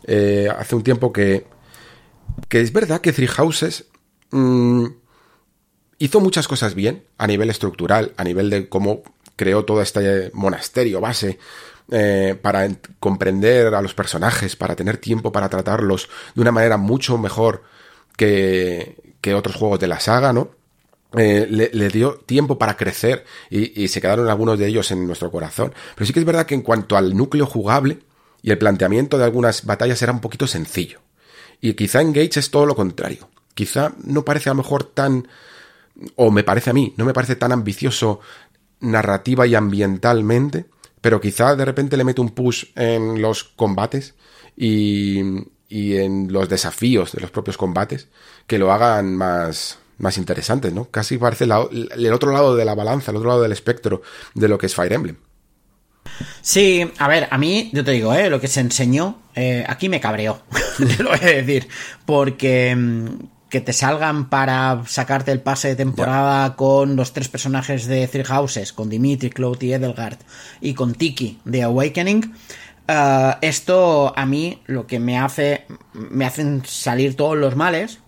eh, hace un tiempo que, que es verdad que Three Houses mm, hizo muchas cosas bien a nivel estructural, a nivel de cómo creó todo este monasterio base eh, para comprender a los personajes, para tener tiempo para tratarlos de una manera mucho mejor que, que otros juegos de la saga, ¿no? Eh, le, dio tiempo para crecer y, y, se quedaron algunos de ellos en nuestro corazón. Pero sí que es verdad que en cuanto al núcleo jugable y el planteamiento de algunas batallas era un poquito sencillo. Y quizá en Gage es todo lo contrario. Quizá no parece a lo mejor tan o me parece a mí, no me parece tan ambicioso narrativa y ambientalmente, pero quizá de repente le mete un push en los combates y, y en los desafíos de los propios combates que lo hagan más, más interesantes, ¿no? Casi parece el otro lado de la balanza, el otro lado del espectro de lo que es Fire Emblem. Sí, a ver, a mí, yo te digo, ¿eh? lo que se enseñó, eh, aquí me cabreó, [laughs] te lo voy a decir, porque mm, que te salgan para sacarte el pase de temporada con los tres personajes de Three Houses, con Dimitri, Cloud y Edelgard, y con Tiki de Awakening, eh, esto a mí lo que me hace, me hacen salir todos los males,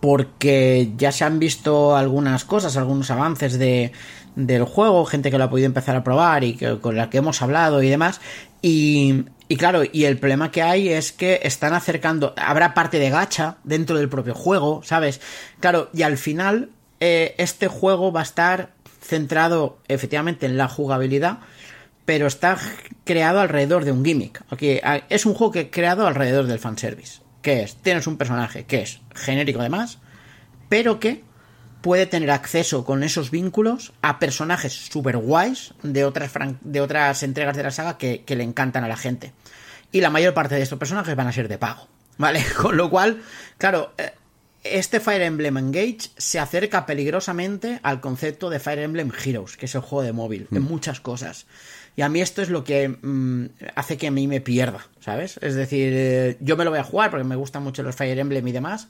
porque ya se han visto algunas cosas, algunos avances de, del juego, gente que lo ha podido empezar a probar y que, con la que hemos hablado y demás, y claro, y el problema que hay es que están acercando, habrá parte de gacha dentro del propio juego, ¿sabes? Claro, y al final eh, este juego va a estar centrado efectivamente en la jugabilidad, pero está creado alrededor de un gimmick. Aquí, es un juego que creado alrededor del fanservice. ¿Qué es? Tienes un personaje que es genérico además, pero que puede tener acceso con esos vínculos a personajes super guays de otras, de otras entregas de la saga que, le encantan a la gente. Y la mayor parte de estos personajes van a ser de pago. ¿Vale? [laughs] Con lo cual, claro, eh, este Fire Emblem Engage se acerca peligrosamente al concepto de Fire Emblem Heroes, que es el juego de móvil, en mm. muchas cosas. Y a mí esto es lo que mm, hace que a mí me pierda, ¿sabes? Es decir, eh, yo me lo voy a jugar porque me gustan mucho los Fire Emblem y demás,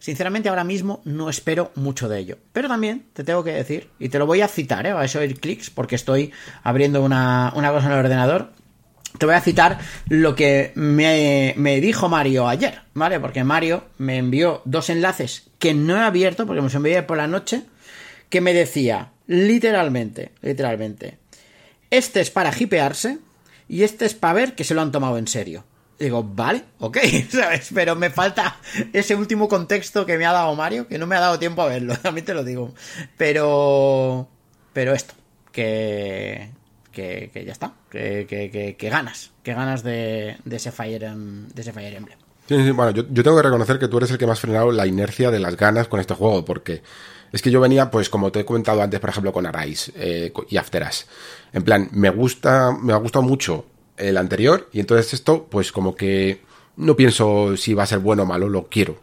Sinceramente ahora mismo no espero mucho de ello. Pero también te tengo que decir, y te lo voy a citar, ¿eh? a eso ir clics, porque estoy abriendo una, cosa en el ordenador. Te voy a citar lo que me, me, dijo Mario ayer, ¿vale? Porque Mario me envió dos enlaces que no he abierto, porque me los envié por la noche, que me decía, literalmente, literalmente, este es para hipearse y este es para ver que se lo han tomado en serio digo, vale, ok, [laughs] ¿sabes? Pero me falta ese último contexto que me ha dado Mario, que no me ha dado tiempo a verlo, [laughs] también te lo digo. Pero. Pero esto, que. Que, ya está, que, que, que, ganas, que ganas de, de, ese Fire, de ese Fire Emblem. bueno, yo, tengo que reconocer que tú eres el que más frenado la inercia de las ganas con este juego, porque es que yo venía, pues como te he comentado antes, por ejemplo, con Arise eh, y After Us. En plan, me gusta, me ha gustado mucho el anterior, y entonces esto, pues como que no pienso si va a ser bueno o malo, lo quiero.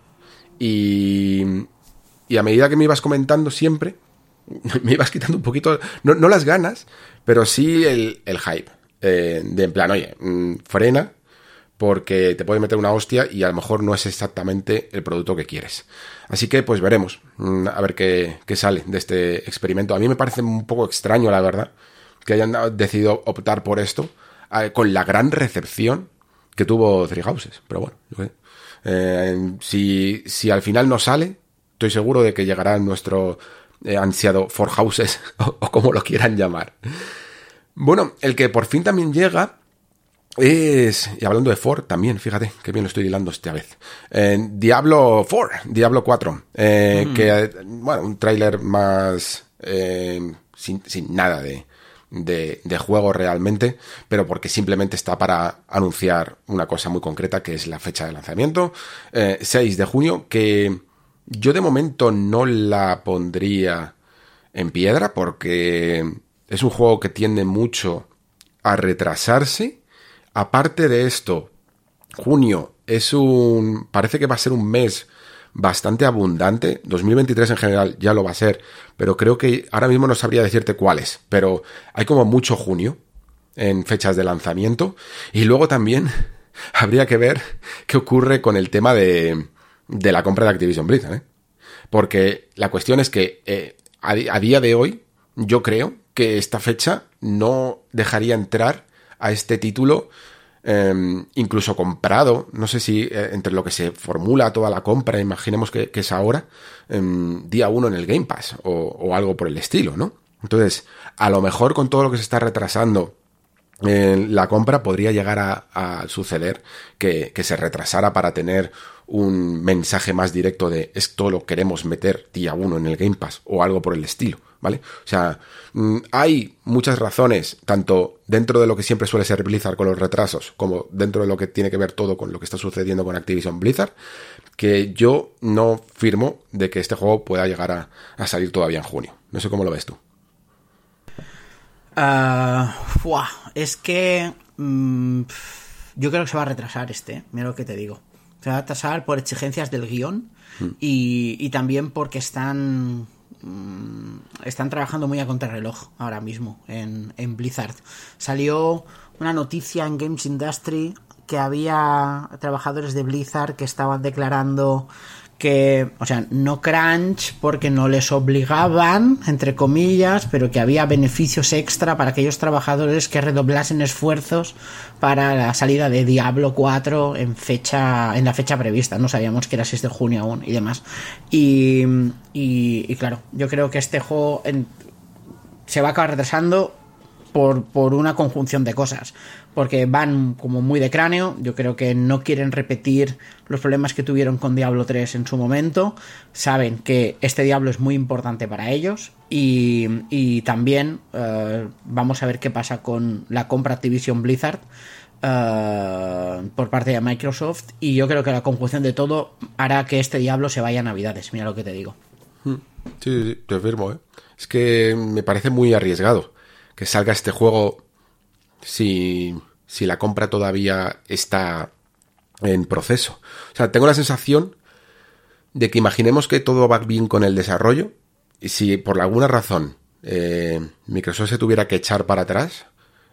Y, y a medida que me ibas comentando siempre, [laughs] me ibas quitando un poquito, no, las ganas, pero sí el, el hype. Eh, de en plan, oye, mm, frena, porque te puede meter una hostia y a lo mejor no es exactamente el producto que quieres. Así que pues veremos mm, a ver qué, sale de este experimento. A mí me parece un poco extraño, la verdad, que hayan decidido optar por esto eh, con la gran recepción que tuvo Three Houses. Pero bueno, eh, si, si al final no sale, estoy seguro de que llegará nuestro eh, ansiado Four Houses [laughs] o, o como lo quieran llamar. Bueno, el que por fin también llega es, y hablando de Ford también, fíjate, que bien lo estoy hilando esta vez. Diablo 4, Diablo 4, eh, mm. que, bueno, un tráiler más eh, sin, nada de, de, juego realmente, pero porque simplemente está para anunciar una cosa muy concreta, que es la fecha de lanzamiento, 6 eh, de junio, que yo de momento no la pondría en piedra, porque es un juego que tiende mucho a retrasarse Aparte de esto, junio es un. parece que va a ser un mes bastante abundante. 2023 en general ya lo va a ser, pero creo que ahora mismo no sabría decirte cuáles. Pero hay como mucho junio en fechas de lanzamiento. Y luego también [laughs] habría que ver qué ocurre con el tema de, de la compra de Activision Blizzard. ¿eh? Porque la cuestión es que eh, a día de hoy yo creo que esta fecha no dejaría entrar a este título em, incluso comprado, no sé si eh, entre lo que se formula toda la compra, imaginemos que, es ahora, em, día uno en el Game Pass o, algo por el estilo, ¿no? Entonces, a lo mejor con todo lo que se está retrasando la compra podría llegar a, suceder que, que, se retrasara para tener un mensaje más directo de esto lo queremos meter día uno en el Game Pass o algo por el estilo. ¿Vale? O sea, mm, hay muchas razones, tanto dentro de lo que siempre suele ser Blizzard con los retrasos, como dentro de lo que tiene que ver todo con lo que está sucediendo con Activision Blizzard, que yo no firmo de que este juego pueda llegar a, salir todavía en junio. No sé cómo lo ves tú. Uh, es que mm, yo creo que se va a retrasar este, mira lo que te digo. Se va a retrasar por exigencias del guion y, y también porque están Mm, están trabajando muy a contrarreloj ahora mismo en, en Blizzard. Salió una noticia en Games Industry que había trabajadores de Blizzard que estaban declarando que, o sea, no crunch porque no les obligaban, entre comillas, pero que había beneficios extra para aquellos trabajadores que redoblasen esfuerzos para la salida de Diablo 4 en fecha, en la fecha prevista. No sabíamos que era 6 de junio aún y demás. Y, y, claro, yo creo que este juego se va a acabar retrasando por, por, una conjunción de cosas porque van como muy de cráneo. Yo creo que no quieren repetir los problemas que tuvieron con Diablo 3 en su momento. Saben que este Diablo es muy importante para ellos. Y, también eh, vamos a ver qué pasa con la compra Activision Blizzard. Eh, por parte de Microsoft y yo creo que la conjunción de todo hará que este diablo se vaya a navidades mira lo que te digo hmm. sí, sí, te afirmo ¿eh? es que me parece muy arriesgado que salga este juego si si la compra todavía está en proceso. O sea, tengo la sensación de que imaginemos que todo va bien con el desarrollo y si por alguna razón eh, Microsoft se tuviera que echar para atrás,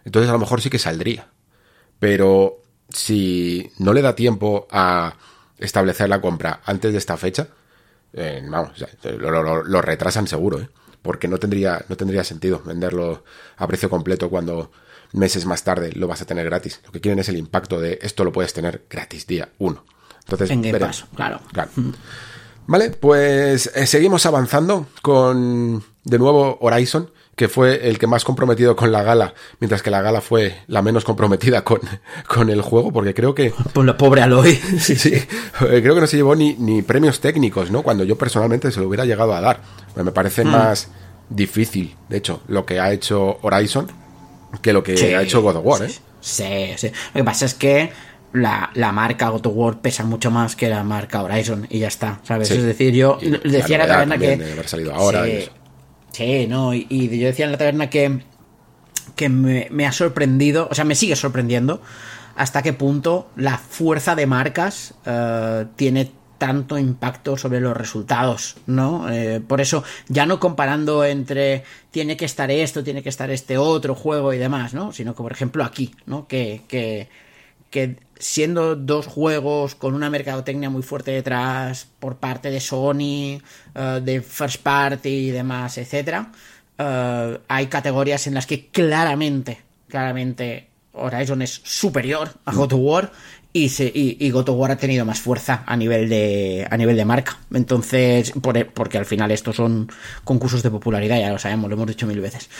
entonces a lo mejor sí que saldría. Pero si no le da tiempo a establecer la compra antes de esta fecha, eh, vamos, lo, retrasan seguro, ¿eh? Porque no tendría, no tendría sentido venderlo a precio completo cuando meses más tarde lo vas a tener gratis. Lo que quieren es el impacto de esto lo puedes tener gratis día uno. Entonces, en Game claro. Vale, pues eh, seguimos avanzando con de nuevo Horizon, que fue el que más comprometido con la gala, mientras que la gala fue la menos comprometida con, [laughs] con el juego, porque creo que... Por la pobre Aloy. [laughs] sí, sí. Creo que no se llevó ni, ni premios técnicos, ¿no? Cuando yo personalmente se lo hubiera llegado a dar. Me parece mm. más difícil, de hecho, lo que ha hecho Horizon que lo que ha hecho God of War, ¿eh? Sí, sí. Lo que pasa es que la, la, marca God of War pesa mucho más que la marca Horizon y ya está, ¿sabes? Es decir, yo decía en la taberna que... haber salido ahora sí, sí, no, y, y, yo decía en la taberna que, que me, me, ha sorprendido, o sea, me sigue sorprendiendo hasta qué punto la fuerza de marcas uh, tiene tanto impacto sobre los resultados, ¿no? Eh, por eso, ya no comparando entre tiene que estar esto, tiene que estar este otro juego y demás, ¿no? Sino que, por ejemplo, aquí, ¿no? Que, que, que siendo dos juegos con una mercadotecnia muy fuerte detrás por parte de Sony, uh, de First Party y demás, etcétera, uh, hay categorías en las que claramente, claramente Horizon es superior a God of War y, se, y, y, God of War ha tenido más fuerza a nivel de, a nivel de marca. Entonces, por, porque al final estos son concursos de popularidad, ya lo sabemos, lo hemos dicho mil veces.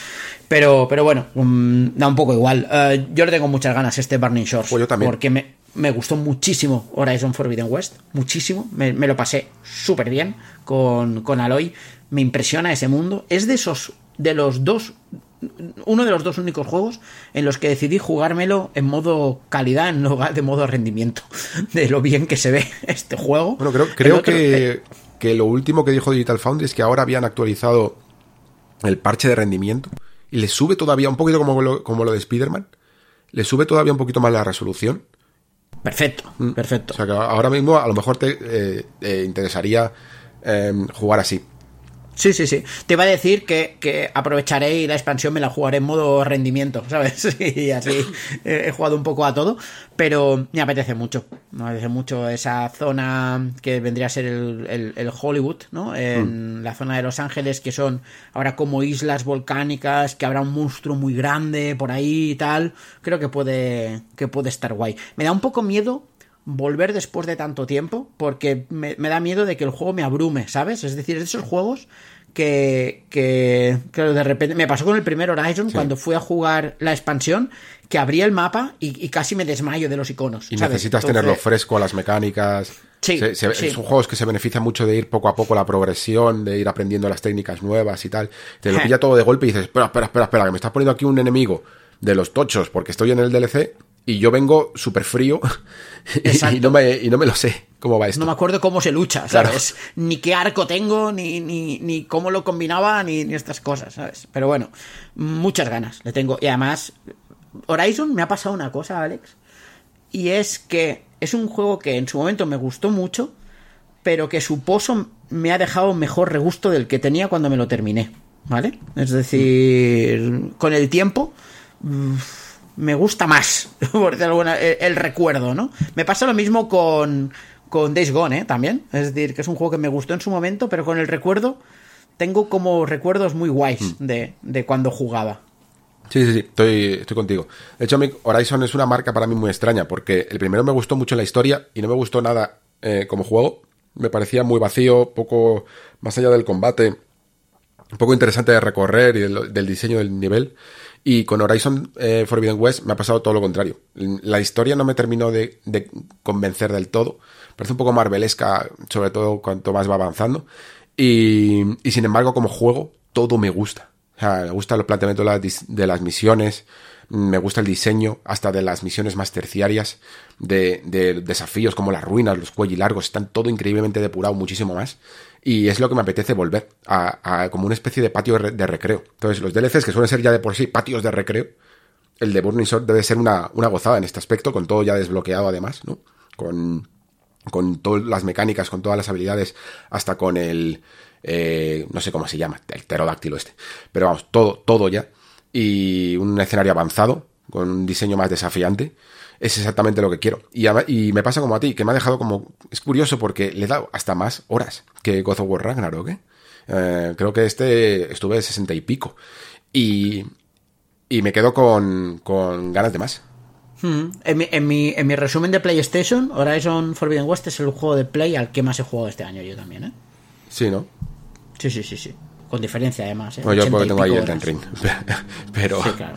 Pero, pero bueno, um, da un poco igual. Uh, yo le tengo muchas ganas a este Burning Shores. Pues yo también. Porque me, me gustó muchísimo Horizon Forbidden West, muchísimo. Me, me lo pasé súper bien con, con Aloy. Me impresiona ese mundo. Es de esos, de los dos uno de los dos únicos juegos en los que decidí jugármelo en modo calidad en lugar de modo rendimiento. De lo bien que se ve este juego. Bueno, creo, creo otro, que, eh, que, lo último que dijo Digital Foundry es que ahora habían actualizado el parche de rendimiento y le sube todavía un poquito como lo, como lo de Spider-Man. Le sube todavía un poquito más la resolución. Perfecto, perfecto. O sea que ahora mismo a lo mejor te eh, interesaría eh, jugar así. Sí, sí, sí. Te iba a decir que, que, aprovecharé y la expansión me la jugaré en modo rendimiento, [laughs] ¿sabes? [laughs] Y así [laughs] he jugado un poco a todo, pero me apetece mucho. Me apetece mucho esa zona que vendría a ser el, el, el Hollywood, ¿no? En mm. la zona de Los Ángeles, que son ahora como islas volcánicas, que habrá un monstruo muy grande por ahí y tal. Creo que puede, que puede estar guay. Me da un poco miedo volver después de tanto tiempo, porque me, me, da miedo de que el juego me abrume, ¿sabes? Es decir, es de esos juegos que, que, que de repente me pasó con el primer Horizon sí. cuando fui a jugar la expansión, que abría el mapa y, y casi me desmayo de los iconos. Y ¿sabes? necesitas Entonces, tenerlo fresco a las mecánicas. Sí, se, se, sí. Son juegos que se benefician mucho de ir poco a poco la progresión, de ir aprendiendo las técnicas nuevas y tal. Te lo [laughs] pilla todo de golpe y dices, espera, espera, espera, espera, que me estás poniendo aquí un enemigo de los tochos porque estoy en el DLC y yo vengo súper frío y, no me, y no me lo sé cómo va esto. No me acuerdo cómo se lucha, ¿sabes? Claro. Ni qué arco tengo, ni, ni, ni cómo lo combinaba, ni, ni, estas cosas, ¿sabes? Pero bueno, muchas ganas le tengo. Y además, Horizon me ha pasado una cosa, Alex, y es que es un juego que en su momento me gustó mucho, pero que su pozo me ha dejado mejor regusto del que tenía cuando me lo terminé, ¿vale? Es decir, con el tiempo me gusta más, [laughs] por alguna, el, el, recuerdo, ¿no? Me pasa lo mismo con, con Days Gone, ¿eh? También. Es decir, que es un juego que me gustó en su momento, pero con el recuerdo tengo como recuerdos muy guays mm. de, de, cuando jugaba. Sí, sí, sí, estoy, estoy contigo. De hecho, Horizon es una marca para mí muy extraña, porque el primero me gustó mucho la historia y no me gustó nada eh, como juego. Me parecía muy vacío, poco más allá del combate, un poco interesante de recorrer y del, del diseño del nivel. Y con Horizon eh, Forbidden West me ha pasado todo lo contrario. La historia no me terminó de, convencer del todo. Parece un poco marvelesca, sobre todo cuanto más va avanzando. Y, y sin embargo, como juego, todo me gusta. Me gusta el planteamiento de las, misiones, me gusta el diseño, hasta de las misiones más terciarias, de, de desafíos como las ruinas, los cuellos están todo increíblemente depurado, muchísimo más. Y es lo que me apetece volver a, como una especie de patio de, de, recreo. Entonces, los DLCs que suelen ser ya de por sí patios de recreo, el de Burning Sword debe ser una, una gozada en este aspecto, con todo ya desbloqueado además, ¿no? Con, con todas las mecánicas, con todas las habilidades, hasta con el, eh, no sé cómo se llama, el pterodáctilo este. Pero vamos, todo, todo ya. Y un escenario avanzado, con un diseño más desafiante es exactamente lo que quiero. Y, y, me pasa como a ti, que me ha dejado como... Es curioso porque le he dado hasta más horas que God of War Ragnarok, ¿eh? Eh, creo que este estuve de 60 y pico. Y, y me quedo con, con ganas de más. Hmm. En, mi, en, mi, en mi resumen de PlayStation, Horizon Forbidden West es el juego de Play al que más he jugado este año yo también, ¿eh? Sí, ¿no? Sí, sí, sí, sí. Con diferencia además, ¿eh? Bueno, yo porque tengo ahí el Ring. [laughs] Pero... Sí, claro.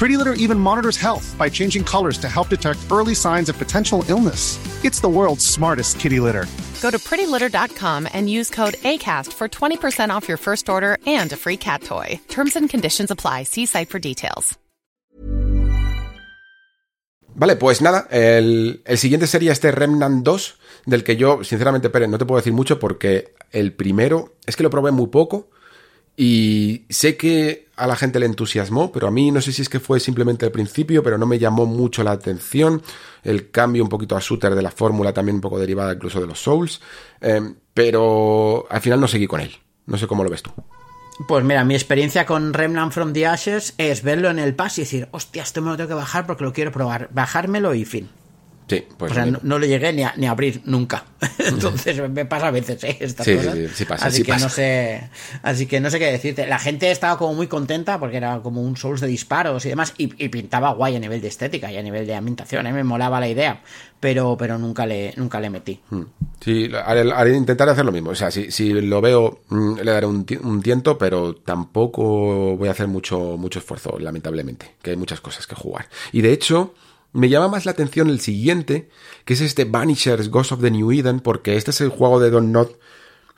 Pretty Litter even monitors health by changing colors to help detect early signs of potential illness. It's the world's smartest kitty litter. Go to prettylitter.com and use code ACAST for 20% off your first order and a free cat toy. Terms and conditions apply. See site for details. Vale, pues nada, el, el siguiente sería este Remnant 2, del que yo, sinceramente, Pérez, no te puedo decir mucho porque el primero es que lo probé muy poco y sé que a la gente le entusiasmó, pero a mí no sé si es que fue simplemente el principio, pero no me llamó mucho la atención. El cambio un poquito a shooter de la fórmula, también un poco derivada incluso de los Souls. Eh, pero al final no seguí con él. No sé cómo lo ves tú. Pues mira, mi experiencia con Remnant from the Ashes es verlo en el pass y decir, hostia, esto me lo tengo que bajar porque lo quiero probar. Bajármelo y fin. Sí, pues. O sea, no, no lo llegué ni a, ni a abrir nunca. [laughs] Entonces me pasa a veces, ¿eh? Estas Sí, cosas. sí, sí pasa, así sí que pasa. no sé. Así que no sé qué decirte. La gente estaba como muy contenta porque era como un Souls de disparos y demás. Y, y pintaba guay a nivel de estética y a nivel de ambientación, ¿eh? Me molaba la idea. Pero, pero nunca le, nunca le metí. Mm. Sí, haré, haré- intentaré hacer lo mismo. O sea, si, si lo veo, mm, le daré un, un tiento, pero tampoco voy a hacer mucho, mucho esfuerzo, lamentablemente, que hay muchas cosas que jugar. Y de hecho, me llama más la atención el siguiente, que es este Vanishers Ghost of the New Eden, porque este es el juego de Don Not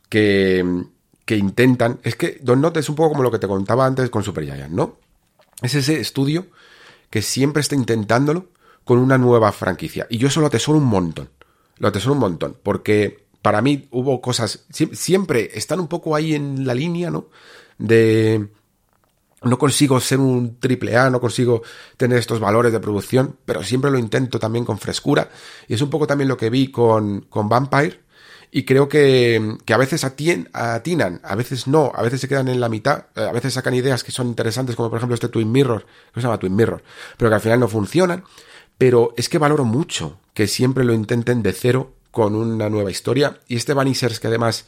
que, intentan. Es que Don Not es un poco como lo que te contaba antes con Super Giant, ¿no? Es ese estudio que siempre está intentándolo con una nueva franquicia. Y yo eso lo atesoro un montón. Lo atesoro un montón. Porque para mí hubo cosas. sie- Siempre están un poco ahí en la línea, ¿no? De. No consigo ser un triple A, no consigo tener estos valores de producción, pero siempre lo intento también con frescura. Y es un poco también lo que vi con, con Vampire. Y creo que, que a veces atien- atinan, a veces no, a veces se quedan en la mitad, eh, a veces sacan ideas que son interesantes, como por ejemplo este Twin Mirror, que se llama Twin Mirror, pero que al final no funcionan. Pero es que valoro mucho que siempre lo intenten de cero con una nueva historia. Y este Vanishers, que además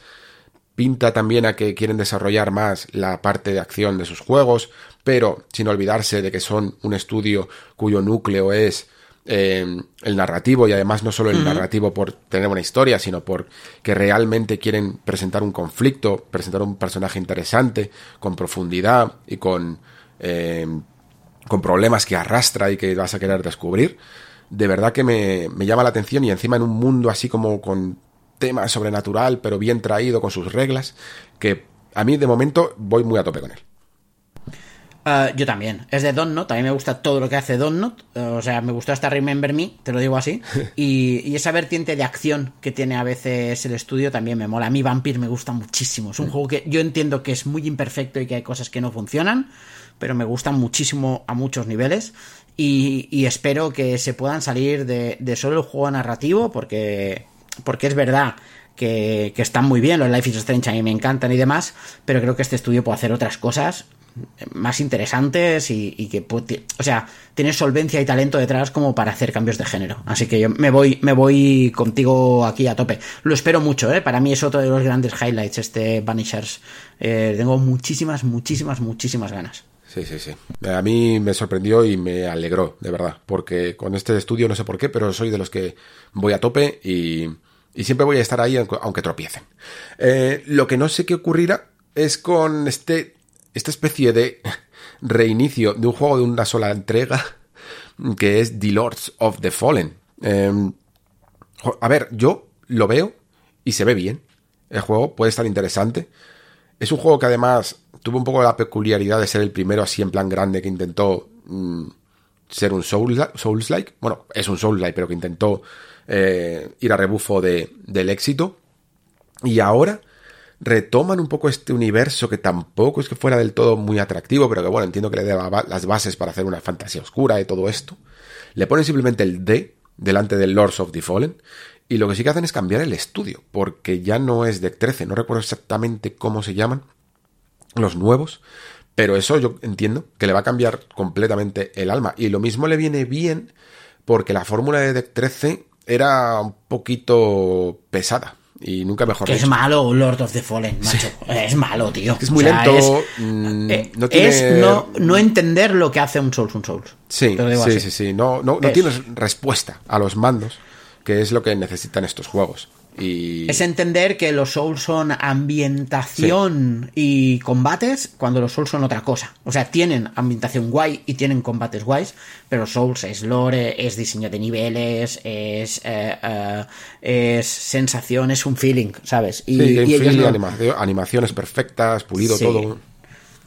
pinta también a que quieren desarrollar más la parte de acción de sus juegos, pero sin olvidarse de que son un estudio cuyo núcleo es eh, el narrativo y además no solo el narrativo por tener una historia, sino por que realmente quieren presentar un conflicto, presentar un personaje interesante, con profundidad y con, eh, con problemas que arrastra y que vas a querer descubrir. De verdad que me, me llama la atención y encima en un mundo así como con tema sobrenatural, pero bien traído con sus reglas, que a mí de momento voy muy a tope con él. Ah, yo también. Es de Donnot. A mí me gusta todo lo que hace Donnot. O sea, me gustó hasta Remember Me, te lo digo así. [laughs] Y, y esa vertiente de acción que tiene a veces el estudio también me mola. A mí Vampire me gusta muchísimo. Es un juego que yo entiendo que es muy imperfecto y que hay cosas que no funcionan, pero me gustan muchísimo a muchos niveles. Y, y espero que se puedan salir de, de solo el juego narrativo, porque, porque es verdad que, que están muy bien, los Life is Strange a mí me encantan y demás, pero creo que este estudio puede hacer otras cosas más interesantes y, y que puede- o sea tiene solvencia y talento detrás como para hacer cambios de género. Así que yo me voy me voy contigo aquí a tope. Lo espero mucho ¿eh? para mí es otro de los grandes highlights este Vanishers. Eh, tengo muchísimas muchísimas muchísimas ganas Sí, sí, sí. A mí me sorprendió y me alegró, de verdad, porque con este estudio no sé por qué, pero soy de los que voy a tope y, siempre voy a estar ahí aunque, tropiecen. Eh, lo que no sé qué ocurrirá es con este, esta especie de [laughs] reinicio de un juego de una sola entrega, que es The Lords of the Fallen. Jo- a ver, yo lo veo y se ve bien. El juego puede estar interesante. Es un juego que además tuvo un poco la peculiaridad de ser el primero así en plan grande que intentó mm, ser un Souls- Souls-like. bueno, es un Souls-like, pero que intentó eh, ir a rebufo de, del éxito. Y ahora retoman un poco este universo que tampoco es que fuera del todo muy atractivo, pero que bueno, entiendo que le ba- las bases para hacer una fantasía oscura y todo esto. Le ponen simplemente el D delante del Lords of the Fallen. Y lo que sí que hacen es cambiar el estudio, porque ya no es Deck 13, no recuerdo exactamente cómo se llaman los nuevos, pero eso yo entiendo que le va a cambiar completamente el alma. Y lo mismo le viene bien porque la fórmula de Deck 13 era un poquito pesada. Y nunca mejor que es malo Lord of the Fallen macho es malo tío Es muy O sea, lento, es- mm, eh, no tiene- es no, no entender lo que hace un Souls un Souls Sí, sí, así. sí, sí. No, no, no Es- tienes respuesta a los mandos, que es lo que necesitan estos juegos. Y... Es entender que los Souls son ambientación y combates cuando los Souls son otra cosa. O sea, tienen ambientación guay y tienen combates guays, pero Souls es lore, es diseño de niveles, es, eh, eh, es sensación, es un feeling, ¿sabes? Y, sí, y ellos no... animación, animaciones perfectas, pulido sí. todo.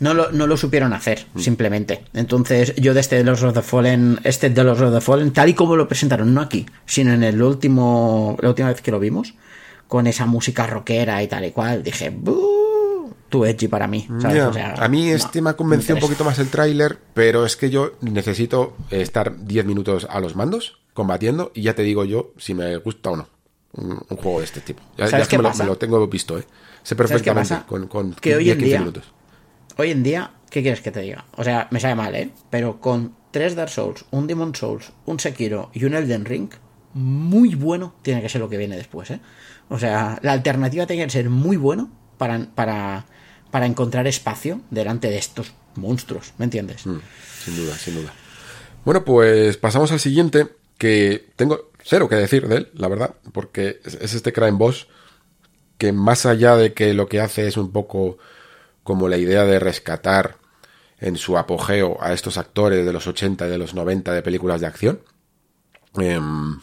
No lo, no lo, supieron hacer, mm. simplemente. Entonces, yo de este de los of Fallen, este de los of Fallen, tal y como lo presentaron, no aquí, sino en el último, la última vez que lo vimos, con esa música rockera y tal y cual, dije, tu edgy para mí. ¿sabes? Yeah. O sea, a mí este no, me ha convencido un poquito más el tráiler, pero es que yo necesito estar 10 minutos a los mandos, combatiendo, y ya te digo yo si me gusta o no. Un, un juego de este tipo. Ya, ya ¿Sabes qué me lo, pasa? me lo tengo visto, ¿eh? Sé perfectamente con, con Que hoy 10, en 15 día- minutos. Hoy en día, ¿qué quieres que te diga? O sea, me sabe mal, ¿eh? Pero con tres Dark Souls, un Demon Souls, un Sekiro y un Elden Ring, muy bueno tiene que ser lo que viene después, ¿eh? O sea, la alternativa tiene que ser muy bueno para, para, para encontrar espacio delante de estos monstruos, ¿me entiendes? Mm, sin duda, sin duda. Bueno, pues pasamos al siguiente, que tengo cero que decir de él, la verdad, porque es es este Crime Boss, que más allá de que lo que hace es un poco como la idea de rescatar en su apogeo a estos actores de los 80 y de los 90 de películas de acción, em,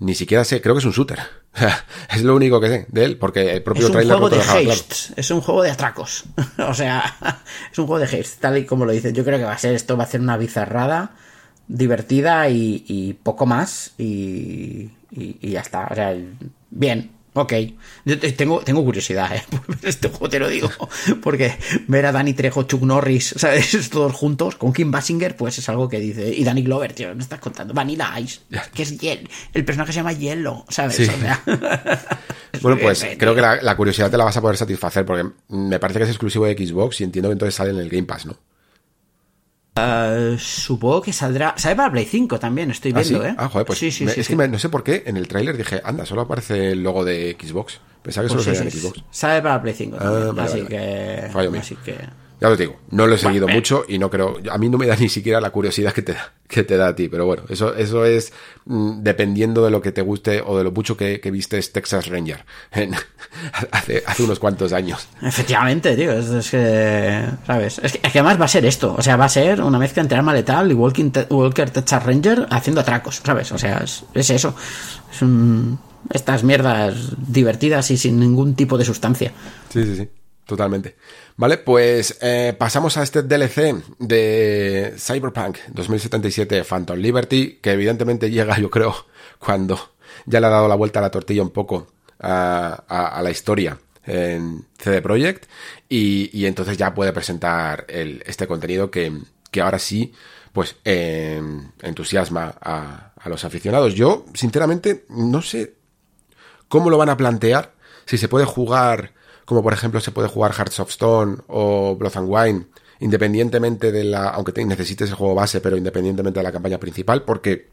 ni siquiera sé, creo que es un shooter. [laughs] es lo único que sé de él, porque el propio Es un trailer juego no de dejaba claro. haste, es un juego de atracos. [laughs] o sea, [laughs] es un juego de haste, tal y como lo dicen. Yo creo que va a ser esto, va a ser una bizarrada, divertida y, y poco más. Y, y- y ya está. O sea, bien, ok. Yo te- tengo, tengo curiosidad, ¿eh? [laughs] por ver este juego, te lo digo. Porque ver a Danny Trejo, Chuck Norris, ¿sabes? [laughs] Todos juntos con Kim Basinger, pues es algo que dice. Y Danny Glover, tío, me estás contando. Vanilla Ice, que es Hiel. El personaje se llama Hielo, ¿sabes? Sí. O sea, [laughs] Bueno, pues creo que la, la curiosidad te la vas a poder satisfacer porque me parece que es exclusivo de Xbox y entiendo que entonces sale en el Game Pass, ¿no? Eh, supongo que saldrá. Sale para Play 5 también, estoy Ah, sí. viendo, ¿eh? Ah, joder, pues sí, sí, me- sí, es sí. que me- no sé por qué en el tráiler dije, anda, solo aparece el logo de Xbox. Pensaba que Pues solo sí, salía sí, en Xbox. Sale para Play 5 Ah, también, vale, así vale, que. Fallo mío. Así que. Ya os digo, no lo he seguido Bueno, mucho y no creo, a mí no me da ni siquiera la curiosidad que te da, que te da a ti, pero bueno, eso, eso es mm, dependiendo de lo que te guste o de lo mucho que, que viste Texas Ranger en- [laughs] hace, hace unos cuantos años. Efectivamente, tío. Es, es que. ¿Sabes? Es que, es que además va a ser esto. O sea, va a ser una mezcla entre arma letal y Walking Te- Walker Texas Ranger haciendo atracos, ¿sabes? O sea, es, es eso. Es un. Estas mierdas divertidas y sin ningún tipo de sustancia. Sí, sí, sí, totalmente. Vale, pues eh, pasamos a este DLC de Cyberpunk 2077 Phantom Liberty, que evidentemente llega, yo creo, cuando ya le ha dado la vuelta a la tortilla un poco a, la historia en CD Projekt y, y entonces ya puede presentar el- este contenido que, que ahora sí pues eh, entusiasma a, a los aficionados. Yo, sinceramente, no sé cómo lo van a plantear, si se puede jugar, como por ejemplo se puede jugar Hearts of Stone o Blood and Wine, independientemente de la, aunque te necesites el juego base, pero independientemente de la campaña principal, porque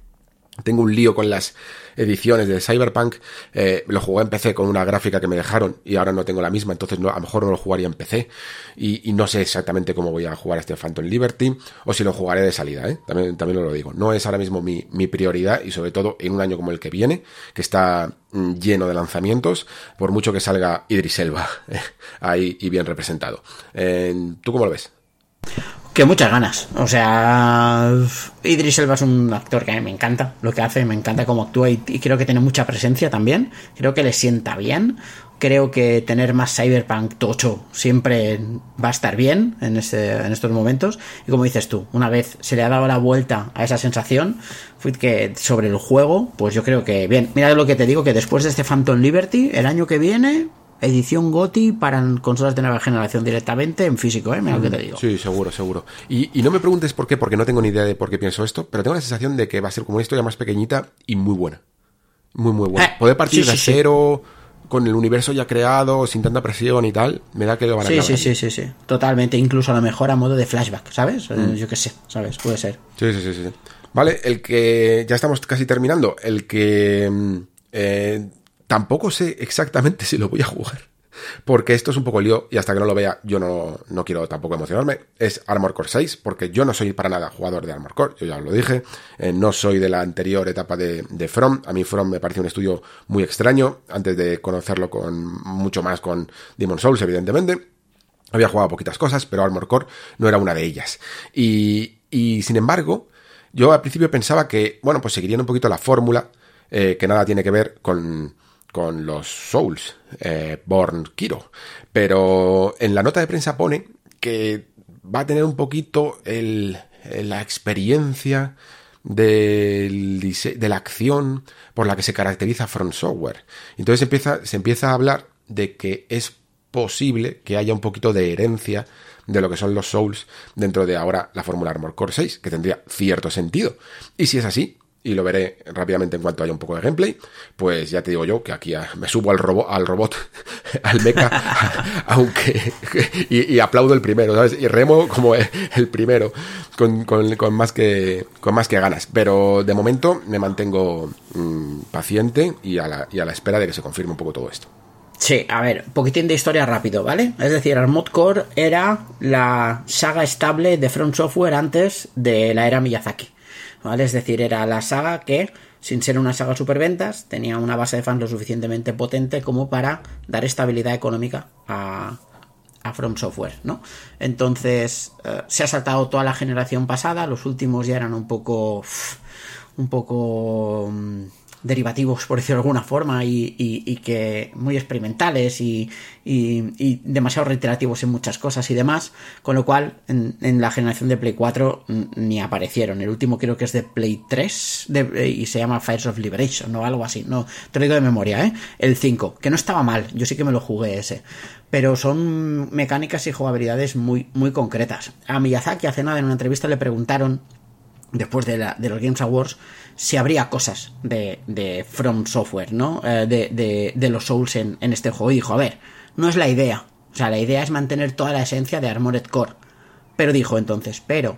tengo un lío con las ediciones de Cyberpunk, eh, lo jugué en PC con una gráfica que me dejaron y ahora no tengo la misma, entonces no, a lo mejor no lo jugaría en PC y, no sé exactamente cómo voy a jugar este Phantom Liberty o si lo jugaré de salida, ¿eh? también, también lo digo. No es ahora mismo mi, prioridad y sobre todo en un año como el que viene, que está mm, lleno de lanzamientos, por mucho que salga Idris Elba [laughs] eh, ahí y bien representado. ¿Tú cómo lo ves? Que muchas ganas. O sea, Idris Elba es un actor que a mí me encanta lo que hace, me encanta cómo actúa y, creo que tiene mucha presencia también. Creo que le sienta bien. Creo que tener más Cyberpunk tocho siempre va a estar bien en, en estos momentos. Y como dices tú, una vez se le ha dado la vuelta a esa sensación, que sobre el juego, pues yo creo que bien. Mira lo que te digo, que después de este Phantom Liberty, el año que viene, edición GOTI para consolas de nueva generación directamente en físico, ¿eh? Mira lo que te digo. Sí, seguro, seguro. Y, y no me preguntes por qué, porque no tengo ni idea de por qué pienso esto, pero tengo la sensación de que va a ser como una historia más pequeñita y muy buena. Muy, muy buena. Eh, Poder partir sí, de sí, sí. cero, con el universo ya creado, sin tanta presión y tal, me da que lo van a Sí, sí, sí, sí, sí. Totalmente. Incluso a lo mejor a modo de flashback, ¿sabes? Eh, Yo qué sé, ¿sabes? Puede ser. Sí, sí, sí, sí. Vale, el que ya estamos casi terminando, el que mm, eh, tampoco sé exactamente [laughs] si lo voy a jugar. porque esto es un poco lío y hasta que no lo vea yo no, no quiero tampoco emocionarme. Es Armor Core 6, porque yo no soy para nada jugador de Armor Core, yo ya os lo dije, eh, no soy de la anterior etapa de, de From, a mí From me parece un estudio muy extraño, antes de conocerlo con mucho más con Demon Souls, evidentemente. Había jugado poquitas cosas, pero Armor Core no era una de ellas. Y, y sin embargo, yo al principio pensaba que, bueno, pues seguirían un poquito la fórmula, eh, que nada tiene que ver con, con los Souls, eh, Born Kiro. Pero en la nota de prensa pone que va a tener un poquito el, la experiencia de la acción por la que se caracteriza Front Software. Entonces empieza, se empieza a hablar de que es posible que haya un poquito de herencia de lo que son los Souls dentro de ahora la Fórmula Armor Core 6, que tendría cierto sentido. Y si es así, y lo veré rápidamente en cuanto haya un poco de gameplay, pues ya te digo yo que aquí me subo al robot, al robot, [laughs] al mecha, [laughs] aunque, [laughs] y, aplaudo el primero, ¿sabes? Y remo como el primero, con, con, más que, con más que ganas. Pero de momento me mantengo mm, paciente y a, la, y a la espera de que se confirme un poco todo esto. Sí, a ver, poquitín de historia rápido, ¿vale? Es decir, Armored Core era la saga estable de Front Software antes de la era Miyazaki, ¿vale? Es decir, era la saga que, sin ser una saga superventas, tenía una base de fans lo suficientemente potente como para dar estabilidad económica a, a From Software, ¿no? Entonces, eh, se ha saltado toda la generación pasada, los últimos ya eran un poco... un poco... Derivativos, por decirlo de alguna forma, y, que muy experimentales y, demasiado reiterativos en muchas cosas y demás, con lo cual en, la generación de Play 4 ni aparecieron. El último creo que es de Play 3 y se llama Fires of Liberation o algo así, no, te lo digo de memoria, ¿eh? El 5, que no estaba mal, yo sí que me lo jugué ese. Pero son mecánicas y jugabilidades muy, muy concretas. A Miyazaki hace nada en una entrevista le preguntaron después de, la, de los Games Awards, si habría cosas de, de From Software, ¿no? Eh, de, de, los Souls en, en, este juego. Y dijo, a ver, no es la idea. O sea, la idea es mantener toda la esencia de Armored Core. Pero dijo entonces, pero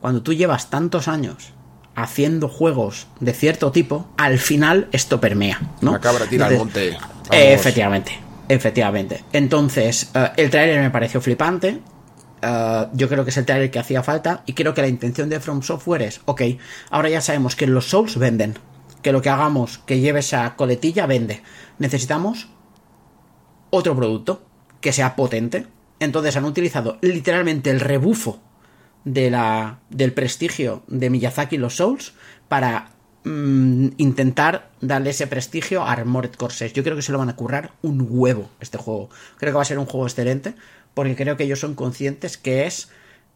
cuando tú llevas tantos años haciendo juegos de cierto tipo, al final esto permea, ¿no? La cabra tira al monte. efectivamente, efectivamente. Entonces, eh, el trailer me pareció flipante. Eh, yo creo que es el trailer que hacía falta y creo que la intención de From Software es, ok, ahora ya sabemos que los Souls venden, que lo que hagamos que lleve esa coletilla vende. Necesitamos otro producto que sea potente. Entonces han utilizado literalmente el rebufo de la, del prestigio de Miyazaki y los Souls para mm, intentar darle ese prestigio a Armored Core Yo creo que se lo van a currar un huevo este juego. Creo que va a ser un juego excelente porque creo que ellos son conscientes que es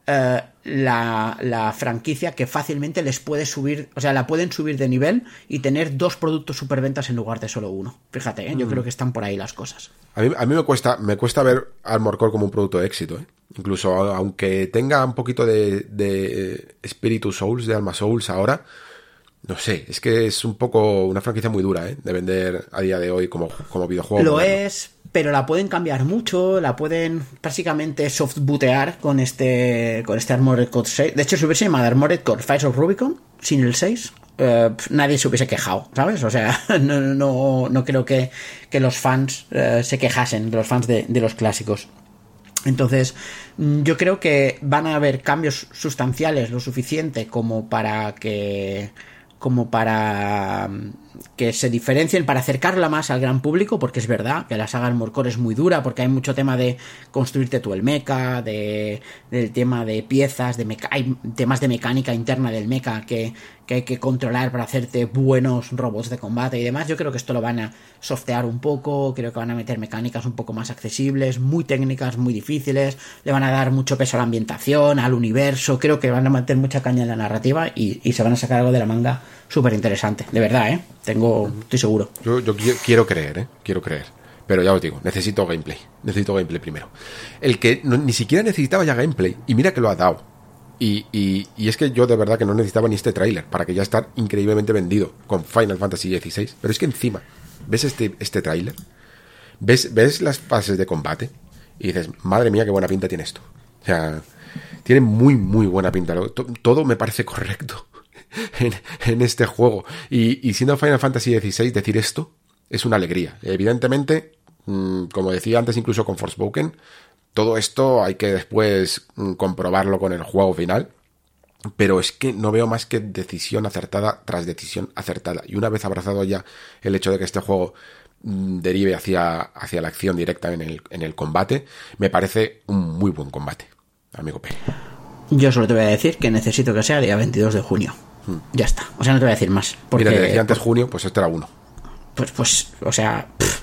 eh, la, franquicia que fácilmente les puede subir, o sea, la pueden subir de nivel y tener dos productos superventas en lugar de solo uno. Fíjate, ¿eh? yo mm. creo que están por ahí las cosas. A mí, a mí me cuesta me cuesta ver Armor Core como un producto de éxito, ¿eh? incluso aunque tenga un poquito de, de espíritu Souls, de Alma Souls ahora. No sé, es que es un poco una franquicia muy dura, ¿eh? De vender a día de hoy como, como videojuego. Lo es, pero la pueden cambiar mucho, la pueden prácticamente soft bootear con este con este Armored Core 6. De hecho, si hubiese llamado Armored Core Fires of Rubicon sin el 6, eh, nadie se hubiese quejado, ¿sabes? O sea, [laughs] no, no, no creo que, que los fans eh, se quejasen, los fans de, de los clásicos. Entonces, yo creo que van a haber cambios sustanciales lo suficiente como para que como para que se diferencien para acercarla más al gran público, porque es verdad que la saga Morcor es muy dura, porque hay mucho tema de construirte tú el mecha, de, del tema de piezas, de hay temas de mecánica interna del mecha que, que hay que controlar para hacerte buenos robots de combate y demás. Yo creo que esto lo van a softear un poco, creo que van a meter mecánicas un poco más accesibles, muy técnicas, muy difíciles, le van a dar mucho peso a la ambientación, al universo, creo que van a meter mucha caña en la narrativa y, y se van a sacar algo de la manga súper interesante, de verdad, ¿eh? Tengo, estoy seguro. Yo, yo quiero creer, ¿eh? Quiero creer. Pero ya os digo, necesito gameplay. Necesito gameplay primero. El que ni siquiera necesitaba ya gameplay, y mira que lo ha dado. Y, y, y es que yo de verdad que no necesitaba ni este tráiler para que ya estar increíblemente vendido con Final Fantasy XVI. Pero es que encima, ¿ves este, este tráiler? ¿Ves, ¿Ves las fases de combate? Y dices, madre mía, qué buena pinta tiene esto. O sea, tiene muy, muy buena pinta. Todo me parece correcto. [laughs] en, este juego. Y, siendo Final Fantasy XVI decir esto es una alegría. Evidentemente, Mm, como decía antes, incluso con Forspoken, todo esto hay que después mm, comprobarlo con el juego final. Pero es que no veo más que decisión acertada tras decisión acertada. Y una vez abrazado ya el hecho de que este juego mm, derive hacia, hacia la acción directa en el, en el combate, me parece un muy buen combate, amigo P. Yo solo te voy a decir que necesito que sea el día 22 de junio. Ya está. O sea, no te voy a decir más. Porque, Mira, te decía antes junio, pues este era uno. Pues, pues, o sea, pff,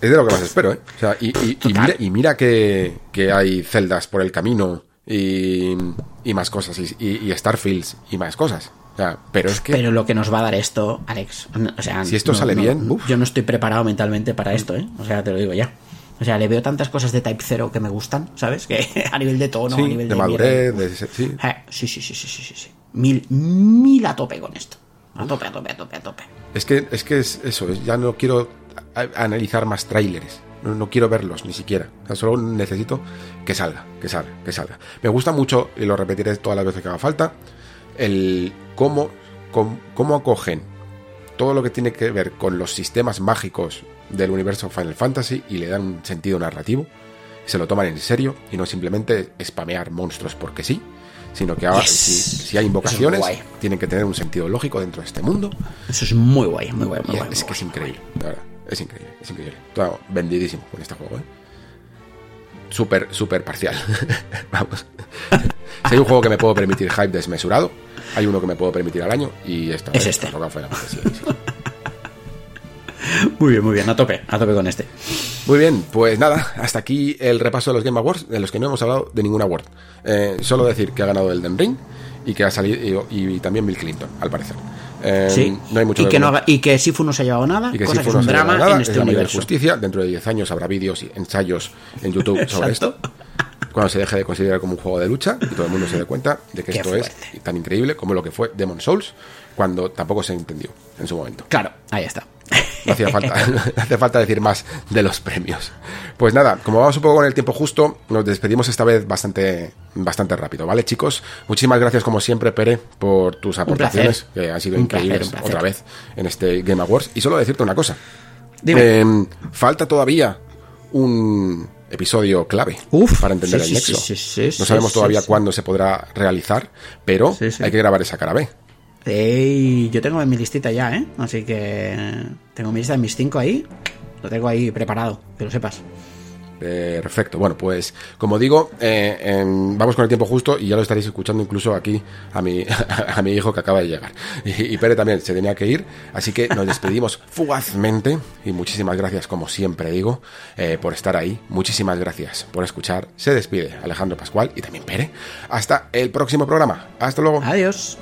Es de lo que más espero, ¿eh? O sea, y, y- y Total. mira, y mira que, que hay celdas por el camino y, y más cosas, y, Starfields y más cosas. O sea, pero es que pero lo que nos va a dar esto, Alex, o sea, Si esto sale bien, uf. yo no estoy preparado mentalmente para esto, ¿eh? O sea, te lo digo ya. O sea, le veo tantas cosas de Type 0 que me gustan, ¿sabes? [laughs] Que a nivel de tono, sí, a nivel de de, madurez, de. Eh, sí, sí, sí, sí, sí, sí, sí. Mil, mil a tope con esto. A tope, a tope, a tope, a tope. Es que es que es eso, es- ya no quiero analizar más tráileres. No, no quiero verlos ni siquiera. O sea, solo necesito que salga, que salga, que salga. Me gusta mucho, y lo repetiré todas las veces que haga falta, el cómo, cómo, cómo acogen todo lo que tiene que ver con los sistemas mágicos del universo Final Fantasy y le dan un sentido narrativo. Se lo toman en serio y no simplemente spamear monstruos porque sí, sino que ahora, Yes. si, si hay invocaciones, es tienen que tener un sentido lógico dentro de este mundo. Eso es muy guay, muy guay, muy guay. es muy que es increíble, la verdad. Es increíble, es increíble. Todo vendidísimo con este juego, ¿eh? Súper, súper parcial. [laughs] Vamos. Si hay un juego que me puedo permitir hype desmesurado, hay uno que me puedo permitir al año y esta Es vez este. toca Fantasy XVI. [laughs] Muy bien, muy bien, a tope, a tope con este. Muy bien, pues nada, hasta aquí el repaso de los Game Awards, de los que no hemos hablado de ningún award. Eh, solo decir que ha ganado el Den Ring y que ha salido y, y también Bill Clinton, al parecer. Eh, Sí, no hay mucho y, que no, haga- y que Sifu no se ha llevado nada, y que cosa que es un drama nada, en es este la mayor universo. justicia. Dentro de 10 años habrá vídeos y ensayos en YouTube sobre esto. Cuando se deje de considerar como un juego de lucha y todo el mundo se dé cuenta de que Qué esto fuerte. es tan increíble como lo que fue Demon Souls, cuando tampoco se entendió en su momento. Claro, ahí está. No hacía falta, [laughs] [laughs] no hace falta decir más de los premios. Pues nada, como vamos un poco con el tiempo justo, nos despedimos esta vez bastante, bastante rápido, ¿vale, chicos? Muchísimas gracias, como siempre, Pere, por tus aportaciones, que han sido Un increíbles placer. otra vez en este Game Awards. Y solo decirte una cosa. Dime. Eh, falta todavía un episodio clave Uf, para entender sí, el sí, nexo. sí, no sabemos todavía cuándo se podrá realizar, pero hay que grabar esa cara B. Ey, yo tengo en mi listita ya, ¿eh? Así que tengo mi lista de mis cinco ahí. Lo tengo ahí preparado, que lo sepas. Perfecto. Bueno, pues como digo, eh, vamos con el tiempo justo y ya lo estaréis escuchando incluso aquí a mi, [laughs] a mi hijo que acaba de llegar. Y, y Pere también se tenía que ir, así que nos despedimos [laughs] fugazmente y muchísimas gracias, como siempre digo, eh, por estar ahí. Muchísimas gracias por escuchar. Se despide Alejandro Pascual y también Pere. Hasta el próximo programa. Hasta luego. Adiós.